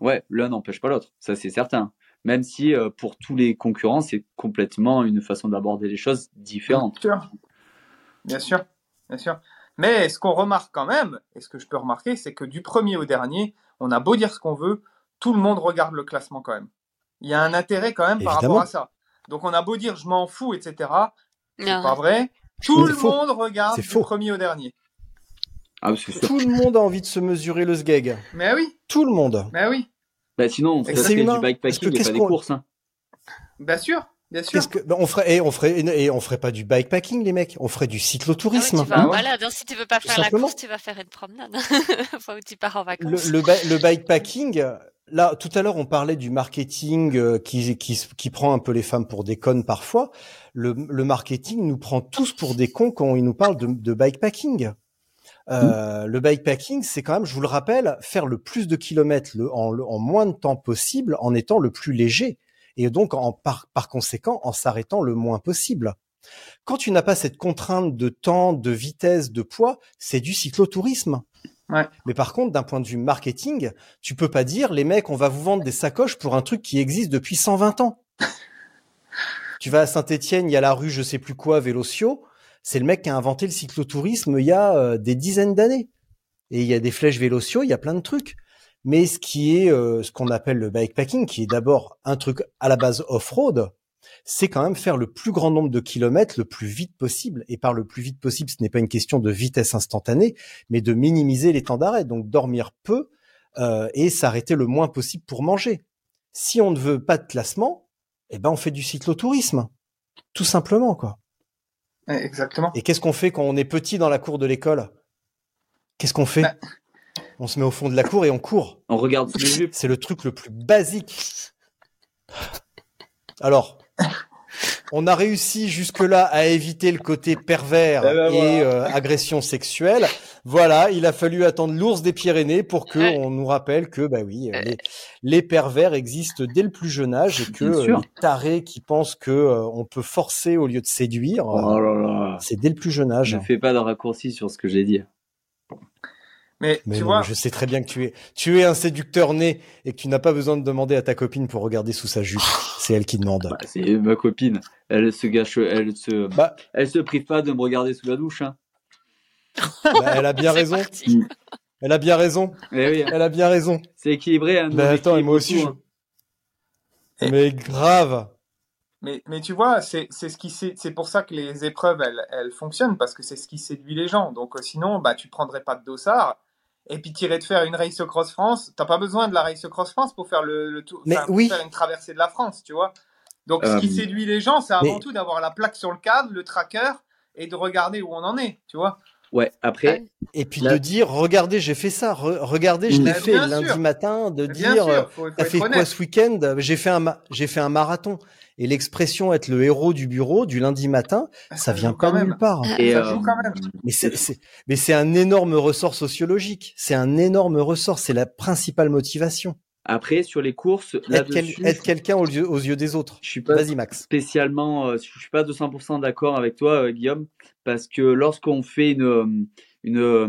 ouais, l'un n'empêche pas l'autre, ça c'est certain. Même si euh, pour tous les concurrents, c'est complètement une façon d'aborder les choses différente. Bien sûr. Bien sûr, bien sûr. Mais ce qu'on remarque quand même, et ce que je peux remarquer, c'est que du premier au dernier, on a beau dire ce qu'on veut, tout le monde regarde le classement quand même. Il y a un intérêt quand même par rapport à ça. Donc on a beau dire je m'en fous, etc. C'est pas vrai. Tout le monde regarde du premier au dernier. Ah, Tout le monde a envie de se mesurer le sgeg. Mais oui. Tout le monde. Mais oui. Bah sinon, on ferait du bikepacking et pas des courses. Hein. Bien sûr. Bien sûr. Que, bah, on ferait, et on ferait, et on ferait pas du bikepacking, les mecs. On ferait du cyclotourisme. Ah ouais, voilà, donc si tu veux pas faire la course, tu vas faire une promenade. enfin, tu pars en vacances. Le, le, le bikepacking, Là, tout à l'heure, on parlait du marketing euh, qui, qui, qui, prend un peu les femmes pour des connes parfois. Le, le marketing nous prend tous pour des cons quand il nous parle de, de bikepacking. Euh, Le bikepacking, c'est quand même, je vous le rappelle, faire le plus de kilomètres le, en, en, moins de temps possible en étant le plus léger et donc en, par, par conséquent en s'arrêtant le moins possible. Quand tu n'as pas cette contrainte de temps, de vitesse, de poids, c'est du cyclotourisme. Mais par contre, d'un point de vue marketing, tu peux pas dire les mecs, on va vous vendre des sacoches pour un truc qui existe depuis 120 ans. tu vas à Saint-Étienne, il y a la rue je sais plus quoi, Vélocio. C'est le mec qui a inventé le cyclotourisme il y a euh, des dizaines d'années. Et il y a des flèches Vélocio, il y a plein de trucs. Mais ce qui est euh, ce qu'on appelle le bikepacking, qui est d'abord un truc à la base off-road, c'est quand même faire le plus grand nombre de kilomètres le plus vite possible. Et par le plus vite possible, ce n'est pas une question de vitesse instantanée, mais de minimiser les temps d'arrêt. Donc dormir peu euh, et s'arrêter le moins possible pour manger. Si on ne veut pas de classement, eh ben on fait du cyclotourisme, tout simplement quoi. Exactement. Et qu'est-ce qu'on fait quand on est petit dans la cour de l'école? Qu'est-ce qu'on fait? Bah. On se met au fond de la cour et on court. On regarde sous les jupes. C'est le truc le plus basique. Alors, on a réussi jusque-là à éviter le côté pervers Eh ben et voilà. euh, agression sexuelle. Voilà, il a fallu attendre l'ours des Pyrénées pour que Ouais. on nous rappelle que bah oui, euh, les, les pervers existent dès le plus jeune âge et que euh, les tarés qui pensent que euh, on peut forcer au lieu de séduire, euh, Oh là là. c'est dès le plus jeune âge. Je fais pas de raccourci sur ce que j'ai dit. Mais, Mais tu non, vois, je sais très bien que tu es, tu es un séducteur né et que tu n'as pas besoin de demander à ta copine pour regarder sous sa jupe. C'est elle qui demande. Bah, c'est ma copine. Elle se gâche, elle se, Bah, elle se prive pas de me regarder sous la douche. Hein. bah, elle a bien raison. parti. Elle a bien raison. Oui, Elle a bien raison. c'est équilibré. Hein, on attends, et moi aussi, je- hein. Et- Mais grave. mais, mais tu vois, c'est c'est ce qui sé- c'est pour ça que les épreuves elles, elles fonctionnent parce que c'est ce qui séduit les gens. Donc euh, sinon, bah tu prendrais pas de dossard et puis t'irais te faire une race cross France. T'as pas besoin de la race cross France pour faire le, le tour, Mais enfin, pour oui. faire une traversée de la France, tu vois. Donc ce qui Euh, séduit les gens, c'est avant mais- tout d'avoir la plaque sur le cadre, le tracker et de regarder où on en est, tu vois. Ouais. Après, Et puis Là- de dire, regardez, j'ai fait ça. Re- regardez, je l'ai fait bien lundi sûr. matin. De Bien dire, euh, t'as fait quoi ce week-end? J'ai fait un, ma- j'ai fait un marathon. Et l'expression être le héros du bureau du lundi matin, ça vient quand même. nulle part. et, ça euh, joue quand même. C'est- mais c'est un énorme ressort sociologique. C'est un énorme ressort. C'est la principale motivation. Après sur les courses, Être, quel- là-dessus, être quelqu'un aux yeux, aux yeux des autres. je suis pas Vas-y, Max. spécialement, euh, je suis pas 200% d'accord avec toi, euh, Guillaume, parce que lorsqu'on fait une, euh, une euh,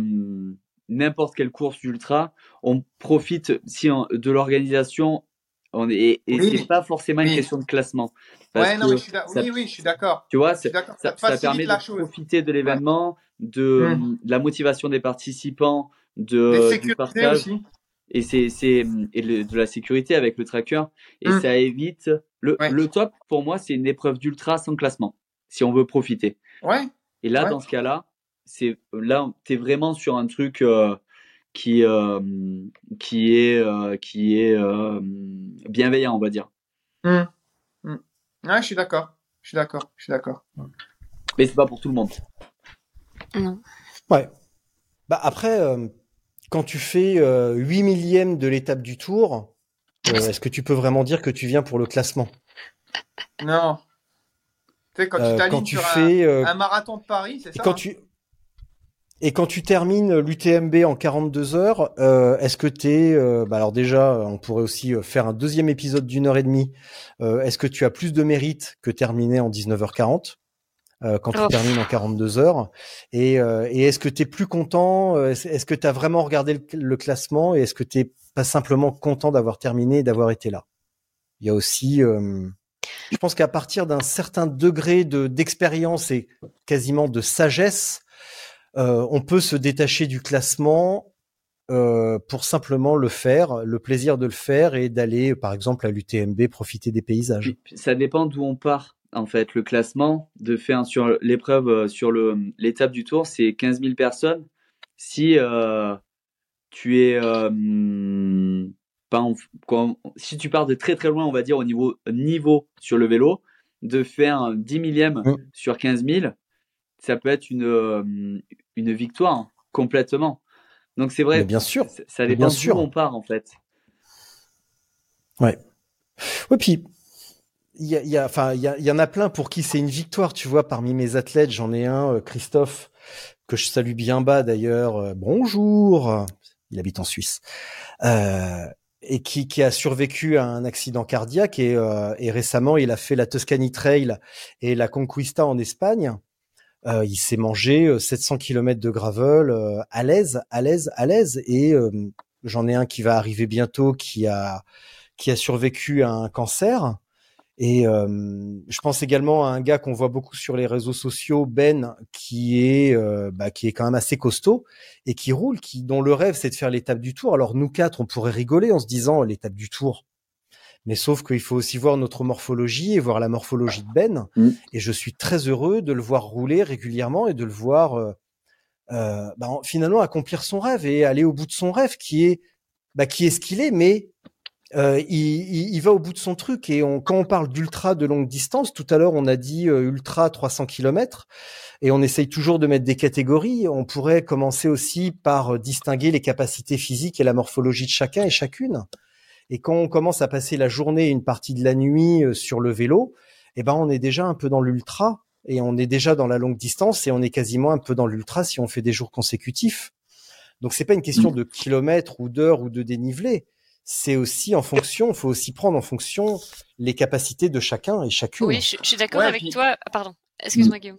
n'importe quelle course ultra, on profite si on- de l'organisation. On est, et Oui. c'est pas forcément une question de classement. Parce Ouais, non, que mais je suis d'ac- ça- oui, oui, je suis d'accord. Tu vois, ça, Ça, ça facilite permet la de chose. profiter de l'événement, de, Mm. de la motivation des participants, de, du partage aussi. Et c'est c'est et le- de la sécurité avec le tracker et Mm. ça évite le Ouais. le top pour moi c'est une épreuve d'ultra sans classement si on veut profiter Ouais. et là Ouais. dans ce cas-là c'est là t'es vraiment sur un truc euh, qui euh, qui est euh, qui est euh, bienveillant on va dire. Hmm. Ouais, je suis d'accord. Je suis d'accord. Je suis d'accord. mais c'est pas pour tout le monde Non. Ouais. Bah après, euh, quand tu fais euh, 8 millièmes de l'étape du tour, euh, est-ce que tu peux vraiment dire que tu viens pour le classement? Non. Tu sais, quand Euh, tu t'alignes Quand tu sur fais un, euh, un marathon de Paris, c'est et ça quand hein? tu et quand tu termines l'UTMB en 42 heures, euh, est-ce que t'es euh, bah alors déjà, on pourrait aussi euh, faire un deuxième épisode d'une heure et demie. Euh, est-ce que tu as plus de mérite que terminer en 19h40 euh, quand tu Oh. termines en 42 heures Et, euh, et est-ce que tu es plus content euh, Est-ce que tu as vraiment regardé le, le classement et est-ce que tu pas simplement content d'avoir terminé et d'avoir été là? Il y a aussi, euh, je pense qu'à partir d'un certain degré de d'expérience et quasiment de sagesse, euh, on peut se détacher du classement euh, pour simplement le faire, le plaisir de le faire et d'aller, par exemple, à l'UTMB profiter des paysages. Ça dépend d'où on part. En fait, le classement de faire sur l'épreuve, euh, sur le l'étape du tour, c'est 15 000 personnes. Si euh, tu es euh, pas en- quand- si tu pars de très très loin, on va dire au niveau niveau sur le vélo, de faire un 10 millième sur 15 000, ça peut être une une victoire hein, complètement. Donc c'est vrai, Mais bien sûr. ça- dépend bien sûr. d'où on part en fait. Oui, puis il y, a, y, a, enfin, il y, en a plein pour qui c'est une victoire. Tu vois, parmi mes athlètes, j'en ai un, euh, Christophe, que je salue bien bas d'ailleurs. Euh, bonjour. Il habite en Suisse. Euh, et qui, qui a survécu à un accident cardiaque et, euh, et récemment il a fait la Tuscany Trail et la Conquista en Espagne. Euh, il s'est mangé euh, 700 km de gravel euh, à l'aise, à l'aise, à l'aise. Et euh, j'en ai un qui va arriver bientôt qui a qui a survécu à un cancer. Et euh, je pense également à un gars qu'on voit beaucoup sur les réseaux sociaux, Ben, qui est euh, bah, qui est quand même assez costaud et qui roule, qui dont le rêve c'est de faire l'étape du Tour. Alors nous quatre, on pourrait rigoler en se disant l'étape du Tour. Mais sauf qu'il faut aussi voir notre morphologie et voir la morphologie de Ben. Mm. Et je suis très heureux de le voir rouler régulièrement et de le voir euh, bah, en- finalement accomplir son rêve et aller au bout de son rêve, qui est bah, qui est ce qu'il est, mais euh, il, il- il va au bout de son truc. Et on, quand on parle d'ultra de longue distance, tout à l'heure on a dit euh, ultra 300 km, et on essaye toujours de mettre des catégories. On pourrait commencer aussi par euh, distinguer les capacités physiques et la morphologie de chacun et chacune. Et quand on commence à passer la journée et une partie de la nuit euh, sur le vélo, eh ben on est déjà un peu dans l'ultra et on est déjà dans la longue distance et on est quasiment un peu dans l'ultra si on fait des jours consécutifs. Donc c'est pas une question de kilomètres ou d'heures ou de dénivelé. C'est aussi en fonction, il faut aussi prendre en fonction les capacités de chacun et chacune. Oui, je, je suis d'accord Ouais, avec puis- toi. Ah, pardon. Excuse-moi, Guillaume.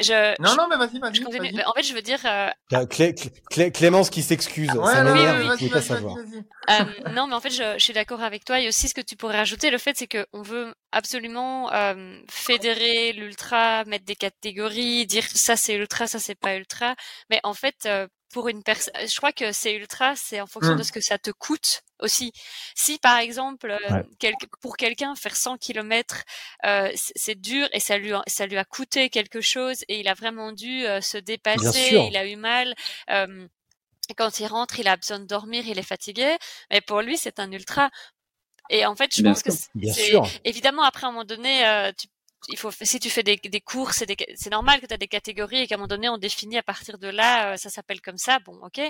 Je, Non, je- non, mais vas-y, vas-y. En fait, je veux dire, euh, Clé- Clé- Clé- Clémence qui s'excuse, Ouais, ça non, m'énerve, pas savoir. Euh, non, mais en fait, je, je suis d'accord avec toi. Et aussi, ce que tu pourrais rajouter, le fait, c'est que on veut absolument euh, fédérer l'ultra, mettre des catégories, dire ça c'est ultra, ça c'est pas ultra. Mais en fait, euh, pour une personne, je crois que c'est ultra, c'est en fonction de ce que ça te coûte aussi. Si par exemple, euh, Ouais. quel- pour quelqu'un faire 100 kilomètres, euh, c'est dur et ça lui a, ça lui a coûté quelque chose et il a vraiment dû euh, se dépasser, il a eu mal. euh, quand il rentre, il a besoin de dormir, il est fatigué. Mais pour lui, c'est un ultra. Et en fait, je Bien pense que sûr. c'est évidemment après à un moment donné, euh, tu, il faut si tu fais des, des des- c'est normal que tu as des catégories et qu'à un moment donné on définit à partir de là, euh, ça s'appelle comme ça, bon, ok.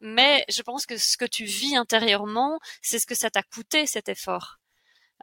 Mais je pense que ce que tu vis intérieurement, c'est ce que ça t'a coûté cet effort.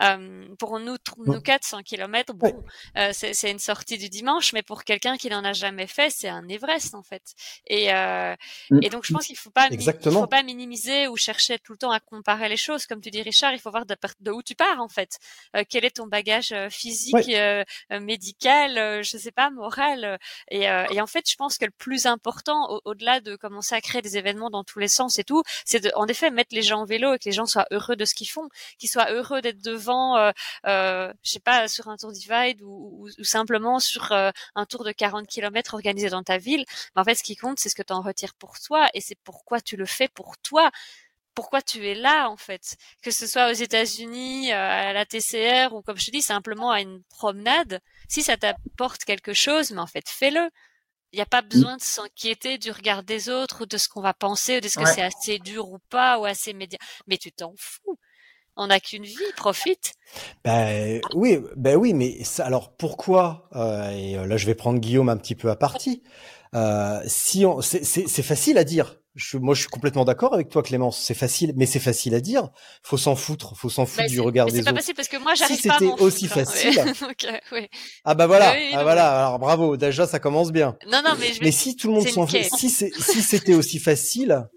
Euh, pour nous, quatre, 100 km, bon, Ouais. euh, c'est une sortie du dimanche, mais pour quelqu'un qui n'en a jamais fait, c'est un Everest en fait. Et, euh, et donc je pense qu'il faut pas, il faut pas minimiser ou chercher tout le temps à comparer les choses, comme tu dis Richard. Il faut voir de, de où tu pars en fait. Euh, quel est ton bagage physique, Ouais. médical, euh, je sais pas, moral. et, euh, et en fait, je pense que le plus important, au- au-delà de commencer à créer des événements dans tous les sens et tout, c'est en effet, mettre les gens en vélo et que les gens soient heureux de ce qu'ils font, qu'ils soient heureux d'être devant, euh, euh, je sais pas, sur un tour divide ou, ou, ou simplement sur euh, un tour de 40 km organisé dans ta ville. Mais en fait, ce qui compte, c'est ce que tu en retires pour toi et c'est pourquoi tu le fais pour toi. Pourquoi tu es là en fait, que ce soit aux États-Unis, à la TCR ou comme je te dis simplement à une promenade. Si ça t'apporte quelque chose, mais en fait fais-le. Il n'y a pas besoin de s'inquiéter du regard des autres ou de ce qu'on va penser ou de ce que Ouais. c'est assez dur ou pas ou assez média. Mais tu t'en fous. On n'a qu'une vie, profite. Ben oui, ben oui, mais ça, alors pourquoi euh, Et euh, là, je vais prendre Guillaume un petit peu à partie. Euh, si on, c'est c'est- c'est facile à dire. Je, moi, je suis complètement d'accord avec toi, Clémence. C'est facile, mais c'est facile à dire. Faut s'en foutre. Faut s'en foutre Bah, du regard mais des c'est pas autres. facile parce que moi Si j'arrive pas à c'était aussi foutre, hein. facile. Oui. Ah bah voilà, Oui, ah voilà. Alors bravo. Déjà, ça commence bien. Non, non, mais je vais Mais si tout le monde s'en si c'est, si c'était aussi facile,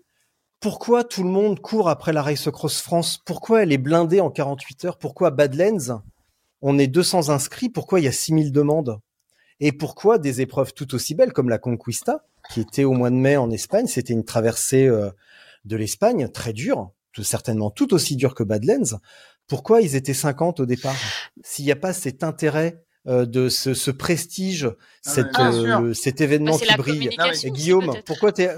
pourquoi tout le monde court après la Race Cross France? Pourquoi elle est blindée en 48 heures? Pourquoi Badlands, on est 200 inscrits? Pourquoi il y a 6000 demandes? Et pourquoi des épreuves tout aussi belles comme la Conquista, qui était au mois de mai en Espagne, c'était une traversée euh, de l'Espagne, très dure, certainement tout aussi dure que Badlands. Pourquoi ils étaient 50 au départ? S'il n'y a pas cet intérêt de ce, ce prestige, cette, sûr. euh, cet Bah, événement c'est qui brille. Et Guillaume, pourquoi t'es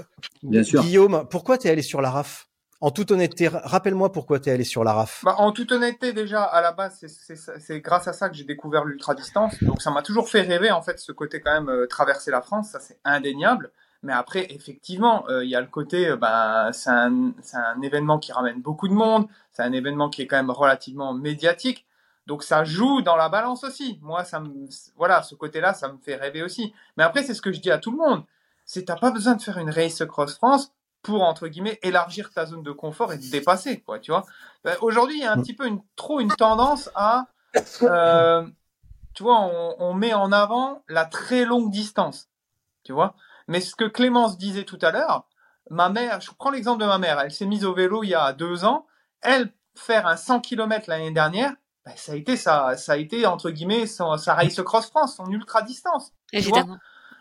Bien sûr. Guillaume, pourquoi t'es allé sur la RAF? En toute honnêteté, ra- rappelle-moi pourquoi t'es allé sur la RAF. Bah, en toute honnêteté, déjà, à la base, c'est- grâce à ça que j'ai découvert l'ultra distance. Donc, ça m'a toujours fait rêver, en fait, ce côté quand même euh, traverser la France. Ça, c'est indéniable. Mais après, effectivement, euh, il y a le côté, euh, ben, c'est un, c'est un événement qui ramène beaucoup de monde. C'est un événement qui est quand même relativement médiatique. Donc, ça joue dans la balance aussi. Moi, ça me, voilà, ce côté-là, ça me fait rêver aussi. Mais après, c'est ce que je dis à tout le monde. C'est t'as pas besoin de faire une race cross France pour entre guillemets élargir ta zone de confort et te dépasser quoi tu vois Ben, aujourd'hui il y a un petit peu une trop une tendance à euh, tu vois on, on met en avant la très longue distance tu vois mais ce que Clémence disait tout à l'heure ma mère je prends l'exemple de ma mère elle s'est mise au vélo il y a deux ans elle faire un 100 km l'année dernière ben, ça a été ça ça a été entre guillemets son, sa race cross France son ultra distance Évidemment.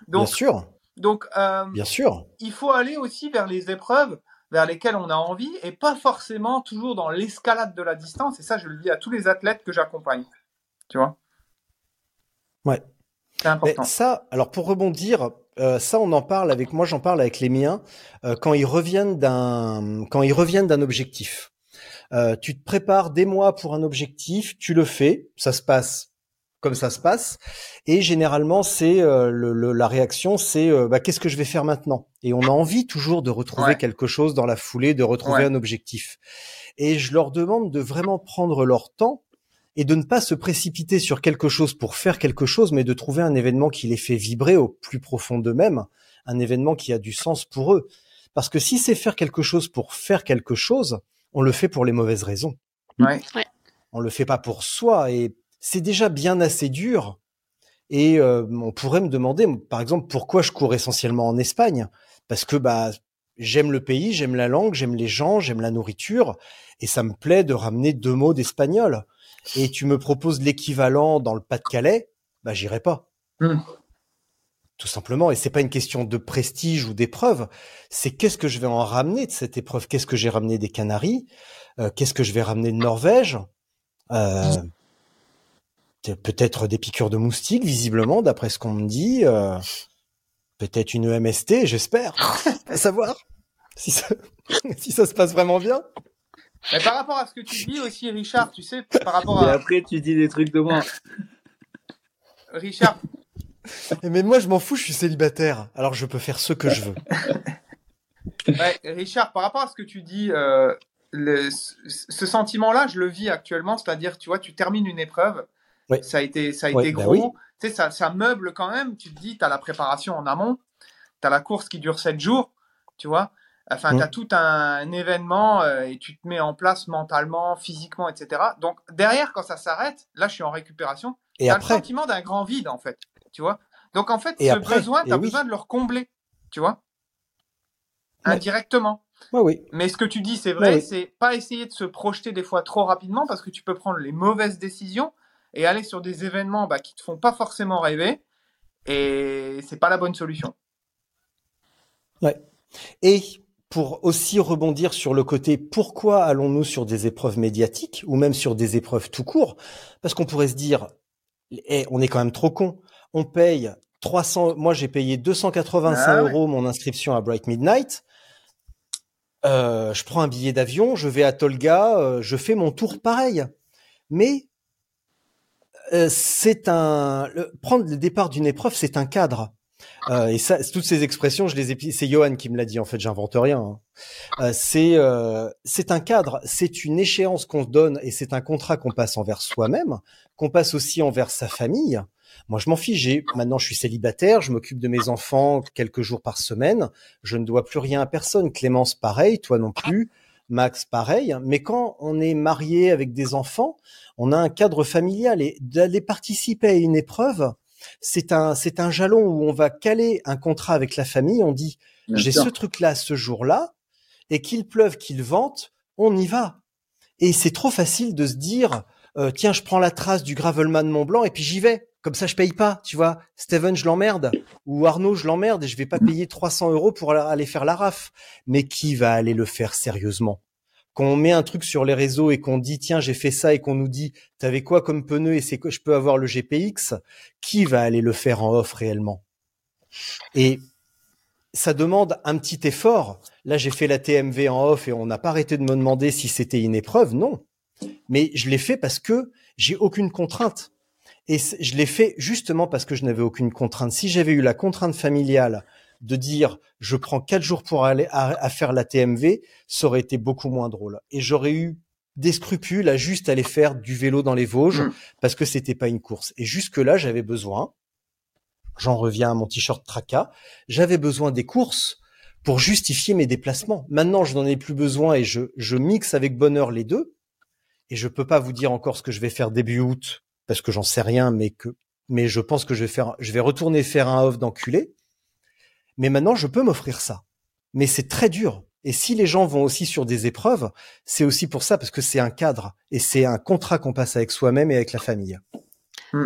Bien sûr, donc euh, bien sûr. il faut aller aussi vers les épreuves vers lesquelles on a envie et pas forcément toujours dans l'escalade de la distance. Et ça, je le dis à tous les athlètes que j'accompagne. Tu vois Ouais. C'est Mais important. ça, alors pour rebondir, euh, ça on en parle avec moi, j'en parle avec les miens euh, quand ils reviennent d'un quand ils reviennent d'un objectif. Euh, tu te prépares des mois pour un objectif, tu le fais, ça se passe comme ça se passe, et généralement c'est euh, le, le- la réaction, c'est euh, bah, qu'est-ce que je vais faire maintenant? Et on a envie toujours de retrouver Ouais. quelque chose dans la foulée, de retrouver Ouais. un objectif. Et je leur demande de vraiment prendre leur temps et de ne pas se précipiter sur quelque chose pour faire quelque chose, mais de trouver un événement qui les fait vibrer au plus profond d'eux-mêmes, un événement qui a du sens pour eux. Parce que si c'est faire quelque chose pour faire quelque chose, on le fait pour les mauvaises raisons. Ouais. On le fait pas pour soi et c'est déjà bien assez dur. Et euh, on pourrait me demander, par exemple, pourquoi je cours essentiellement en Espagne? Parce que bah j'aime le pays, j'aime la langue, j'aime les gens, j'aime la nourriture, et ça me plaît de ramener deux mots d'espagnol. Et tu me proposes l'équivalent dans le Pas-de-Calais, bah j'irai pas. Hmm. Tout simplement, et c'est pas une question de prestige ou d'épreuve, c'est qu'est-ce que je vais en ramener de cette épreuve? Qu'est-ce que j'ai ramené des Canaries? Euh, Qu'est-ce que je vais ramener de Norvège? Euh, Peut-être des piqûres de moustiques, visiblement, d'après ce qu'on me dit. euh, Peut-être une EMST, j'espère. à savoir si ça, si ça se passe vraiment bien. Mais par rapport à ce que tu dis aussi, Richard, tu sais, par rapport Et à après, tu dis des trucs de moi. Richard, Mais moi, je m'en fous, je suis célibataire. Alors, je peux faire ce que je veux. ouais, Richard, par rapport à ce que tu dis, euh, le, ce, sentiment-là, je le vis actuellement, c'est-à-dire, tu vois, tu termines une épreuve, Oui. ça a été, ça a été bah gros, oui. tu sais, ça, ça meuble quand même. Tu te dis, tu as la préparation en amont, tu as la course qui dure 7 jours, tu vois. Enfin, Mm. tu as tout un, événement euh, et tu te mets en place mentalement, physiquement, etc. Donc, derrière, quand ça s'arrête, là, je suis en récupération. Et T'as le sentiment d'un grand vide, en fait. Tu vois Donc, en fait, Et ce après, besoin, tu as oui. besoin de le recombler. Tu vois Ouais. Indirectement. ouais, oui. Mais ce que tu dis, c'est vrai, Ouais, c'est pas essayer de se projeter des fois trop rapidement parce que tu peux prendre les mauvaises décisions et aller sur des événements bah, qui te font pas forcément rêver. Et c'est pas la bonne solution. Et pour aussi rebondir sur le côté pourquoi allons-nous sur des épreuves médiatiques ou même sur des épreuves tout court? Parce qu'on pourrait se dire, eh, on est quand même trop con. On paye 300, moi j'ai payé 285 Ah ouais. euros mon inscription à Bright Midnight. Euh, je prends un billet d'avion, je vais à Tolga, euh, je fais mon tour pareil. Mais euh, c'est un le- prendre le départ d'une épreuve, c'est un cadre. Et ça, toutes ces expressions, je les ai. C'est Johan qui me l'a dit. En fait, j'invente rien. hein. C'est c'est un cadre, c'est une échéance qu'on se donne et c'est un contrat qu'on passe envers soi-même, qu'on passe aussi envers sa famille. Moi, je m'en fiche. J'ai- Maintenant, je suis célibataire, je m'occupe de mes enfants quelques jours par semaine. Je ne dois plus rien à personne. Clémence, pareil. Toi non plus. Max, pareil. Mais quand on est marié avec des enfants, on a un cadre familial et d'aller participer à une épreuve, c'est un, c'est un jalon où on va caler un contrat avec la famille. On dit, j'ai ce truc-là ce jour-là, et qu'il pleuve, qu'il vente, on y va. Et c'est trop facile de se dire, euh, tiens, je prends la trace du Gravelman Mont Blanc et puis j'y vais. Comme ça, je paye pas, tu vois. Steven, je l'emmerde. Ou Arnaud, je l'emmerde et je vais pas payer 300 euros pour aller faire la raf. Mais qui va aller le faire sérieusement? Quand on met un truc sur les réseaux et qu'on dit, tiens, j'ai fait ça et qu'on nous dit, t'avais quoi comme pneu et c'est que je peux avoir le GPX, qui va aller le faire en off réellement? Et ça demande un petit effort. Là, j'ai fait la TMV en off et on n'a pas arrêté de me demander si c'était une épreuve. Non. Mais je l'ai fait parce que j'ai aucune contrainte. Et je l'ai fait justement parce que je n'avais aucune contrainte. Si j'avais eu la contrainte familiale de dire je prends quatre jours pour aller à, à faire la TMV, ça aurait été beaucoup moins drôle. Et j'aurais eu des scrupules à juste aller faire du vélo dans les Vosges Mm. parce que c'était pas une course. Et jusque là, j'avais besoin. J'en reviens à mon t-shirt Traca. J'avais besoin des courses pour justifier mes déplacements. Maintenant, je n'en ai plus besoin et je, je mixe avec bonheur les deux. Et je peux pas vous dire encore ce que je vais faire début août parce que j'en sais rien, mais que, mais je pense que je vais faire, je vais retourner faire un off d'enculé. Mais maintenant, je peux m'offrir ça. Mais c'est très dur. Et si les gens vont aussi sur des épreuves, c'est aussi pour ça parce que c'est un cadre et c'est un contrat qu'on passe avec soi-même et avec la famille.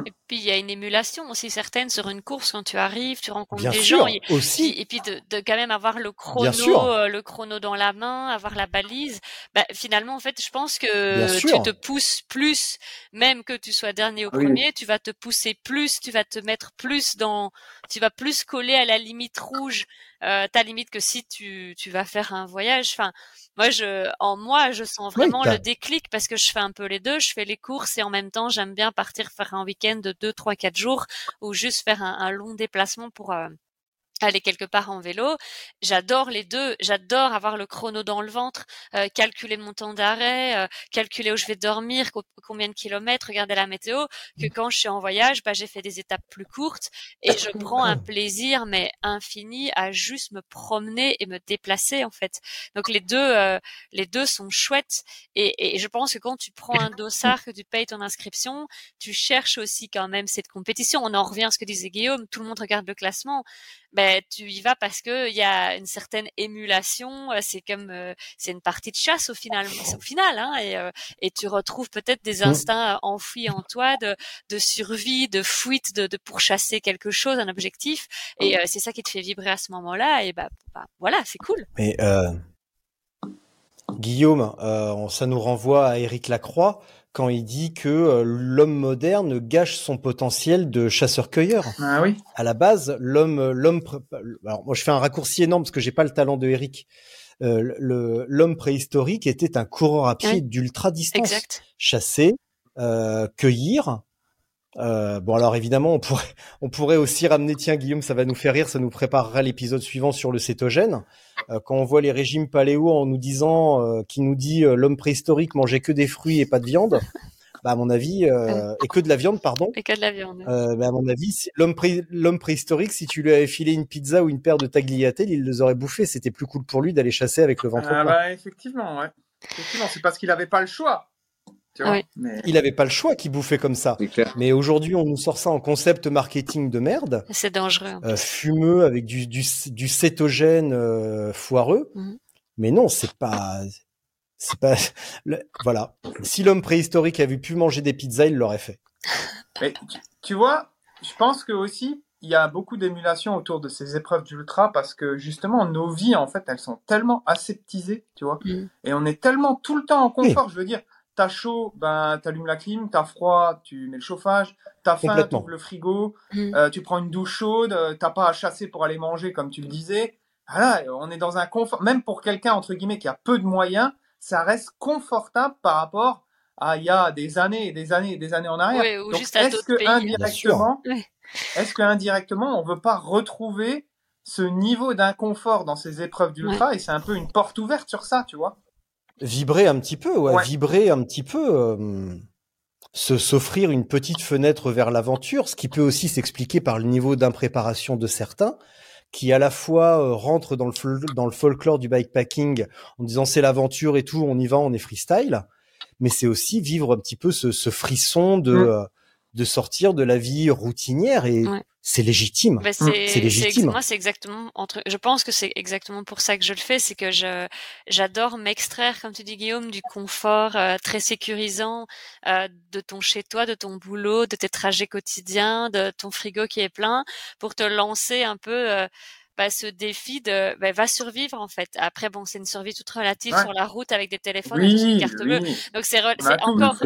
Et puis il y a une émulation aussi certaine sur une course quand tu arrives, tu rencontres Bien des sûr, gens. et- aussi. puis- et puis de, de quand même avoir le chrono, euh, le chrono dans la main, avoir la balise. Bah, finalement, en fait, je pense que tu te pousses plus, même que tu sois dernier au Oui. premier, tu vas te pousser plus, tu vas te mettre plus dans, tu vas plus coller à la limite rouge euh, t'as limite que si tu, tu vas faire un voyage. Enfin, moi, je, en moi, je sens vraiment le déclic parce que je fais un peu les deux. Je fais les courses et en même temps, j'aime bien partir faire un week-end de deux, trois, quatre jours ou juste faire un, un long déplacement pour euh, aller quelque part en vélo. J'adore les deux. J'adore avoir le chrono dans le ventre, euh, calculer mon temps d'arrêt, euh, calculer où je vais dormir, combien de kilomètres, regarder la météo. Que quand je suis en voyage, bah, j'ai fait des étapes plus courtes et je prends un plaisir mais infini à juste me promener et me déplacer en fait. Donc les deux, euh, les deux sont chouettes et, et, je pense que quand tu prends un dossard que tu payes ton inscription, tu cherches aussi quand même cette compétition. On en revient à ce que disait Guillaume. Tout le monde regarde le classement ben tu y vas parce que il y a une certaine émulation. Euh, c'est comme euh, c'est une partie de chasse au final, au final, hein, et, euh, et tu retrouves peut-être des mmh. instincts enfouis en toi de, de survie, de fuite, de, de pourchasser quelque chose, un objectif, et c'est ça qui te fait vibrer à ce moment-là. Et bah, bah voilà, c'est cool. Mais Guillaume, ça nous renvoie à Éric Lacroix quand il dit que euh, l'homme moderne gâche son potentiel de chasseur-cueilleur. Ah oui. À la base, l'homme, euh, l'homme. Alors moi, je fais un raccourci énorme parce que j'ai pas le talent de Eric. Euh, le l'homme préhistorique était un coureur à pied d'ultra distance, exact. chasser, euh, cueillir. Euh, bon alors évidemment on pourrait on pourrait aussi ramener tiens Guillaume ça va nous faire rire ça nous préparera l'épisode suivant sur le cétogène euh, quand on voit les régimes paléo en nous disant, euh, qui nous dit euh, l'homme préhistorique mangeait que des fruits et pas de viande, bah à mon avis, et que de la viande, pardon. Et que de la viande. bah à mon avis, l'homme l'homme préhistorique, si tu lui avais filé une pizza ou une paire de tagliatelles, il les aurait bouffés. C'était plus cool pour lui d'aller chasser avec le ventre ah, Bah, effectivement, ouais. Effectivement, c'est parce qu'il avait pas le choix. Il avait pas le choix qui bouffait comme ça. Mais aujourd'hui, on nous sort ça en concept marketing de merde. C'est dangereux. Euh, fumeux avec du, du, du cétogène euh, foireux. Mhm. Mais non, c'est pas. C'est pas. voilà. Si l'homme préhistorique avait pu manger des pizzas, il l'aurait fait. Mais, tu vois, je pense que aussi, il y a beaucoup d'émulation autour de ces épreuves d'ultra parce que justement, nos vies, en fait, elles sont tellement aseptisées, tu vois. Mhm. Et on est tellement tout le temps en confort. Je veux dire, T'as chaud, ben t'allumes la clim. T'as froid, tu mets le chauffage. T'as faim, tu ouvres le frigo. Mm. Euh, tu prends une douche chaude. Euh, t'as pas à chasser pour aller manger comme tu le disais. Voilà, on est dans un confort. Même pour quelqu'un entre guillemets qui a peu de moyens, ça reste confortable par rapport à il y a des années et des années et des années en arrière. Donc est-ce que indirectement, est-ce que indirectement on veut pas retrouver ce niveau d'inconfort dans ces épreuves d'ultra et c'est un peu une porte ouverte sur ça, tu vois? Vibrer un petit peu, ouais, vibrer un petit peu. Euh, se s'offrir une petite fenêtre vers l'aventure, ce qui peut aussi s'expliquer par le niveau d'impréparation de certains, qui à la fois euh, rentrent dans le, dans le folklore du bikepacking en disant c'est l'aventure et tout, on y va, on est freestyle, mais c'est aussi vivre un petit peu ce, ce frisson de, mm. De sortir de la vie routinière et c'est légitime. Bah, c'est légitime. Moi, c'est exactement entre. Je pense que c'est exactement pour ça que je le fais, c'est que je j'adore m'extraire, comme tu dis Guillaume, du confort euh, très sécurisant euh, de ton chez toi, de ton boulot, de tes trajets quotidiens, de ton frigo qui est plein, pour te lancer un peu. Euh, bah, ce défi de bah, va survivre en fait. Après bon, c'est une survie toute relative sur la route avec des téléphones et une carte bleue. Donc c'est encore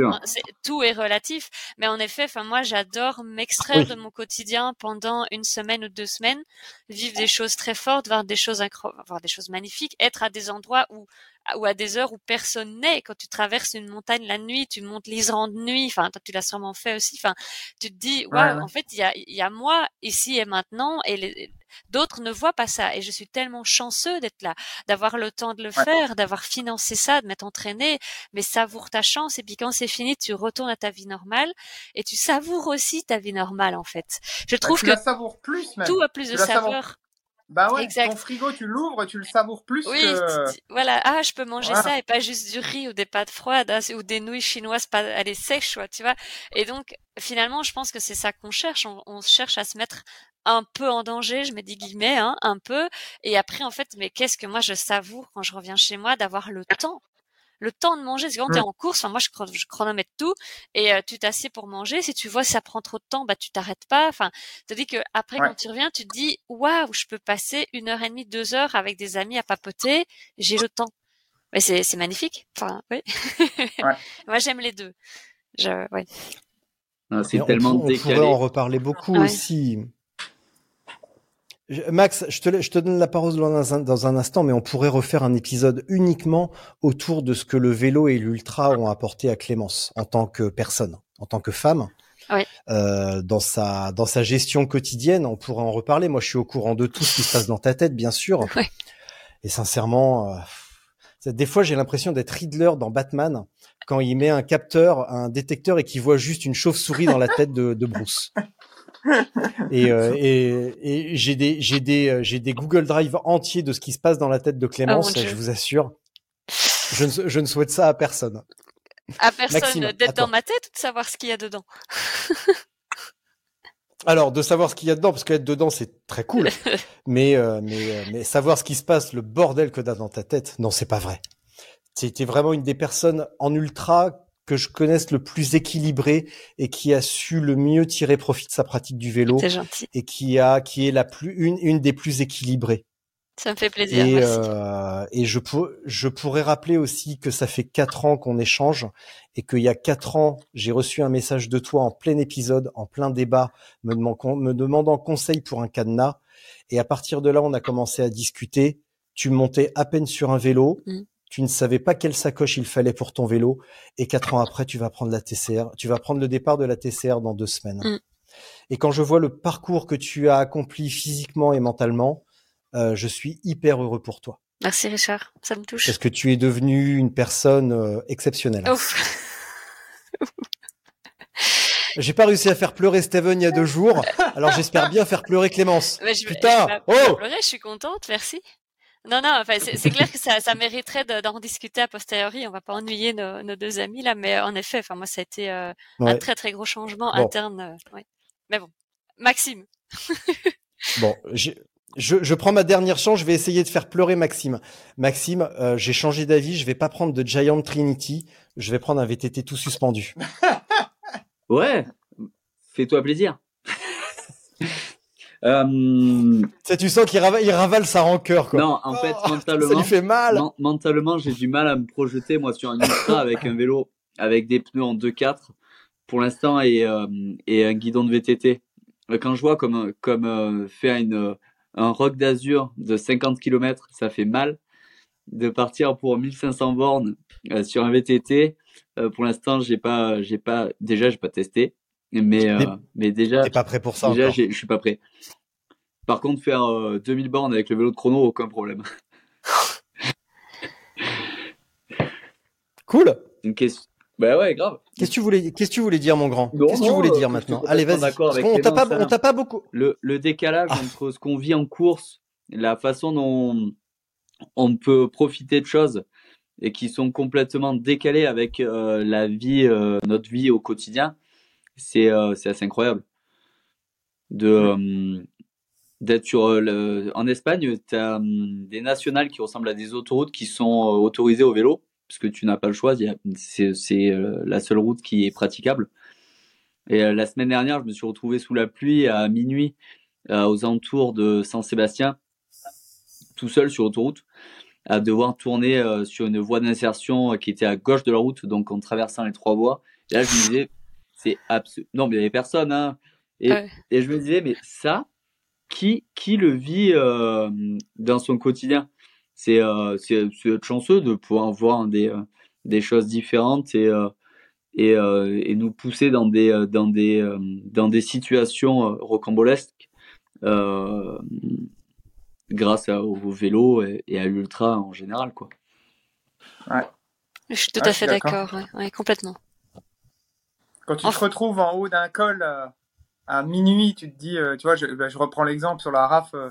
tout est relatif, mais en effet, enfin moi j'adore m'extraire de mon quotidien pendant une semaine ou deux semaines, vivre des choses très fortes, voir des choses voir des choses magnifiques, être à des endroits où ou à des heures où personne n'est. Quand tu traverses une montagne la nuit, tu montes l'Islande de nuit. Enfin, toi, tu l'as sûrement fait aussi. Enfin, tu te dis, waouh, en fait, il y a, y a moi ici et maintenant, et les, d'autres ne voient pas ça. Et je suis tellement chanceux d'être là, d'avoir le temps de le faire, d'avoir financé ça, de m'être entraîné. Mais savoure ta chance. Et puis quand c'est fini, tu retournes à ta vie normale et tu savoures aussi ta vie normale, en fait. Je bah, trouve que plus, tout a plus de saveur. Bah ouais, ton frigo, tu l'ouvres, tu le savoures plus oui, voilà. Ah, je peux manger ça et pas juste du riz ou des pâtes froides hein, ou des nouilles chinoises pas aller sèches, tu vois. Et donc, finalement, je pense que c'est ça qu'on cherche. On, on, cherche à se mettre un peu en danger, je mets des guillemets, hein, un peu. Et après, en fait, mais qu'est-ce que moi je savoure quand je reviens chez moi d'avoir le temps? Le temps de manger. C'est quand tu es en course, enfin, moi je, je chronomètre tout et euh, tu t'assieds pour manger. Si tu vois ça prend trop de temps, bah tu t'arrêtes pas. Enfin, te dis que après quand tu reviens, tu te dis waouh, je peux passer une heure et demie, deux heures avec des amis à papoter. J'ai le temps. Mais c'est c'est magnifique. Enfin, oui. moi j'aime les deux. Je, ouais. c'est tellement on, on pourrait en reparler beaucoup aussi Max, je te, je te donne la parole dans un, dans un instant, mais on pourrait refaire un épisode uniquement autour de ce que le vélo et l'ultra ont apporté à Clémence en tant que personne, en tant que femme. Oui. Euh, dans sa dans sa gestion quotidienne, on pourrait en reparler. Moi, je suis au courant de tout ce qui se passe dans ta tête, bien sûr. Oui. Et sincèrement, euh, des fois, j'ai l'impression d'être Riddler dans Batman quand il met un capteur, un détecteur et qu'il voit juste une chauve-souris dans la tête de, de Bruce. Et, euh, et, et j'ai des j'ai des euh, j'ai des Google Drive entiers de ce qui se passe dans la tête de Clémence. Oh, Dieu. je vous assure, je ne, je ne souhaite ça à personne. À personne d'être dans ma tête ou de savoir ce qu'il y a dedans? Alors, de savoir ce qu'il y a dedans, parce qu'être dedans, c'est très cool. mais, euh, mais, mais savoir ce qui se passe, le bordel que t'as dans ta tête, non, c'est pas vrai. C'était vraiment une des personnes en ultra que je connaisse le plus équilibrée et qui a su le mieux tirer profit de sa pratique du vélo C'est gentil. et qui a, qui est la plus, une, une des plus équilibrées. Ça me fait plaisir. Et, merci. euh, et je, pour- je pourrais rappeler aussi que ça fait quatre ans qu'on échange et qu'il y a quatre ans, j'ai reçu un message de toi en plein épisode, en plein débat, me, demandant- me demandant conseil pour un cadenas. Et à partir de là, on a commencé à discuter. Tu montais à peine sur un vélo. Mm. Tu ne savais pas quelle sacoche il fallait pour ton vélo. Et quatre ans après, tu vas prendre la TCR. Tu vas prendre le départ de la TCR dans deux semaines. Mm. Et quand je vois le parcours que tu as accompli physiquement et mentalement, euh, je suis hyper heureux pour toi. Merci Richard, ça me touche. Parce que tu es devenu une personne euh, exceptionnelle. J'ai pas réussi à faire pleurer Steven il y a deux jours, alors j'espère bien faire pleurer Clémence. Ouais, je Putain, je oh pleurer, je suis contente, merci. Non, non, enfin, c'est clair que ça, ça mériterait de- d'en discuter a posteriori. On va pas ennuyer nos, nos deux amis là, mais en effet, enfin moi, ça a été euh, un très très gros changement Bon. interne. euh, ouais. Mais bon, Maxime, Bon, je, je prends ma dernière chance, je vais essayer de faire pleurer Maxime. Maxime, euh, j'ai changé d'avis, je vais pas prendre de Giant Trinity, je vais prendre un VTT tout suspendu. Ouais, fais-toi plaisir. Euh, Tu sens qu'il rava- il ravale sa rancœur, quoi. non, en fait, Oh, Ça mentalement, lui fait mal. men- mentalement, j'ai du mal à me projeter moi sur un ultra avec un vélo avec des pneus en 2.4 pour l'instant et euh, et un guidon de VTT. Euh, Quand je vois comme comme euh, faire une un rock d'azur de 50 km, ça fait mal. De partir pour 1500 bornes euh, sur un VTT, pour l'instant, j'ai pas j'ai pas déjà j'ai pas testé, mais euh, Mais- déjà T'es pas prêt pour ça déjà encore. j'ai- je suis pas prêt. Par contre, faire euh, 2000 bornes avec le vélo de chrono, aucun problème. Cool. Une question. Bah ouais, grave. Qu'est-ce que tu voulais, qu'est-ce que tu voulais dire, mon grand? Qu'est-ce que tu voulais euh, dire maintenant? Allez, vas-y. qu'on t'a pas, on t'a pas beaucoup. Le, le décalage Ah. entre ce qu'on vit en course, la façon dont on peut profiter de choses et qui sont complètement décalées avec euh, la vie, euh, notre vie au quotidien, c'est euh, c'est assez incroyable. De euh, d'être sur euh, le... en Espagne, tu as des nationales qui ressemblent à des autoroutes qui sont autorisées au vélo parce que tu n'as pas le choix, c'est la seule route qui est praticable. Et la semaine dernière, je me suis retrouvé sous la pluie à minuit aux alentours de Saint-Sébastien, tout seul sur autoroute, à devoir tourner sur une voie d'insertion qui était à gauche de la route, donc en traversant les trois voies. Et là, je me disais, c'est absolu. Non, mais il y avait personne, hein. Et, Ouais. et je me disais, mais ça, qui qui le vit euh, dans son quotidien? C'est euh, c'est c'est être chanceux de pouvoir voir des euh, des choses différentes et euh, et, euh, et nous pousser dans des dans des euh, dans des situations euh, rocambolesques euh, grâce à- au vélo et, et à l'ultra en général quoi. je suis tout Ouais, à fait d'accord. d'accord, ouais, ouais, complètement. Quand tu te retrouves en haut d'un col euh, à minuit, tu te dis, euh, tu vois, je, ben, je reprends l'exemple sur la RAF, euh,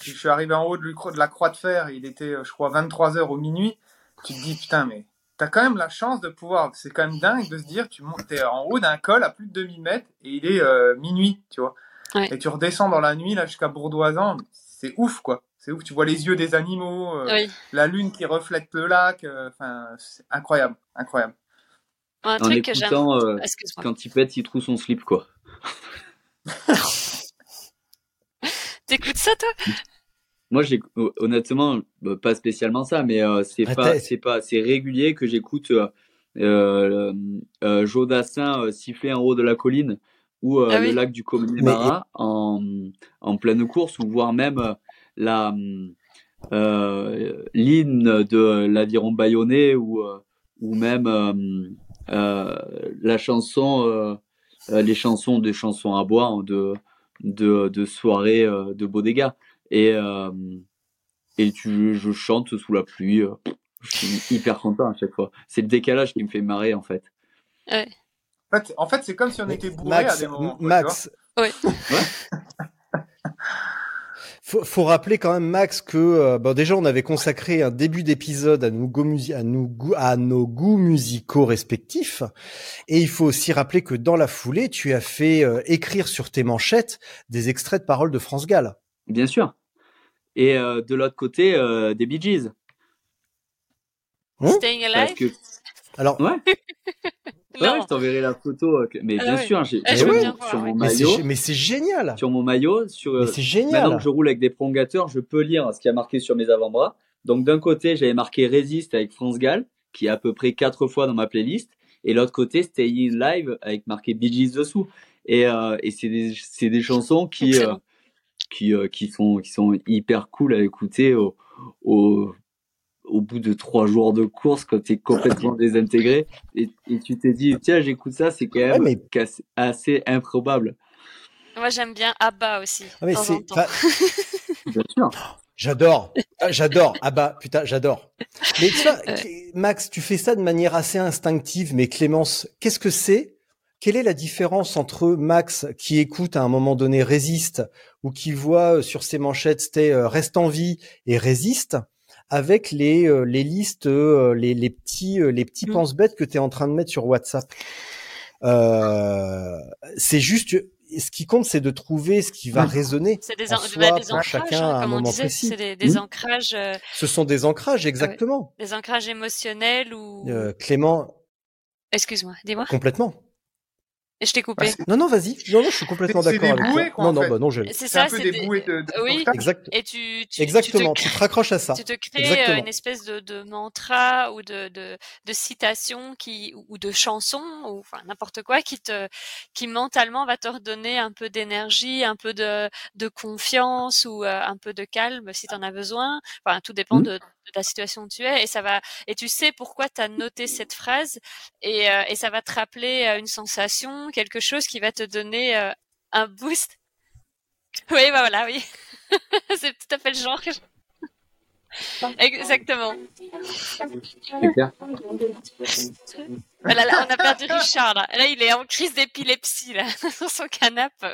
je suis arrivé en haut de, la Croix de Fer, il était, je crois, 23 heures au minuit, tu te dis, putain, mais t'as quand même la chance de pouvoir, c'est quand même dingue de se dire, tu montes, t'es en haut d'un col à plus de 2000 mètres et il est minuit, tu vois. Ouais. Et tu redescends dans la nuit, là, jusqu'à Bourdoisan, c'est ouf, quoi. C'est ouf, tu vois les yeux des animaux, Oui. la lune qui reflète le lac, enfin, c'est incroyable, incroyable. Un En truc que j'aime. écoutant euh, quand il pète, il trouve son slip quoi. T'écoutes ça, toi? Moi, j'ai honnêtement bah, pas spécialement ça, mais euh, c'est Ah, pas c'est pas c'est régulier que j'écoute euh, euh, euh, Joe Dassin euh, siffler en haut de la colline ou euh, Ah le lac du Connemara en, en pleine course, ou voire même euh, la euh, l'hymne de l'aviron bayonnais ou euh, ou même euh, euh, la chanson euh, euh, les chansons des chansons à boire de de, de soirée euh, de bodega et euh, et tu, je chante sous la pluie euh, je suis hyper content à chaque fois. C'est le décalage qui me fait marrer en fait. En fait, en fait c'est comme si on était bourré à Max, des moments. quoi, Max. Faut, faut rappeler quand même Max que euh, bon déjà on avait consacré un début d'épisode à nos goûts musi- à nos goûts à nos goûts musicaux respectifs. Et il faut aussi rappeler que dans la foulée tu as fait euh, écrire sur tes manchettes des extraits de paroles de France Gall. bien sûr. Et euh, de l'autre côté euh, des Bee Gees. Hein? Staying Alive que Alors ouais Ouais, Non. je t'enverrai la photo. euh, Mais Ah bien ouais. sûr, j'ai Ah, je sur mon- voir, maillot, mais c'est génial. sur mon maillot, sur Mais euh, c'est maintenant génial. que je roule avec des prolongateurs, je peux lire ce qui a marqué sur mes avant-bras. Donc d'un côté, j'avais marqué Résiste avec France Gall, qui est à peu près quatre fois dans ma playlist, et l'autre côté, Stay Live avec marqué Bee Gees dessous. Et, euh, et c'est des c'est des chansons qui euh, qui euh, qui sont qui sont hyper cool à écouter au au au bout de trois jours de course quand t'es complètement désintégré et, et tu t'es dit tiens j'écoute ça c'est quand Ouais, même mais- assez, assez improbable Moi, j'aime bien ABBA aussi. Ah, mais de temps c'est en temps. enfin, bien sûr J'adore, Ah, j'adore. Ah bah putain, j'adore. Mais tu vois, Max, tu fais ça de manière assez instinctive, mais Clémence, qu'est-ce que c'est? Quelle est la différence entre Max qui écoute à un moment donné Résiste ou qui voit euh, sur ses manchettes c'était euh, Reste en vie et Résiste avec les euh, les listes euh, les les petits euh, les petits Mm. pense-bêtes que tu es en train de mettre sur WhatsApp. Euh, c'est juste ce qui compte c'est de trouver ce qui va Mm. résonner C'est des, en soi bah, des pour ancrages, chacun hein, à un comme on moment disait. précis. C'est des, des Mm. ancrages, euh, Ce sont des ancrages, exactement. des ancrages émotionnels ou. Euh, Clément, Excuse-moi, dis-moi. complètement. Et je t'ai coupé. C'est- Non, non, vas-y. Non, non, je suis complètement d'accord des avec bouées, toi. quoi, non, en non, fait. bah non, je. C'est ça, un peu c'est des des- bouées de, de Oui. Exact. Et tu, tu, Exactement. tu Tu te te raccroches à ça. tu te crées euh, Exactement. une espèce de, de mantra ou de, de, de citation qui ou de chanson ou enfin n'importe quoi qui te qui mentalement va te redonner un peu d'énergie, un peu de, de confiance ou euh, un peu de calme si tu en as besoin. Enfin tout dépend Mhm. de, de la situation où tu es et ça va et tu sais pourquoi tu as noté cette phrase et, euh, et ça va te rappeler euh, une sensation, quelque chose qui va te donner euh, un boost. Oui, bah voilà, oui. C'est tout à fait le genre. Exactement. c'est Ah Là, là, on a perdu Richard. Là. Là, il est en crise d'épilepsie là, sur son canapé.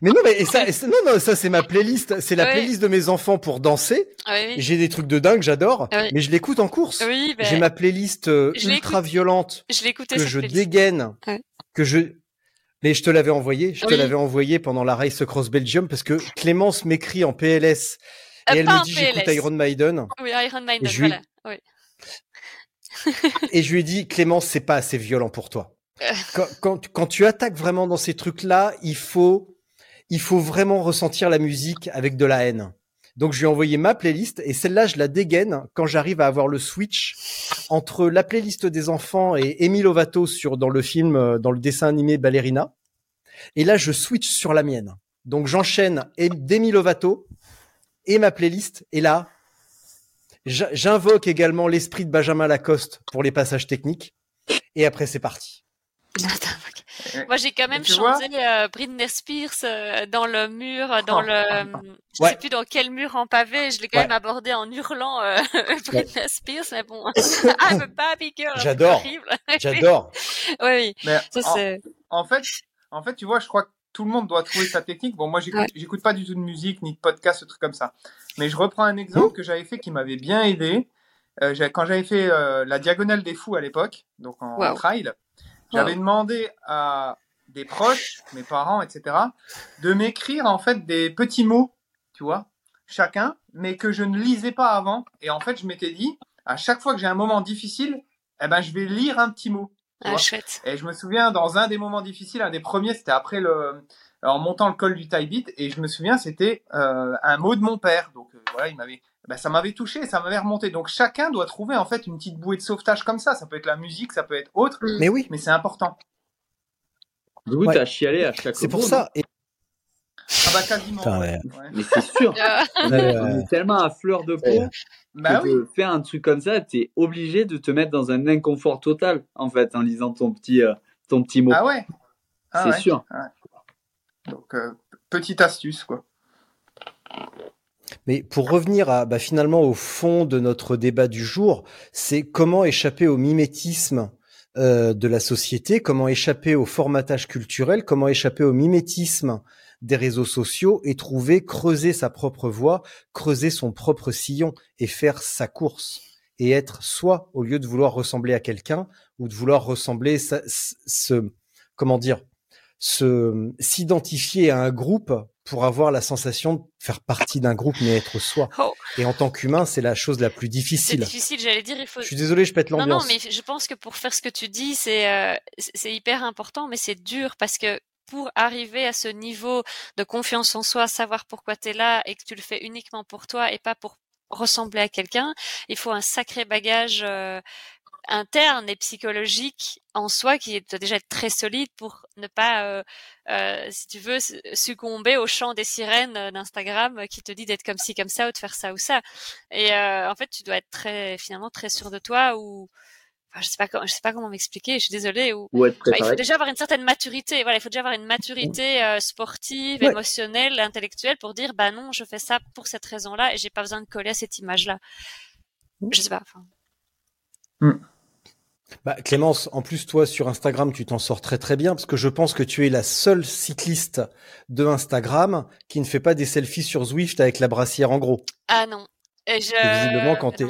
Mais non, mais et ça, et ça- non, non, ça c'est ma playlist. C'est la Ouais. playlist de mes enfants pour danser. Ah oui. J'ai des trucs de dingue, j'adore. Ouais. Mais je l'écoute en course. Oui, ben, J'ai ma playlist euh, je ultra violente je que cette je playlist. dégaine, Ouais. que je. Mais je te l'avais envoyé. Je te l'avais envoyé pendant la Race Cross Belgium parce que Clémence m'écrit en PLS et Euh, elle pas me dit j'écoute. Iron Maiden. Oui, Iron Maiden, Et lui-. Oui. Et je lui ai dit, Clémence, c'est pas assez violent pour toi. Euh. Quand, quand, quand tu attaques vraiment dans ces trucs-là, il faut, il faut vraiment ressentir la musique avec de la haine. Donc je lui ai envoyé ma playlist et celle-là, je la dégaine quand j'arrive à avoir le switch entre la playlist des enfants et Amy Lovato sur dans le film, euh, dans le dessin animé Ballerina. Et là, je switch sur la mienne. Donc j'enchaîne et- Demi Lovato et ma playlist. Et là, J'invoque également l'esprit de Benjamin Lacoste pour les passages techniques. Et après, c'est parti. Moi, j'ai quand même chanté euh, Britney Spears euh, dans le mur, euh, dans Oh. le, euh, je Ouais. sais plus dans quel mur en pavé. Je l'ai quand Ouais. même abordé en hurlant euh, Britney Spears, mais bon, I'm a baby girl. J'adore. J'adore. oui, oui. Mais Ça, en, en fait, en fait, tu vois, je crois que tout le monde doit trouver sa technique. Bon, moi, j'écoute, Ouais. pas du tout de musique ni de podcast, ce truc comme ça. Mais je reprends un exemple que j'avais fait qui m'avait bien aidé. Euh, quand j'avais fait euh, la diagonale des fous à l'époque, donc en Wow. trail, j'avais demandé à des proches, mes parents, etc., de m'écrire en fait des petits mots, tu vois, chacun, mais que je ne lisais pas avant. Et en fait, je m'étais dit, à chaque fois que j'ai un moment difficile, eh ben, je vais lire un petit mot. Tu Ah, chouette. Et je me souviens, dans un des moments difficiles, un des premiers, c'était après le, en montant le col du Taibit, et je me souviens, c'était euh, un mot de mon père. Donc euh, voilà, il m'avait, ben, ça m'avait touché, ça m'avait remonté. Donc chacun doit trouver en fait une petite bouée de sauvetage comme ça. Ça peut être la musique, ça peut être autre, Mais oui. mais c'est important. Du coup, Ouais. t'as chialé à chaque C'est pour ça. Et... Ah bah quasiment. Putain, ouais. ouais. Ouais. non Mais c'est sûr. on est, Ouais, on est tellement à fleur de peau Ouais. Bah que oui. de faire un truc comme ça, t'es obligé de te mettre dans un inconfort total, en fait, en lisant ton petit, euh, ton petit mot. Ah ouais. Ah c'est ouais. sûr. Donc euh, petite astuce quoi. Mais pour revenir à, bah, finalement au fond de notre débat du jour, c'est comment échapper au mimétisme euh, de la société, comment échapper au formatage culturel, comment échapper au mimétisme des réseaux sociaux et trouver, creuser sa propre voie, creuser son propre sillon et faire sa course et être soi au lieu de vouloir ressembler à quelqu'un ou de vouloir ressembler, sa- se, comment dire, se s'identifier à un groupe pour avoir la sensation de faire partie d'un groupe mais être soi. Oh. Et en tant qu'humain, c'est la chose la plus C'est difficile. difficile, j'allais dire, il faut. Je suis désolé, je pète Non, non, l'ambiance. mais je pense que pour faire ce que tu dis, c'est euh, c'est hyper important, mais c'est dur parce que pour arriver à ce niveau de confiance en soi, savoir pourquoi tu es là et que tu le fais uniquement pour toi et pas pour ressembler à quelqu'un, il faut un sacré bagage euh, interne et psychologique en soi qui doit déjà être très solide pour ne pas, euh, euh, si tu veux, su- succomber au chant des sirènes euh, d'Instagram euh, qui te dit d'être comme ci, comme ça ou de faire ça ou ça. Et euh, en fait, tu dois être très, finalement, très sûr de toi ou, enfin, je sais pas, comment- je sais pas comment m'expliquer. Je suis désolée. Ou, Ou être Enfin, il faut déjà avoir une certaine maturité. Voilà, il faut déjà avoir une maturité euh, sportive, Ouais. émotionnelle, intellectuelle pour dire, bah non, je fais ça pour cette raison-là et j'ai pas besoin de coller à cette image-là. Je sais pas. enfin. Bah, Clémence, en plus, toi, sur Instagram, tu t'en sors très très bien parce que je pense que tu es la seule cycliste de Instagram qui ne fait pas des selfies sur Zwift avec la brassière en gros. Ah non. Et je... Et visiblement, quand t'es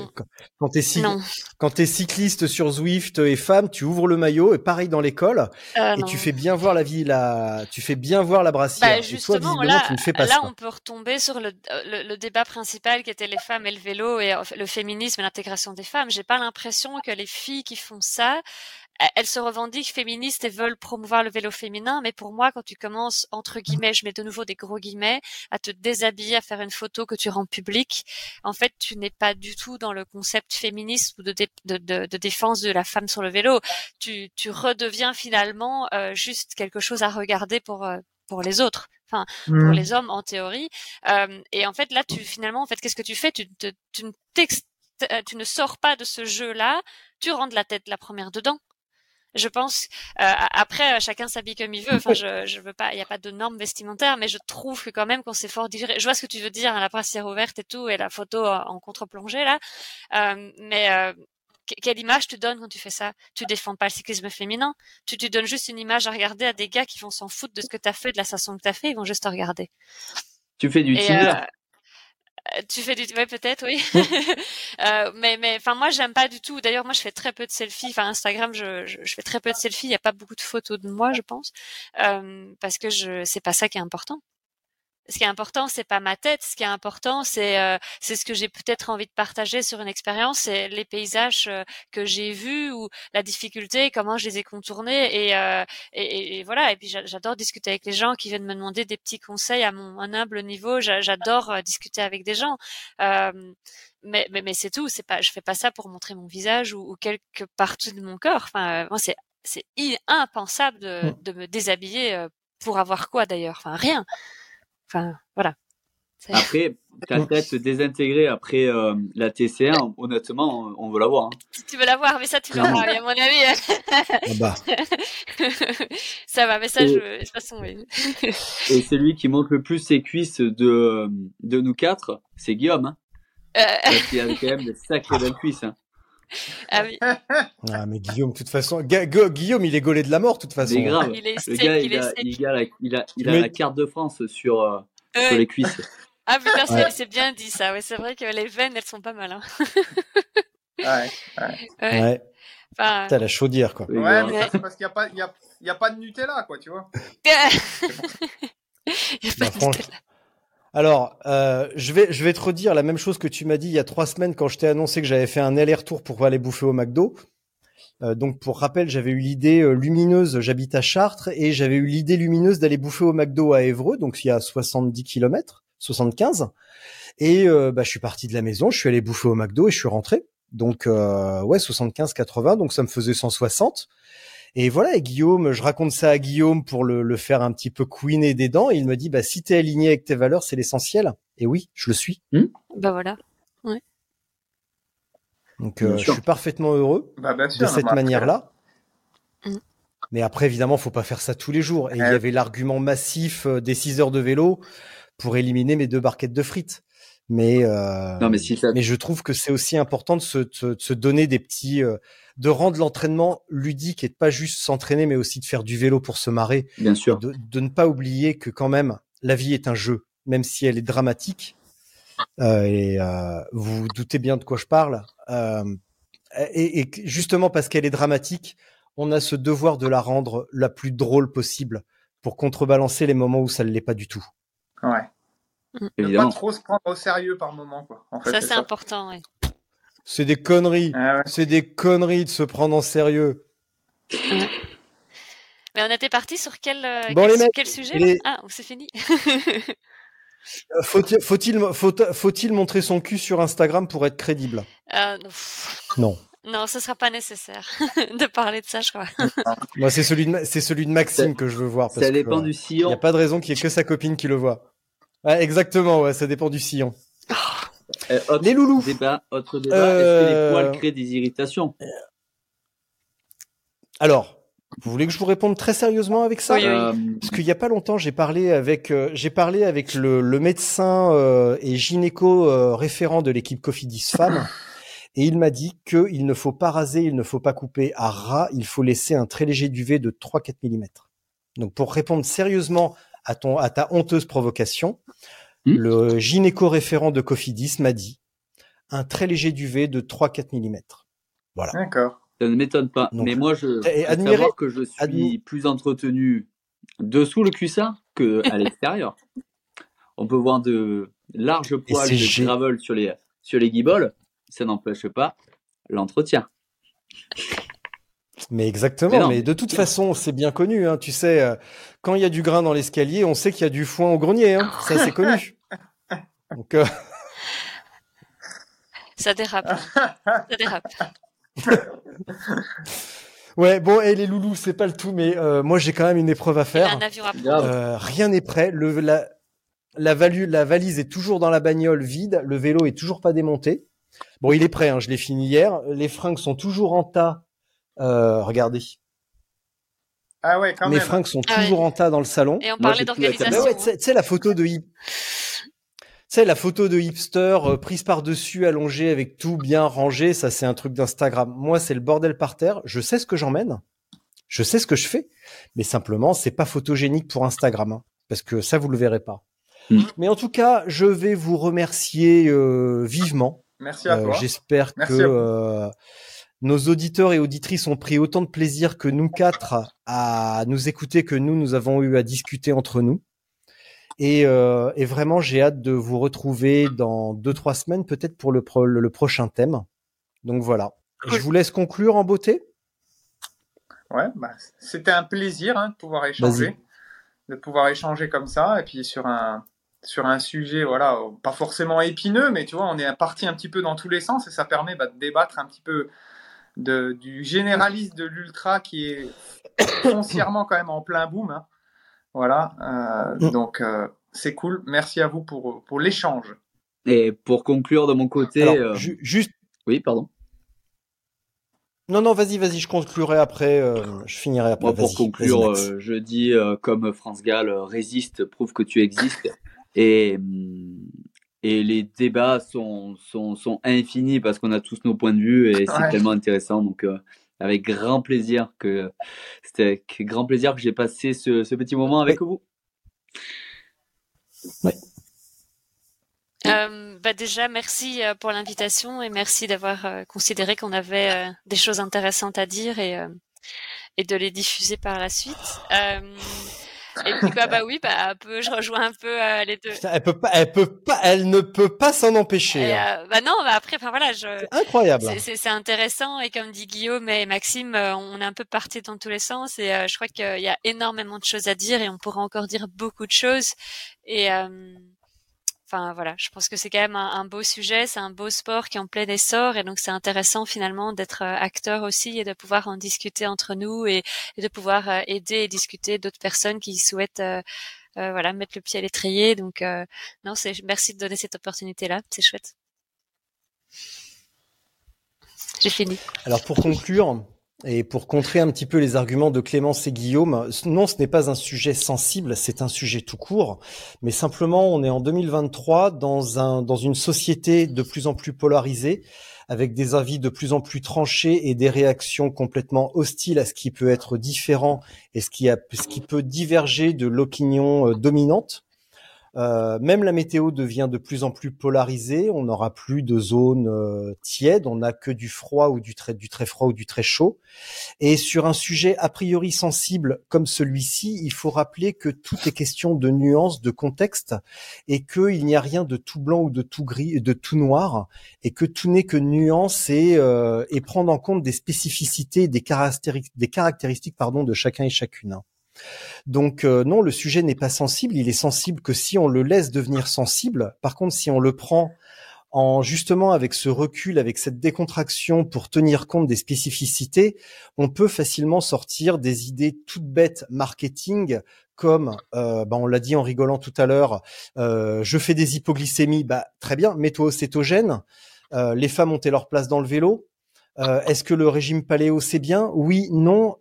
quand, t'es cyc- cycliste sur Zwift et femme, tu ouvres le maillot et pareil dans l'école Euh, et non. tu fais bien voir la vie, la, tu fais bien voir la brassière. Bah et toi, justement, visiblement, là, tu ne fais pas là ça. on peut retomber sur le, le, le débat principal qui était les femmes et le vélo et euh, le féminisme et l'intégration des femmes. J'ai pas l'impression que les filles qui font ça, elles se revendiquent féministes et veulent promouvoir le vélo féminin, mais pour moi, quand tu commences, entre guillemets, je mets de nouveau des gros guillemets, à te déshabiller, à faire une photo que tu rends publique, en fait, tu n'es pas du tout dans le concept féministe ou de, dé- de, de, de défense de la femme sur le vélo. Tu, tu redeviens finalement euh, juste quelque chose à regarder pour, euh, pour les autres. Enfin, pour Mm. les hommes en théorie. Euh, et en fait, là, tu finalement, en fait, qu'est-ce que tu fais? Tu, te- tu, ne euh, tu ne sors pas de ce jeu-là, tu rentres la tête la première dedans. Je pense. euh, après, euh, chacun s'habille comme il veut. Enfin, je, je veux pas. Il n'y a pas de normes vestimentaires, mais je trouve que quand même qu'on s'est fort digéré. Je vois ce que tu veux dire, hein, la brassière ouverte et tout, et la photo en, contre-plongée là. Euh, mais euh, que- quelle image tu donnes quand tu fais ça? Tu défends pas le cyclisme féminin? Tu, tu donnes juste une image à regarder à des gars qui vont s'en foutre de ce que tu as fait, de la façon que tu as fait. Ils vont juste te regarder. Tu fais du Tinder. Euh, tu fais du ouais peut-être oui. Euh, mais mais enfin moi j'aime pas du tout. D'ailleurs moi je fais très peu de selfies. Enfin Instagram je, je, je fais très peu de selfies. Il y a pas beaucoup de photos de moi je pense. Euh, parce que je c'est pas ça qui est important ce qui est important c'est pas ma tête. Ce qui est important c'est euh, c'est ce que j'ai peut-être envie de partager sur une expérience c'est les paysages euh, que j'ai vus ou la difficulté comment je les ai contournés et euh, et, voilà. Et puis j'a- j'adore discuter avec les gens qui viennent me demander des petits conseils à mon un humble niveau. J'a- j'adore euh, discuter avec des gens. Euh, mais mais, mais c'est tout. C'est pas je fais pas ça pour montrer mon visage ou, ou quelque partie de mon corps. Enfin euh, moi c'est c'est impensable de, Mm. de me déshabiller pour avoir quoi d'ailleurs. Enfin rien enfin voilà C'est- Après, ta tête désintégrée après euh, la TC1, honnêtement, on, on veut la voir. hein. si tu veux la voir mais ça tu l'auras à mon avis Ah bah, ça va mais ça Et- je de toute façon oui. Et celui qui montre le plus ses cuisses de, de nous quatre, c'est Guillaume. Hein, Euh, parce qu'il a quand même des sacrées belles cuisses. hein. ah oui ah, mais Guillaume, de toute façon, Ga- Guillaume, il est gaulé de la mort, de toute façon. Mais grave. il est Le gars, il il est a, sec il a, la, il a, il a Mais- la carte de France sur, euh, Ouais. sur les cuisses. ah putain c'est Ouais. c'est bien dit ça ouais c'est vrai que les veines elles sont pas mal hein. Ouais, ouais. Ouais, Enfin, t'as la chaudière, quoi. Ouais mais ça, c'est parce qu'il n'y a, pas- il y a, il y a pas de Nutella, quoi, tu vois. Il y a Bah, pas de franch- Alors, euh, je vais, te redire la même chose que tu m'as dit il y a trois semaines quand je t'ai annoncé que j'avais fait un aller-retour pour aller bouffer au McDo. Euh, donc, pour rappel, j'avais eu l'idée euh, lumineuse, j'habite à Chartres, et j'avais eu l'idée lumineuse d'aller bouffer au McDo à Évreux, donc il y a 70 kilomètres, 75. Et euh, bah, je suis parti de la maison, je suis allé bouffer au McDo et je suis rentré. Donc, ouais, 75-80, donc ça me faisait 160. Et voilà, et Guillaume, je raconte ça à Guillaume pour le, le faire un petit peu couiner des dents. Et il me dit, bah, si t'es aligné avec tes valeurs, c'est l'essentiel. Et oui, je le suis. Bah voilà. Donc, euh, je suis parfaitement heureux Bah, bien de cette manière-là. Mm. Mais après, évidemment, faut pas faire ça tous les jours. Et il y Ouais. avait l'argument massif euh, des 6 heures de vélo pour éliminer mes deux barquettes de frites. Mais, euh, Non, mais si ça, mais je trouve que c'est aussi important de se, de, de se donner des petits, euh, de rendre l'entraînement ludique et de pas juste s'entraîner, mais aussi de faire du vélo pour se marrer. bien sûr. De, de ne pas oublier que quand même, la vie est un jeu, même si elle est dramatique. Euh, et euh, vous vous doutez bien de quoi je parle. Euh, et, et justement parce qu'elle est dramatique, on a ce devoir de la rendre la plus drôle possible pour contrebalancer les moments où ça ne l'est pas du tout. Ouais. Ne Évidemment. pas trop se prendre au sérieux par moment, quoi. En fait, ça c'est important. Ouais. C'est des conneries. Ah ouais. C'est des conneries de se prendre en sérieux. Mais on était parti sur quel euh, Bon, quel, les su- mecs, quel sujet les- Ah, oh, c'est fini. Euh, Faut-il faut-il faut- faut-il montrer son cul sur Instagram pour être crédible? Euh, non, Non. ce sera pas nécessaire de parler de ça, je crois. Moi, c'est celui de Ma- c'est celui de Maxime que je veux voir. parce Ça dépend que, du Il n'y sillon. a pas de raison qu'il y ait que sa copine qui le voit. Ouais, exactement, ouais, ça dépend du sillon. Euh, autre Les loulous. débat, autre débat. Euh, Est-ce que les poils créent des irritations Alors, vous voulez que je vous réponde très sérieusement avec ça? Oui, oui. Euh, Parce qu'il y a pas longtemps, j'ai parlé avec euh, j'ai parlé avec le, le médecin euh, et gynéco euh, référent de l'équipe Cofidis Femmes et il m'a dit que il ne faut pas raser, il ne faut pas couper à ras, il faut laisser un très léger duvet de 3-4 mm. Donc pour répondre sérieusement à ton à ta honteuse provocation, Hmm. le gynéco référent de Cofidis m'a dit un très léger duvet de 3-4 mm. D'accord. Ça ne m'étonne pas. Donc, mais moi, je savoir que je suis admi- plus entretenu dessous le cuissard que à l'extérieur. On peut voir de larges poils de gé- gravel sur les sur les guiboles. Ça n'empêche pas l'entretien. Mais exactement, Mais mais, de toute façon, c'est bien connu, hein, tu sais, euh, quand il y a du grain dans l'escalier, on sait qu'il y a du foin au grenier, hein, ça c'est connu. Donc, euh, Ça dérape. ça dérape. ouais, bon, et les loulous, c'est pas le tout, mais euh, moi j'ai quand même une épreuve à Il a faire. un avion à. Euh, rien n'est prêt, le, la, la, valu- la valise est toujours dans la bagnole vide, le vélo est toujours pas démonté. Bon, il est prêt, hein, je l'ai fini hier, les fringues sont toujours en tas. Euh, regardez, Ah ouais, quand mes même. fringues sont Ah ouais. toujours en tas dans le salon. Et on Moi, parlait Bah d'organisation. ouais, tu sais- la photo de hip- tu sais la photo de hipster euh, prise par dessus allongée avec tout bien rangé, ça c'est un truc d'Instagram. Moi c'est le bordel par terre. Je sais ce que j'emmène, je sais ce que je fais, mais simplement c'est pas photogénique pour Instagram, hein, parce que ça vous le verrez pas. Mm. Mais en tout cas, je vais vous remercier euh, vivement. Merci à Euh, toi. J'espère que Nos auditeurs et auditrices ont pris autant de plaisir que nous quatre à nous écouter que nous, nous avons eu à discuter entre nous. Et, euh, et vraiment, j'ai hâte de vous retrouver dans deux, trois semaines, peut-être pour le, pro- le, le prochain thème. Donc voilà. Je vous laisse conclure en beauté. Ouais, bah, c'était un plaisir hein, de pouvoir échanger, de pouvoir échanger comme ça, et puis sur un sur un sujet, voilà, pas forcément épineux, mais tu vois, on est parti un petit peu dans tous les sens et ça permet bah, de débattre un petit peu de, du généraliste de l'ultra qui est foncièrement quand même en plein boom. hein. Voilà, euh, donc euh, c'est cool. Merci à vous pour pour l'échange. Et pour conclure de mon côté, Alors, euh, ju- juste. oui, pardon. Non, non, vas-y, vas-y, je conclurai après. euh, je finirai après. Moi, pour conclure, euh, je dis euh, comme France Gall, euh, résiste, prouve que tu existes. Et, hum, et les débats sont, sont, sont infinis parce qu'on a tous nos points de vue et c'est Ouais. tellement intéressant. Donc, euh, avec grand plaisir que c'était avec grand plaisir que j'ai passé ce, ce petit moment avec vous. Euh, bah déjà, merci euh, pour l'invitation et merci d'avoir euh, considéré qu'on avait euh, des choses intéressantes à dire et, euh, et de les diffuser par la suite. Euh, et puis bah, bah oui, bah un peu, je rejoins un peu euh, les deux. Putain, elle peut pas, elle peut pas, elle ne peut pas s'en empêcher. Et, hein. euh, bah non, bah après, enfin voilà, je, C'est incroyable. c'est- intéressant et comme dit Guillaume et Maxime, euh, on est un peu parti dans tous les sens et euh, je crois qu'il y a énormément de choses à dire et on pourra encore dire beaucoup de choses et euh, enfin voilà, je pense que c'est quand même un, beau sujet, c'est un beau sport qui est en plein essor et donc c'est intéressant finalement d'être euh, acteur aussi et de pouvoir en discuter entre nous et, de pouvoir euh, aider et discuter d'autres personnes qui souhaitent euh, voilà mettre le pied à l'étrier. Donc non, c'est merci de donner cette opportunité là, c'est chouette. J'ai fini. Alors pour conclure, et pour contrer un petit peu les arguments de Clémence et Guillaume, non, ce n'est pas un sujet sensible, c'est un sujet tout court, mais simplement on est en 2023 dans un dans une société de plus en plus polarisée avec des avis de plus en plus tranchés et des réactions complètement hostiles à ce qui peut être différent et ce qui a ce qui peut diverger de l'opinion euh, dominante. Euh, même la météo devient de plus en plus polarisée. On n'aura plus de zones euh, tièdes. On n'a que du froid ou du très, froid ou du très chaud. Et sur un sujet a priori sensible comme celui-ci, il faut rappeler que tout est question de nuances, de contexte, et qu'il n'y a rien de tout blanc ou de tout gris, de tout noir, et que tout n'est que nuance et, euh, et prendre en compte des spécificités, des caractéristiques, des caractéristiques de chacun et chacune. Donc euh, non, le sujet n'est pas sensible, il est sensible que si on le laisse devenir sensible. Par contre, si on le prend en justement avec ce recul, avec cette décontraction pour tenir compte des spécificités, on peut facilement sortir des idées toutes bêtes marketing comme euh, bah, on l'a dit en rigolant tout à l'heure, euh, je fais des hypoglycémies, bah très bien, mets-toi au cétogène. les femmes ont leur place dans le vélo? Est-ce que le régime paléo c'est bien? Oui, non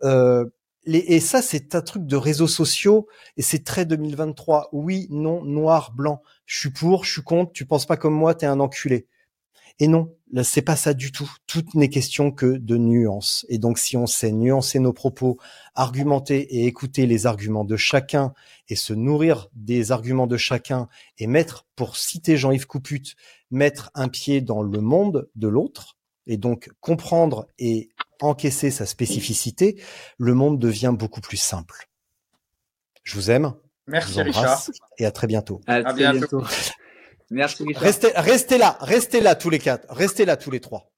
et ça, c'est un truc de réseaux sociaux et c'est très 2023. Oui, non, noir, blanc. Je suis pour, je suis contre. Tu penses pas comme moi, t'es un enculé. Et non, là, c'est pas ça du tout. Tout n'est question que de nuances. Et donc, si on sait nuancer nos propos, argumenter et écouter les arguments de chacun et se nourrir des arguments de chacun et mettre, pour citer Jean-Yves Couput, mettre un pied dans le monde de l'autre et donc comprendre et encaisser sa spécificité, le monde devient beaucoup plus simple. Je vous aime. Merci Richard. Et à très bientôt. À, bientôt. Merci Richard. Restez, restez là, restez là tous les quatre, restez là tous les trois.